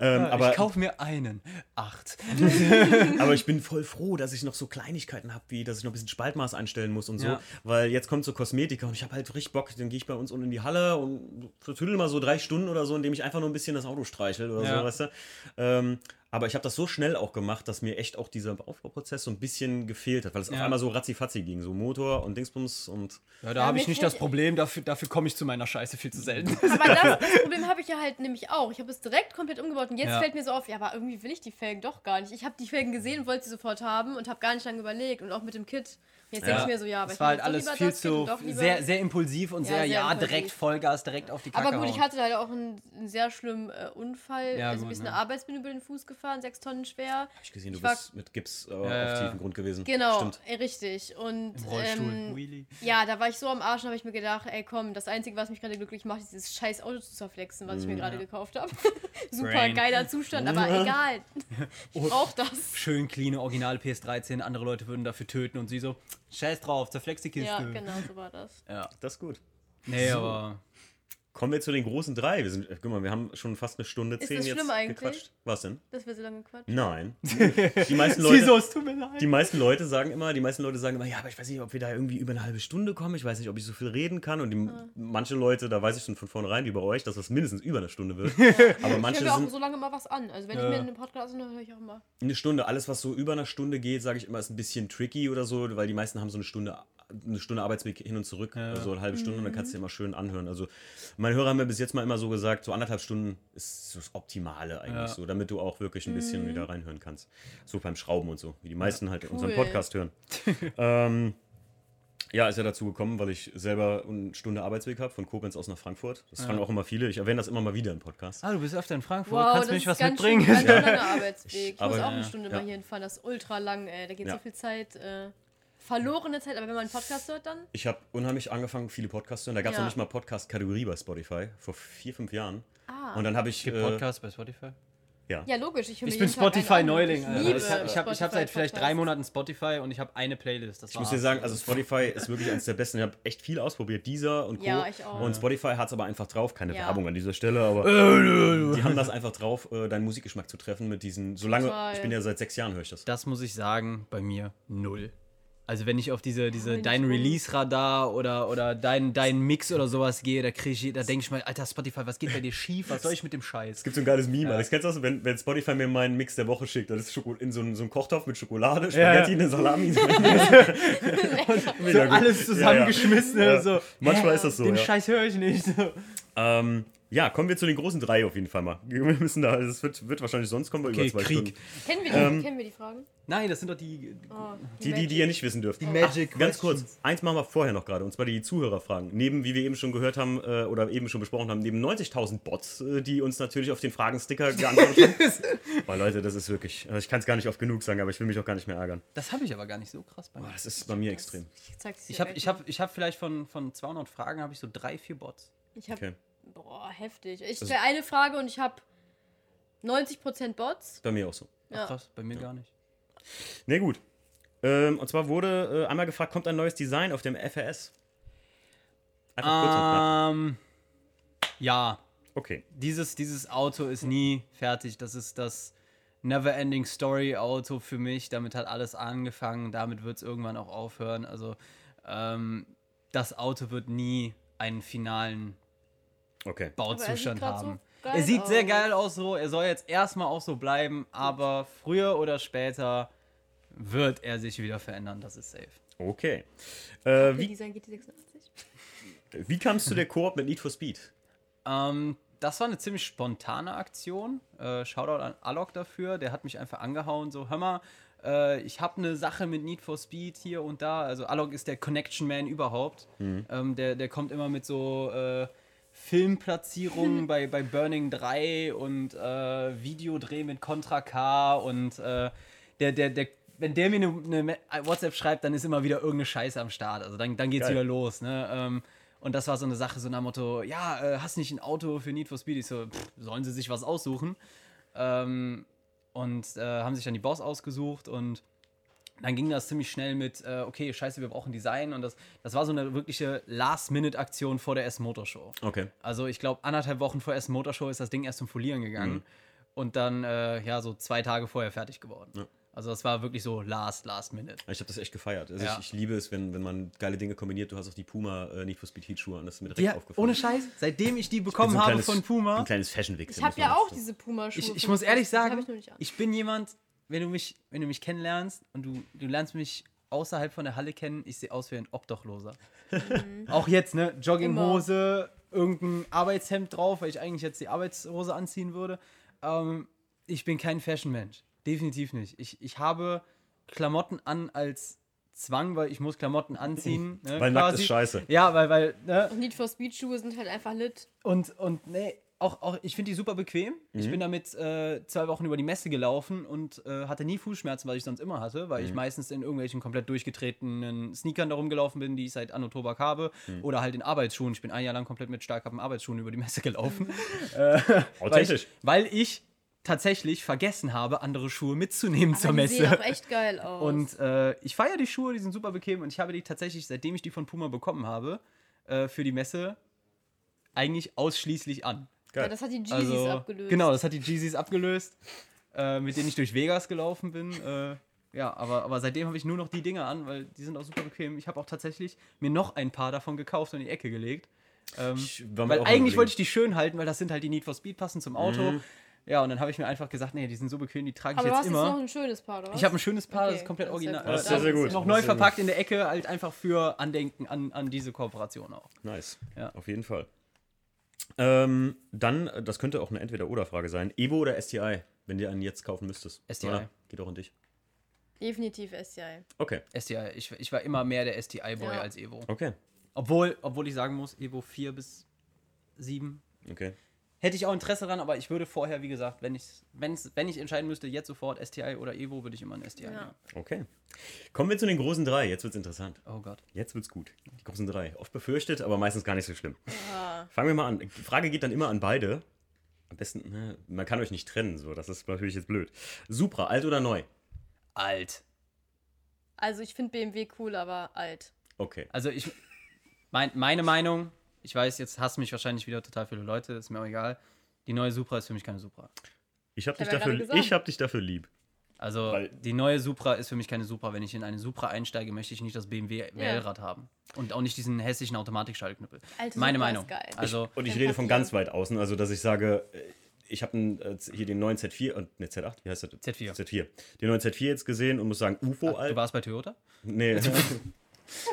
Ähm, aber, ich kaufe mir einen. Acht. aber ich bin voll froh, dass ich noch so Kleinigkeiten habe, wie dass ich noch ein bisschen Spaltmaß einstellen muss und so, Ja. weil jetzt kommt so Kosmetika und ich habe halt richtig Bock, dann gehe ich bei uns unten in die Halle und vertüdel mal so drei Stunden oder so, indem ich einfach nur ein bisschen das Auto streichel oder Ja. so, weißt du. Ähm, aber ich habe das so schnell auch gemacht, dass mir echt auch dieser Aufbauprozess so ein bisschen gefehlt hat, weil es auf Ja. einmal so ratzifatzi ging, so Motor und Dingsbums und Ja, da Ja, habe ich nicht das Problem, dafür, dafür komme ich zu meiner Scheiße viel zu selten. Aber das, das Problem habe ich ja halt nämlich auch. Ich habe es direkt komplett umgebaut und jetzt Ja. fällt mir so auf, ja, aber irgendwie will ich die Felgen doch gar nicht. Ich habe die Felgen gesehen und wollte sie sofort haben und habe gar nicht lange überlegt und auch mit dem Kit. Jetzt denke ich mir so, ja, aber es ich war halt alles viel zu sehr, sehr impulsiv und Ja, sehr, sehr ja, impulsiv. direkt Vollgas, direkt auf die Kacke Aber gut, ich hatte halt auch einen, einen sehr schlimmen äh, Unfall. Ja, also gut, ein bisschen ne? Arbeitsbinde über den Fuß gefahren, sechs Tonnen schwer. Hab ich gesehen, du Ich bist mit Gips äh, Ja, auf ja. tiefen Grund gewesen. Genau, Stimmt. äh, richtig. Und Im Rollstuhl. ähm, Wheelie. ja, da war ich so am Arsch und habe ich mir gedacht, ey komm, das Einzige, was mich gerade glücklich macht, ist dieses scheiß Auto zu zerflexen, was ich mir gerade gekauft habe. Super geiler Zustand, aber egal. Ich brauch das. Schön clean, original PS13. Andere Leute würden dafür töten und sie so, scheiß drauf, zerflex die Kiste. Ja, genau so war das. Ja. Das ist gut. Nee, aber Kommen wir zu den großen drei. Wir sind, äh, guck mal, wir haben schon fast eine Stunde Ist zehn das jetzt schlimm eigentlich? gequatscht. Was denn? Dass wir so lange quatschen. Nein. Die meisten Leute, so, es tut mir leid. die meisten Leute sagen immer, die meisten Leute sagen immer, ja, aber ich weiß nicht, ob wir da irgendwie über eine halbe Stunde kommen. Ich weiß nicht, ob ich so viel reden kann. Und die, manche Leute, da weiß ich schon von vornherein, wie bei euch, dass das mindestens über eine Stunde wird. Aber Ich manche höre mir auch sind so lange mal was an. Also wenn Ja. ich mir einen Podcast anhöre, höre ich auch immer. eine Stunde. Alles, was so über eine Stunde geht, sage ich immer, ist ein bisschen tricky oder so, weil die meisten haben so eine Stunde eine Stunde Arbeitsweg hin und zurück, Ja. also eine halbe Stunde, und dann Mhm. kannst du dir immer schön anhören. Also meine Hörer haben mir bis jetzt mal immer so gesagt, so anderthalb Stunden ist so das Optimale eigentlich Ja. so, damit du auch wirklich ein bisschen wieder reinhören kannst. So beim Schrauben und so, wie die meisten halt unseren Cool. Podcast hören. ähm, ja, ist ja dazu gekommen, weil ich selber eine Stunde Arbeitsweg habe, von Koblenz aus nach Frankfurt. Das fragen auch immer viele. Ich erwähne das immer mal wieder im Podcast. Ah, du bist öfter in Frankfurt. Wow, Kannst mir nicht was ganz mitbringen? schön, ganz schön langer Arbeitsweg. Ich, aber- muss auch Ja. eine Stunde Ja. mal hier hinfahren. Das ist ultra lang, ey. Da geht Ja. so viel Zeit. Äh, verlorene Zeit. Aber wenn man einen Podcast hört, dann. Ich habe unheimlich angefangen, viele Podcasts zu hören. Da gab es Ja. noch nicht mal Podcast-Kategorie bei Spotify, vor vier, fünf Jahren. Ah. Und dann habe ich. Gibt Äh, Podcasts bei Spotify? Ja, logisch. Ich, Ich bin. Spotify-Neuling. Liebe Ich habe ich hab, ich hab seit vielleicht drei. Monaten Spotify und ich habe eine Playlist. Das Ich muss dir sagen, also Spotify ist wirklich eines der besten. Ich habe echt viel ausprobiert, dieser und Co. Ja, ich auch. Und Spotify hat es aber einfach drauf. Keine Ja. Werbung an dieser Stelle, aber die haben das einfach drauf, äh, deinen Musikgeschmack zu treffen mit diesen. Solange Total. ich bin ja seit sechs Jahren höre ich das. das muss ich sagen, bei mir null. Also wenn ich auf diese, diese wenn dein Release-Radar oder, oder dein, dein Mix oder sowas gehe, da kriege ich, da denke ich mal, Alter Spotify, was geht bei dir schief? Was soll ich mit dem Scheiß? Es gibt so ein geiles Meme, Alex. Kennst du das? Wenn, wenn Spotify mir meinen Mix der Woche schickt, das ist Schoko in so einem so Kochtopf mit Schokolade, Spaghetti, eine Salami. So alles zusammengeschmissen. Ja, ja. So. Manchmal ist das so, Den ja. Scheiß höre ich nicht. So. Ähm, ja, kommen wir zu den großen drei auf jeden Fall mal. Wir müssen da, das wird, wird wahrscheinlich sonst kommen wir Okay, über zwei Krieg. Stunden. Kennen wir die, Ähm, kennen wir die Fragen? Nein, das sind doch die. Oh, Die, die, die ihr nicht wissen dürft. Die Magic Ganz kurz, eins machen wir vorher noch gerade, und zwar die Zuhörerfragen. Neben, wie wir eben schon gehört haben, äh, oder eben schon besprochen haben, neben 90.000 Bots, äh, die uns natürlich auf den Fragensticker geantwortet haben. Boah, Leute, das ist wirklich, also ich kann es gar nicht oft genug sagen, aber ich will mich auch gar nicht mehr ärgern. Das habe ich aber gar nicht so krass bei mir. Boah, das ist bei mir extrem. Ich zeig's dir Ich habe ich hab, ich hab vielleicht von, von 200 Fragen habe ich so drei, vier Bots. Ich habe, Okay. Boah, heftig. Ich Das- stelle eine Frage und ich habe 90% Bots. Bei mir auch so. Ach, Ja. krass, bei mir gar nicht. Ne, gut. Ähm, und zwar wurde äh, einmal gefragt, kommt ein neues Design auf dem FRS? Einfach kurz und knapp. Ähm, ja, Okay. dieses, dieses Auto ist nie fertig. Das ist das Never-Ending Story Auto für mich. Damit hat alles angefangen. Damit wird es irgendwann auch aufhören. Also, ähm, das Auto wird nie einen finalen Okay. Bauzustand so haben. geil er sieht sehr aus. geil aus so. Er soll jetzt erstmal auch so bleiben. Aber früher oder später wird er sich wieder verändern. Das ist safe. Okay. Äh, Wie wie Design GT86? wie kam es zu der Koop mit Need for Speed? Ähm, das war eine ziemlich spontane Aktion. Äh, Shoutout an Alok dafür. Der hat mich einfach angehauen. So, hör mal, äh, ich habe eine Sache mit Need for Speed hier und da. Also Alok ist der Connection Man überhaupt. Ähm, der, der kommt immer mit so äh, Filmplatzierungen bei, bei Burning 3 und äh, Videodreh mit Contra K und äh, der, der, der, wenn der mir eine, eine WhatsApp schreibt, dann ist immer wieder irgendeine Scheiße am Start. Also dann, dann geht's Geil. wieder los. Ne? Ähm, und das war so eine Sache, so nach dem Motto, ja, äh, hast nicht ein Auto für Need for Speed? Ich so, pff, sollen sie sich was aussuchen? Ähm, und äh, haben sich dann die Boss ausgesucht und dann ging das ziemlich schnell mit, äh, okay, scheiße, wir brauchen Design und das, das war so eine wirkliche Last-Minute-Aktion vor der S-Motor-Show. Okay. Also ich glaube, anderthalb Wochen vor S-Motor-Show ist das Ding erst zum Folieren gegangen Mhm. und dann, äh, ja, so zwei Tage vorher fertig geworden. Ja. Also das war wirklich so Last, Last Minute. Ich habe das echt gefeiert. Also Ja. ich, ich liebe es, wenn, wenn man geile Dinge kombiniert. Du hast auch die Puma äh, Need for Speed Heat Schuhe an. Das ist mir direkt Ja, aufgefallen. ohne Scheiß, seitdem ich die bekommen so ein habe kleines- von Puma. Ein kleines Fashion-Victim. Ich habe ja auch diese Puma-Schuhe. Ich, ich von muss ehrlich sagen, ich ich bin jemand, wenn du mich, wenn du mich kennenlernst und du, du lernst mich außerhalb von der Halle kennen, ich sehe aus wie ein Obdachloser. Auch jetzt, ne? Jogginghose, irgendein Arbeitshemd drauf, weil ich eigentlich jetzt die Arbeitshose anziehen würde. Ähm, ich bin kein Fashion-Mensch. Definitiv nicht. Ich, ich habe Klamotten an als Zwang, weil ich muss Klamotten anziehen. Ne, Weil nackt quasi. ist scheiße. Ja, weil, weil, ne? Und Need for Speed Schuhe sind halt einfach lit. Und, und nee, auch, auch ich finde die super bequem. Ich Mhm. bin damit äh, zwei Wochen über die Messe gelaufen und äh, hatte nie Fußschmerzen, was ich sonst immer hatte, weil Mhm. ich meistens in irgendwelchen komplett durchgetretenen Sneakern darum gelaufen bin, die ich seit Anno Tobak habe. Mhm. Oder halt in Arbeitsschuhen. Ich bin ein Jahr lang komplett mit starken Arbeitsschuhen über die Messe gelaufen. äh, weil, Authentisch. ich, weil ich tatsächlich vergessen habe, andere Schuhe mitzunehmen zur Aber die sehen Messe. auch echt geil aus. Und äh, ich feiere die Schuhe, die sind super bequem und ich habe die tatsächlich, seitdem ich die von Puma bekommen habe, äh, für die Messe eigentlich ausschließlich an. Ja, Geil. das hat die Jeezys Also, abgelöst. Genau, das hat die Jeezys abgelöst, äh, mit denen ich durch Vegas gelaufen bin. Äh, ja, aber, aber seitdem habe ich nur noch die Dinger an, weil die sind auch super bequem. Ich habe auch tatsächlich mir noch ein paar davon gekauft und in die Ecke gelegt. Ähm, weil eigentlich wollte ich die schön halten, weil das sind halt die Need for Speed passen zum Auto. Mhm. Ja, und dann habe ich mir einfach gesagt, nee, die sind so bequem, die trage ich Aber du jetzt hast jetzt noch immer. ein schönes Paar, oder? Ich habe ein schönes Paar, das Okay, ist komplett das ist original. ja Das ist sehr, sehr gut. Noch Das neu verpackt in der Ecke, halt einfach für Andenken an, an diese Kooperation auch. Nice. Ja. Auf jeden Fall. Ähm, dann, das könnte auch eine Entweder-Oder-Frage sein. Evo oder STI, wenn du einen jetzt kaufen müsstest? STI. Oder? Geht auch an dich. Definitiv SCI. Okay, STI, ich, ich war immer mehr der STI-Boy Ja. als Evo. okay, Obwohl, obwohl ich sagen muss, Evo 4 bis 7 okay. Hätte ich auch Interesse dran, aber ich würde vorher, wie gesagt, wenn ich, wenn's, wenn ich entscheiden müsste, jetzt sofort STI oder Evo, würde ich immer ein STI Ja. nehmen. Okay. Kommen wir zu den großen drei. Jetzt wird's interessant. Oh Gott. Jetzt wird's gut. Die großen drei. Oft befürchtet, aber meistens gar nicht so schlimm. Ja. Fangen wir mal an. Die Frage geht dann immer an beide. Am besten, ne, man kann euch nicht trennen, so. Das ist natürlich jetzt blöd. Supra, alt oder neu? Alt. Also ich finde BMW cool, aber alt. Okay. Also ich, mein, meine Meinung, ich weiß, jetzt hassen mich wahrscheinlich wieder total viele Leute, ist mir auch egal. Die neue Supra ist für mich keine Supra. Ich hab, Ich dich, ja dafür, ich hab dich dafür lieb. Also Weil- die neue Supra ist für mich keine Supra. Wenn ich in eine Supra einsteige, möchte ich nicht das BMW WL-Rad haben. Und auch nicht diesen hässlichen Automatikschaltknüppel. Alte Meine Supra Meinung. ist geil. Also Und ich rede von ganz weit außen, also dass ich sage, äh, ich habe äh, hier den neuen Z4, und ne, Z8, wie heißt das? Z4. Z4. Den neuen Z4 jetzt gesehen und muss sagen, UFO, du Alter. warst bei Toyota? Nee.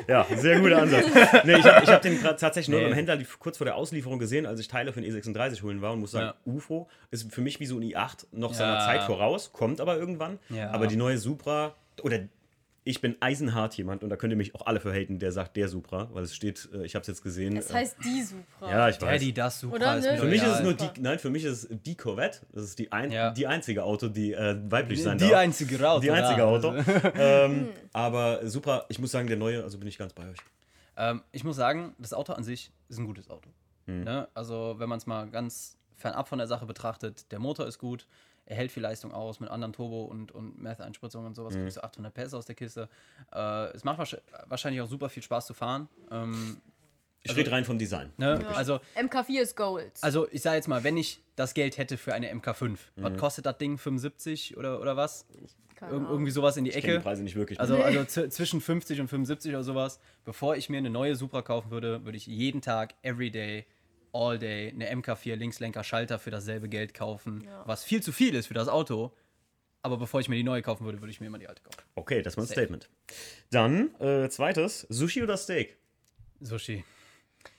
ja, sehr guter Ansatz. Nee, ich habe hab den tatsächlich nur Nee. beim Händler kurz vor der Auslieferung gesehen, als ich Teile für den E36 holen war und muss sagen, Ja. UFO ist für mich wie so ein i8 noch seiner Ja. Zeit voraus, kommt aber irgendwann. Ja. Aber die neue Supra, oder ich bin eisenhart jemand und da könnt ihr mich auch alle für haten, der sagt der Supra, weil es steht, äh, ich habe es jetzt gesehen. Es äh, heißt die Supra. ja, ich weiß. Daddy, das Supra Oder, ist ne? Für mich ist es nur die, nein, für mich ist es die Corvette. Das ist die, ein, Ja. die einzige Auto, die äh, weiblich sein die darf. einzige Auto. die einzige. Auto. Also, ähm, aber super, ich muss sagen, der neue, also bin ich ganz bei euch. ähm, ich muss sagen, das Auto an sich ist ein gutes Auto. Hm. Ne? Also, wenn man es mal ganz fernab von der Sache betrachtet, der Motor ist gut, er hält viel Leistung aus mit anderen Turbo- und, und Meth-Einspritzungen und sowas, kriegst du 800 PS aus der Kiste. Äh, es macht wahrsch- wahrscheinlich auch super viel Spaß zu fahren. Ähm, Ich rede rein vom Design. ne? Ja. Also, MK4 ist Gold. also, ich sage jetzt mal, wenn ich das Geld hätte für eine MK5, Mhm. was kostet das Ding? 75 oder, oder was? Ir irgendwie sowas in die Ich kenne die Ecke. Preise nicht wirklich. Also, also z- zwischen 50 und 75 oder sowas. Bevor ich mir eine neue Supra kaufen würde, würde ich jeden Tag, every day, all day, eine MK4 Linkslenker Schalter für dasselbe Geld kaufen, Ja. was viel zu viel ist für das Auto. Aber bevor ich mir die neue kaufen würde, würde ich mir immer die alte kaufen. okay, das war ein Safe. Statement. Dann, äh, zweites, Sushi oder Steak? Sushi.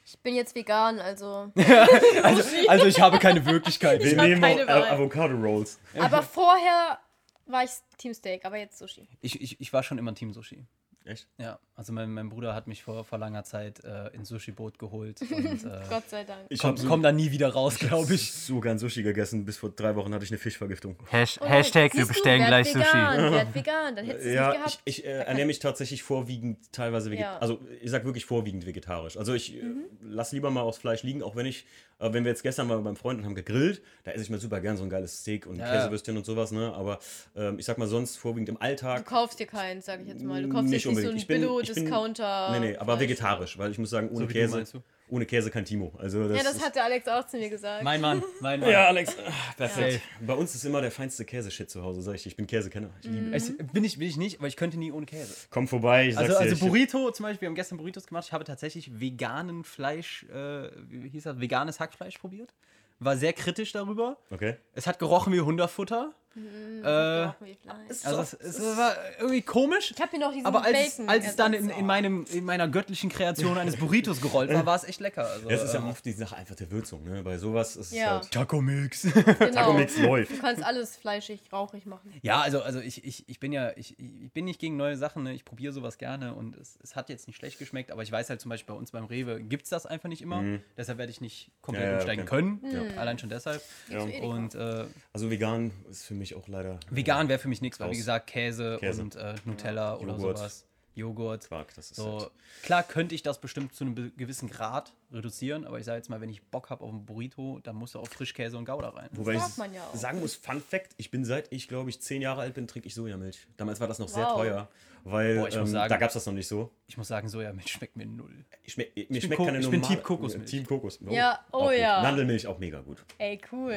Ich bin jetzt vegan, also. Also, also ich habe keine Wirklichkeit. Ich Wir nehmen keine Avocado Rolls. aber vorher war ich Team Steak, aber jetzt Sushi. Ich, ich, ich war schon immer Team Sushi. Echt? Ja, also mein, mein Bruder hat mich vor, vor langer Zeit äh, ins Sushi-Boot geholt und äh, Gott sei Dank. Ich komm, habe so, komm da nie wieder raus, glaube ich. so gern Sushi gegessen. Bis vor drei Wochen hatte ich eine Fischvergiftung. Hash Oh Hashtag, wir du, bestellen werd gleich vegan, Sushi. Werd vegan, dann hättest du es Ja, nicht ich, gehabt. ich äh, ernähre mich tatsächlich vorwiegend teilweise vegetarisch. Ja. Also ich sag wirklich vorwiegend vegetarisch. Also ich äh, lass lieber mal aufs Fleisch liegen, auch wenn ich, äh, wenn wir jetzt gestern mal beim Freund und haben gegrillt, da esse ich mal super gern so ein geiles Steak und Ja. Käsewürstchen und sowas, ne? Aber ähm, ich sag mal sonst vorwiegend im Du Alltag. kaufst dir keins, sag ich jetzt mal. Du kaufst Nicht jetzt nicht so unbedingt. ein Ich bin- ich bin- Billo-Discounter. Nee, nee, aber vegetarisch, weil ich muss sagen, ohne wie du Käse, du? Ohne Käse kein Timo. Also das Ja, das hat der Alex auch zu mir gesagt. Mein Mann, mein Mann. ja, Alex, ah, perfekt. Ja. Bei uns ist immer der feinste Käseshit zu Hause, sag ich dir. Ich bin Käsekenner. Ich liebe Mhm. es. Es, bin, ich, bin ich nicht, aber ich könnte nie ohne Käse. Komm vorbei, ich sag's Also, dir. also ich- Burrito zum Beispiel, wir haben gestern Burritos gemacht. Ich habe tatsächlich veganen Fleisch, äh, wie hieß das, veganes Hackfleisch probiert. War sehr kritisch darüber. Okay. Es hat gerochen wie Hundefutter. Mhm, äh, Fleisch. Also es, es war irgendwie komisch. ich habe hier noch diesen Aber als, Bacon. als es dann in, in, meinem, in meiner göttlichen Kreation eines Burritos gerollt war, war es echt lecker. Also, Ja, es ist ja ähm, oft die Sache einfach der Würzung, ne? Bei sowas ist Ja. es halt. Taco Mix. genau. Taco Mix läuft. Du kannst alles fleischig, rauchig machen. Ja, also, also ich, ich, ich bin ja, ich, ich bin nicht gegen neue Sachen, ne? ich probiere sowas gerne und es, es hat jetzt nicht schlecht geschmeckt, aber ich weiß halt zum Beispiel bei uns beim Rewe gibt es das einfach nicht immer. Deshalb werde ich nicht komplett Mhm. Ja, ja, umsteigen okay. können. Allein schon deshalb. Ja. Edeka. Und äh, Also vegan ist für mich auch leider vegan wäre für mich nichts, weil wie gesagt Käse, Käse. und äh, Nutella oder Joghurt. sowas. Joghurt. Quark. Das ist So, halt. klar könnte ich das bestimmt zu einem gewissen Grad reduzieren, aber ich sage jetzt mal, wenn ich Bock habe auf einen Burrito, dann muss da auch Frischkäse und Gouda rein. Wobei darf ich man ja auch. sagen muss, Fun Fact, ich bin seit ich glaube ich zehn Jahre alt bin, trinke ich Sojamilch. Damals war das noch sehr Wow. teuer, weil Boah, ich ähm, sagen- da gab es das noch nicht so. Ich muss sagen, Sojamilch schmeckt mir null. Ich schmeck, mir bin schmeckt Ko- keine ich bin normale- Team Kokosmilch. Team Kokos. Ja, oh auch gut. ja. Mandelmilch auch mega gut. Ey, cool.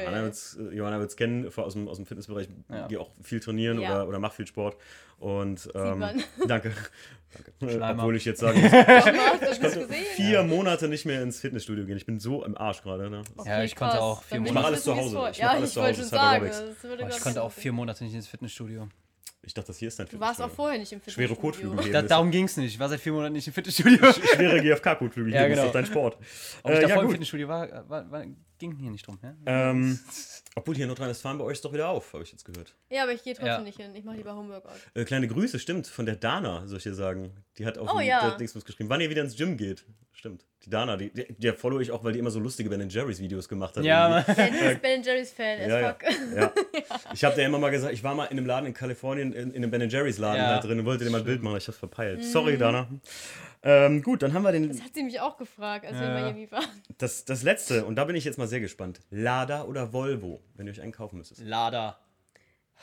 Johanna äh, wird es kennen vor- aus dem, aus dem Fitnessbereich. Ja. Gehe auch viel trainieren Ja. oder, oder mach viel Sport. Und ähm, man. danke. danke. Äh. Obwohl ich jetzt sagen muss, du das nicht gesehen? vier Monate nicht mehr ins Fitnessstudio gehen. Ich bin so im Arsch gerade. Ne? Ja, ich konnte krass. auch vier will Ich alles zu Hause. Ich Ja, alles ich zu wollte Hause. schon Das sagen. Das würde Ich konnte auch vier Monate nicht ins Fitnessstudio. Ich dachte, das hier ist dein Du warst auch Fitnessstudio. vorher nicht im Schwere Fitnessstudio. Kotflügel heben. Da, ist- darum ging es nicht. Ich war seit vier Monaten nicht im Fitnessstudio. Schwere GFK-Kotflügel Ja, ist genau. doch dein Sport. Ob Äh, ich ja, davor im gut. Fitnessstudio war, war, war, ging hier nicht drum. Ja? Ähm, obwohl hier in Nordrhein-Westfalen bei euch ist doch wieder auf, habe ich jetzt gehört. Ja, aber ich gehe trotzdem Ja. nicht hin. Ich mache lieber Homeworkout. Äh, kleine Grüße, stimmt, von der Dana, soll ich dir sagen. Die hat auf Oh, dem ja. Dingsbums geschrieben, wann ihr wieder ins Gym geht. Stimmt. Die Dana, die, die, der follow ich auch, weil die immer so lustige Ben Jerry's Videos gemacht hat. Ja, irgendwie. Ben ist Ben Jerry's Fan, Ja, ja. fuck. ja. Ich habe dir immer mal gesagt, ich war mal in einem Laden in Kalifornien, in, in einem Ben Jerry's Laden Ja. da drin und wollte dir mal ein Bild machen, ich hab's verpeilt. Mhm. Sorry, Dana. Ähm, gut, dann haben wir den, Das hat sie mich auch gefragt, als wir Ja. in Miami waren. das, das letzte, und da bin ich jetzt mal sehr gespannt. Lada oder Volvo, wenn ihr euch einen kaufen müsstet. Lada.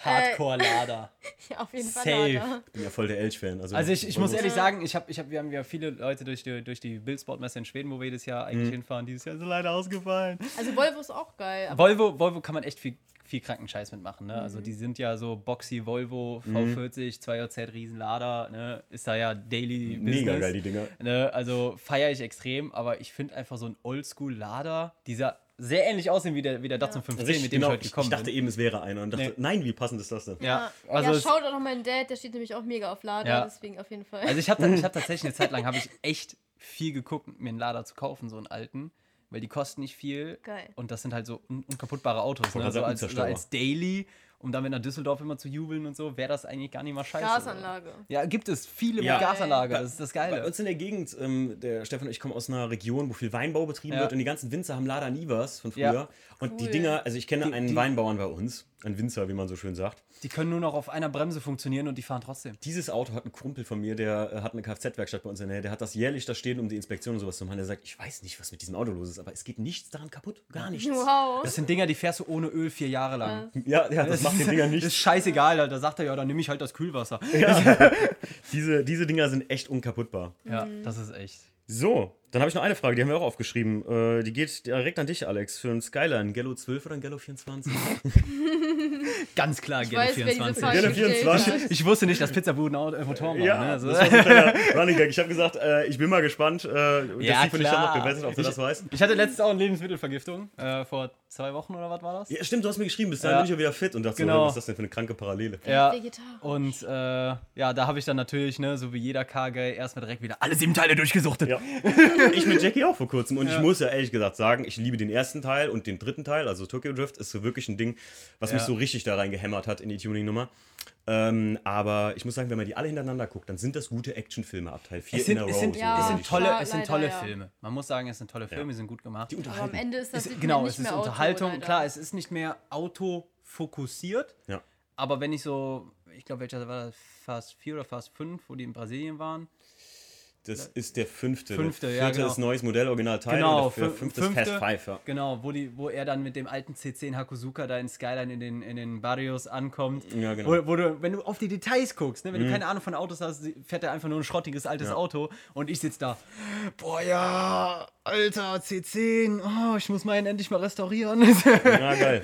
Hardcore-Lader. Ja, auf jeden Fall. Safe. Ich bin ja voll der Elch-Fan. Also, Also ich, ich muss ehrlich sagen, ich hab, ich hab, wir haben ja viele Leute durch die, durch die Billsport-Messe in Schweden, wo wir jedes Jahr eigentlich hinfahren. Dieses Jahr ist leider ausgefallen. Also Volvo ist auch geil. Aber Volvo, Volvo kann man echt viel, viel kranken Scheiß mitmachen. Ne? Also die sind ja so Boxy Volvo V40, 2JZ Riesenlader, ne? ist da ja Daily Mega Business. geil, die Dinger. Ne? Also feiere ich extrem, aber ich finde einfach so ein Oldschool-Lader, dieser sehr ähnlich aussehen wie der, wie der Datsun 15, Richtig, mit dem genau. ich heute gekommen ich dachte bin. eben, es wäre einer und dachte, Nee. nein, wie passend ist das denn? Ja, ja, also, ja schaut auch noch meinen Dad, der steht nämlich auch mega auf Lader, Ja. deswegen auf jeden Fall. also ich habe ich hab tatsächlich eine Zeit lang habe ich echt viel geguckt, mir einen Lader zu kaufen, so einen alten, weil die kosten nicht viel Geil. und das sind halt so un unkaputtbare Autos, ne? so als, als Daily, um damit nach Düsseldorf immer zu jubeln und so, wäre das eigentlich gar nicht mal scheiße. Gasanlage. Ja, gibt es viele Ja. mit Gasanlage, Bei- das ist das Bei Geile. uns in der Gegend, ähm, der Stefan und ich kommen aus einer Region, wo viel Weinbau betrieben Ja. wird und die ganzen Winzer haben leider nie was von früher. Ja. Und die. Dinger, also ich kenne Die- einen die- Weinbauern bei uns, einen Winzer, wie man so schön sagt. Die können nur noch auf einer Bremse funktionieren und die fahren trotzdem. Dieses Auto hat ein Kumpel von mir, der äh, hat eine Kfz-Werkstatt bei uns in der Nähe, der hat das jährlich da stehen, um die Inspektion und sowas zu machen. Der sagt, ich weiß nicht, was mit diesem Auto los ist, aber es geht nichts daran kaputt, gar nichts. Wow. Das sind Dinger, die fährst du ohne Öl vier Jahre lang. Ja, ja, das macht den Dinger Das ist scheißegal, da sagt er ja, dann nehme ich halt das Kühlwasser. Diese, diese Dinger sind echt unkaputtbar. Ja, das ist echt. So, dann habe ich noch eine Frage, die haben wir auch aufgeschrieben. Äh, die geht direkt an dich, Alex. Für einen Skyline, Gallo 12 oder ein Gallo 24? Ganz klar, diese 24. Frage Gerne gestellt 24. hat. Ich wusste nicht, dass Pizzabuden Auto- äh, Motoren machen. Ja, ne? Also, das war so ein kleiner Running Gag. Ich habe gesagt, äh, ich bin mal gespannt. Äh, Ja, deswegen bin ich dann noch klar. gewettet, ob du Ich- das weißt. ich hatte letztens auch eine Lebensmittelvergiftung. Äh, vor zwei Wochen oder was war das? Ja, stimmt, du hast mir geschrieben, bis dahin Ja. bin ich ja wieder fit und dachte so, Genau. was ist das denn für eine kranke Parallele? Ja. Vegetarisch. Und äh, ja, da habe ich dann natürlich, ne, so wie jeder KG, erstmal direkt wieder alle sieben Teile durchgesuchtet. Ja. Ich mit Jackie auch vor kurzem und ich muss ja ehrlich gesagt sagen, ich liebe den ersten Teil und den dritten Teil, also Tokyo Drift, ist so wirklich ein Ding, was mich Ja. so richtig da reingehämmert hat in die Tuning-Nummer. Ähm, aber ich muss sagen, wenn man die alle hintereinander guckt, dann sind das gute Actionfilme ab Teil 4 Es sind, in a row. es sind, so Ja, es sind tolle, es sind leider, tolle ja. Filme. Man muss sagen, es sind tolle Filme, die sind gut gemacht. Die Aber am unterhalten. Ende ist das Es, genau, nicht es ist mehr Auto, Unterhaltung. leider. Klar, es ist nicht mehr autofokussiert. Ja. Aber wenn ich so, ich glaube, welcher war das? Fast 4 oder Fast 5, wo die in Brasilien waren. Das ist der fünfte. Fünfte, der ja, vierte genau. ist neues Modell, Originalteil. Genau, und der fün- fünfte ist Fast Five, ja. Genau, wo, die, wo er dann mit dem alten C10 Hakusuka da in Skyline in den, in den Barrios ankommt. Ja, genau. Mhm. Wo, wo du, wenn du auf die Details guckst, ne, wenn du keine Ahnung von Autos hast, fährt er einfach nur ein schrottiges altes Ja. Auto und ich sitze da. Boah, ja, alter C10, oh, ich muss meinen endlich mal restaurieren. Ja, geil.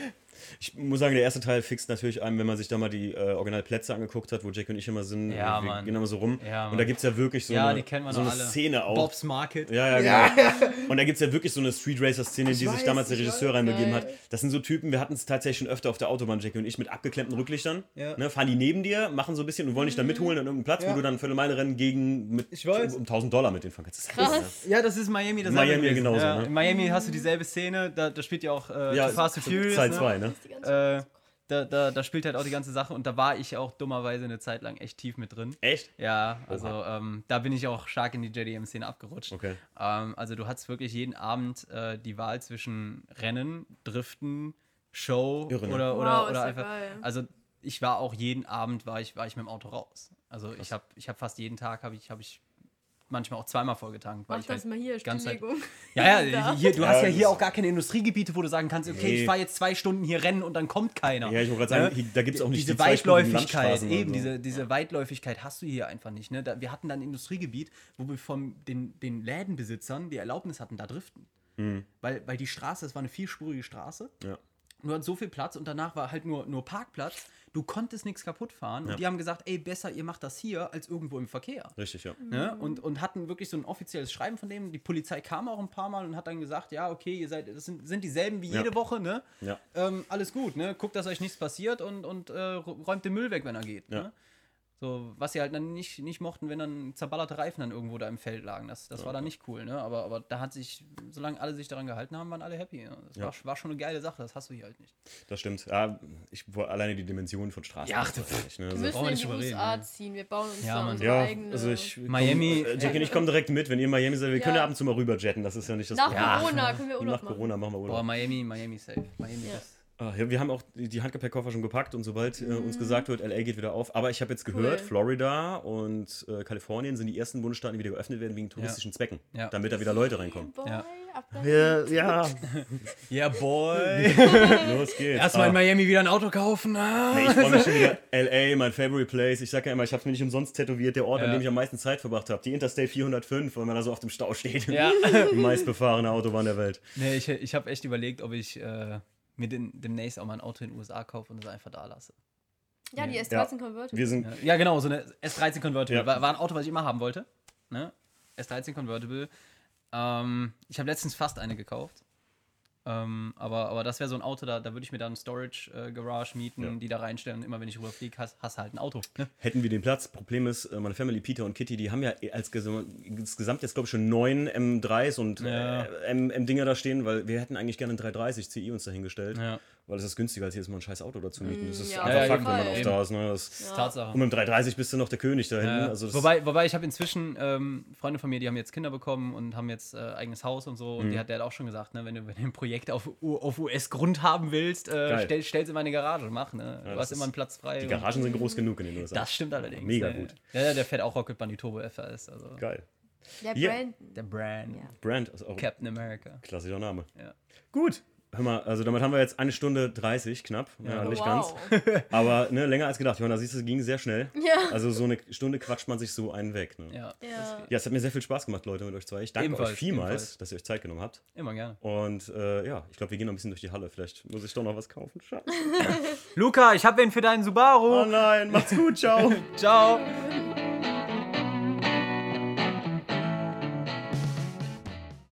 Ich muss sagen, der erste Teil fixt natürlich einem, wenn man sich da mal die äh, Originalplätze angeguckt hat, wo Jack und ich immer sind. Ja, wir Mann. gehen immer so rum. Ja, und da gibt es ja wirklich so ja, eine, die kennen wir so noch eine alle. Szene auch. Bob's Market. Ja, ja, genau. Und da gibt es ja wirklich so eine Street Racer-Szene, die sich weiß, damals der Regisseur reinbegeben hat. Das sind so Typen, wir hatten es tatsächlich schon öfter auf der Autobahn, Jackie und ich, mit abgeklemmten Rücklichtern. Ja. Ne, fahren die neben dir, machen so ein bisschen und wollen dich dann mitholen an irgendeinem Platz, wo du dann Viertelmeile rennen gegen mit Ich weiß. um 1000 Dollar mit denen fahren kannst. Das ist Krass. krass, Ja, das ist Miami. Das Miami genauso, Ja, ne? In Miami hast du dieselbe Szene, da, da spielt ja auch äh, Ja, Fast and Furious. Teil ne? 2, ne? Die ganze Äh, da, da, da spielt halt auch die ganze Sache und da war ich auch dummerweise eine Zeit lang echt tief mit drin. Echt? Ja, also ähm, da bin ich auch stark in die JDM-Szene abgerutscht. Okay. Ähm, also du hattest wirklich jeden Abend äh, die Wahl zwischen Rennen, Driften, Show Irre, ne? oder, Wow, oder, ist oder ja einfach. geil. Also ich war auch jeden Abend war ich, war ich mit dem Auto raus. Also ich habe ich hab fast jeden Tag habe ich, hab ich manchmal auch zweimal vollgetankt. weil Mach ich das halt mal hier, ganz Zeit- Stilllegung. ja, ja, hier, du Ja, hast ja das hier auch gar keine Industriegebiete, wo du sagen kannst, okay, Nee. ich fahre jetzt zwei Stunden hier rennen und dann kommt keiner. Ja, ich wollte gerade sagen, Ne? hier- da gibt es auch nicht diese die Weitläufigkeit, eben, so. diese, diese Weitläufigkeit hast du hier einfach nicht. Ne? Da, wir hatten dann ein Industriegebiet, wo wir von den, den Lädenbesitzern die Erlaubnis hatten, da driften. Weil, weil die Straße, es war eine vierspurige Straße. Ja. Du hattest so viel Platz und danach war halt nur, nur Parkplatz. Du konntest nichts kaputt fahren. Ja. Und die haben gesagt, ey, besser ihr macht das hier als irgendwo im Verkehr. Richtig, ja. Ne? Und, und hatten wirklich so ein offizielles Schreiben von dem. Die Polizei kam auch ein paar Mal und hat dann gesagt, ja, okay, ihr seid, das sind, sind dieselben wie Ja. jede Woche, ne? Ja. Ähm, alles gut, ne? Guckt, dass euch nichts passiert und, und äh, räumt den Müll weg, wenn er geht. Ja. Ne? So, was sie halt dann nicht, nicht mochten, wenn dann zerballerte Reifen dann irgendwo da im Feld lagen. Das, das war dann nicht cool, ne? Aber, aber da hat sich, solange alle sich daran gehalten haben, waren alle happy. Ne? Das Ja. war, war schon eine geile Sache, das hast du hier halt nicht. Das stimmt. Ja, ich wollte alleine die Dimensionen von Straßen. Ja, das ich, ne? Wir Also, müssen brauchen wir in nicht die drüber reden, USA ne? ziehen. Wir bauen uns Ja, unsere ja, eigene. also ich. Miami- Komm, äh, Jackie und ich kommen direkt mit, wenn ihr in Miami seid. Wir können ja Ja. ab und zu mal rüber jetten, das ist ja nicht das Nach Ja. Corona können wir Urlaub Nach Corona machen wir Boah, Urlaub. Miami, Miami safe. Miami Ja. ist. Ah, ja, wir haben auch die Handgepäckkoffer schon gepackt und sobald äh, uns gesagt wird, LA geht wieder auf. Aber ich habe jetzt gehört, Cool. Florida und äh, Kalifornien sind die ersten Bundesstaaten, die wieder geöffnet werden wegen touristischen Zwecken. Ja. Damit da wieder Leute reinkommen. Boy, Ja. Ja, ja. Yeah, boy. los geht's. Erstmal in Ah. Miami wieder ein Auto kaufen. Ah. Nee, ich freue mich schon wieder. LA, mein favorite place. Ich sag ja immer, ich habe mir nicht umsonst tätowiert, der Ort, an Ja. dem ich am meisten Zeit verbracht habe. Die Interstate 405, weil man da so auf dem Stau steht. Ja. Die meistbefahrene Autobahn der Welt. Nee, ich, ich habe echt überlegt, ob ich äh, mir den, demnächst auch mal ein Auto in den USA kaufe und es einfach da lasse. Ja, die Ja. S13 Convertible. Wir sind. Ja, ja, genau, so eine S13 Convertible. Ja. War, war ein Auto, was ich immer haben wollte. Ne? S13 Convertible. Ähm, ich habe letztens fast eine gekauft. Ähm, aber, aber das wäre so ein Auto, da, da würde ich mir dann eine Storage-Garage mieten, Ja. die da reinstellen und immer wenn ich rüberfliege, hast, hast du halt ein Auto. Ne? Hätten wir den Platz. Problem ist, äh, meine Family, Peter und Kitty, die haben ja als Gesam insgesamt jetzt, glaube ich, schon neun M3s und Ja. äh, M- M-Dinger da stehen, weil wir hätten eigentlich gerne einen 330 CI uns dahingestellt. Ja. Weil es ist günstiger, als jedes Mal ein scheiß Auto dazu mieten. Das ist ja, einfach jeden Fakt, wenn man auf da ist. Ne? Das, Das ist Ja. Tatsache. Und mit dem 330 bist du noch der König da hinten. Ja. Also wobei, wobei ich habe inzwischen ähm, Freunde von mir, die haben jetzt Kinder bekommen und haben jetzt äh, eigenes Haus und so. Und Mhm. die hat, der hat auch schon gesagt, ne, wenn, du, wenn du ein Projekt auf, auf US-Grund haben willst, äh, stell, stell's in meine Garage, mach. Ne? du hast ist- immer einen Platz frei. die und- Garagen sind groß genug in den USA. Das stimmt allerdings. Mega ne? gut. Ja, ja, der fährt auch Rocket Bunny Turbo FS. Also Geil. Der Ja. Brand. der Brand. Ja. Brand ist auch ein Captain America. klassischer Name. Ja. Gut. Hör mal, also damit haben wir jetzt eine Stunde 30 knapp. Ja, nicht ganz. wow. Aber ne, länger als gedacht. Johanna, siehst du, es ging sehr schnell. Ja. Also so eine Stunde quatscht man sich so einen weg. Ne? Ja. Ja. Ja, es hat mir sehr viel Spaß gemacht, Leute, mit euch zwei. Ich danke Ebenfalls, euch vielmals, ebenfalls. dass ihr euch Zeit genommen habt. Immer gerne. Und äh, ja, ich glaube, wir gehen noch ein bisschen durch die Halle. Vielleicht muss ich doch noch was kaufen. Scheiße. Luca, ich habe wen für deinen Subaru. Oh nein, macht's gut, ciao. Ciao. Ja.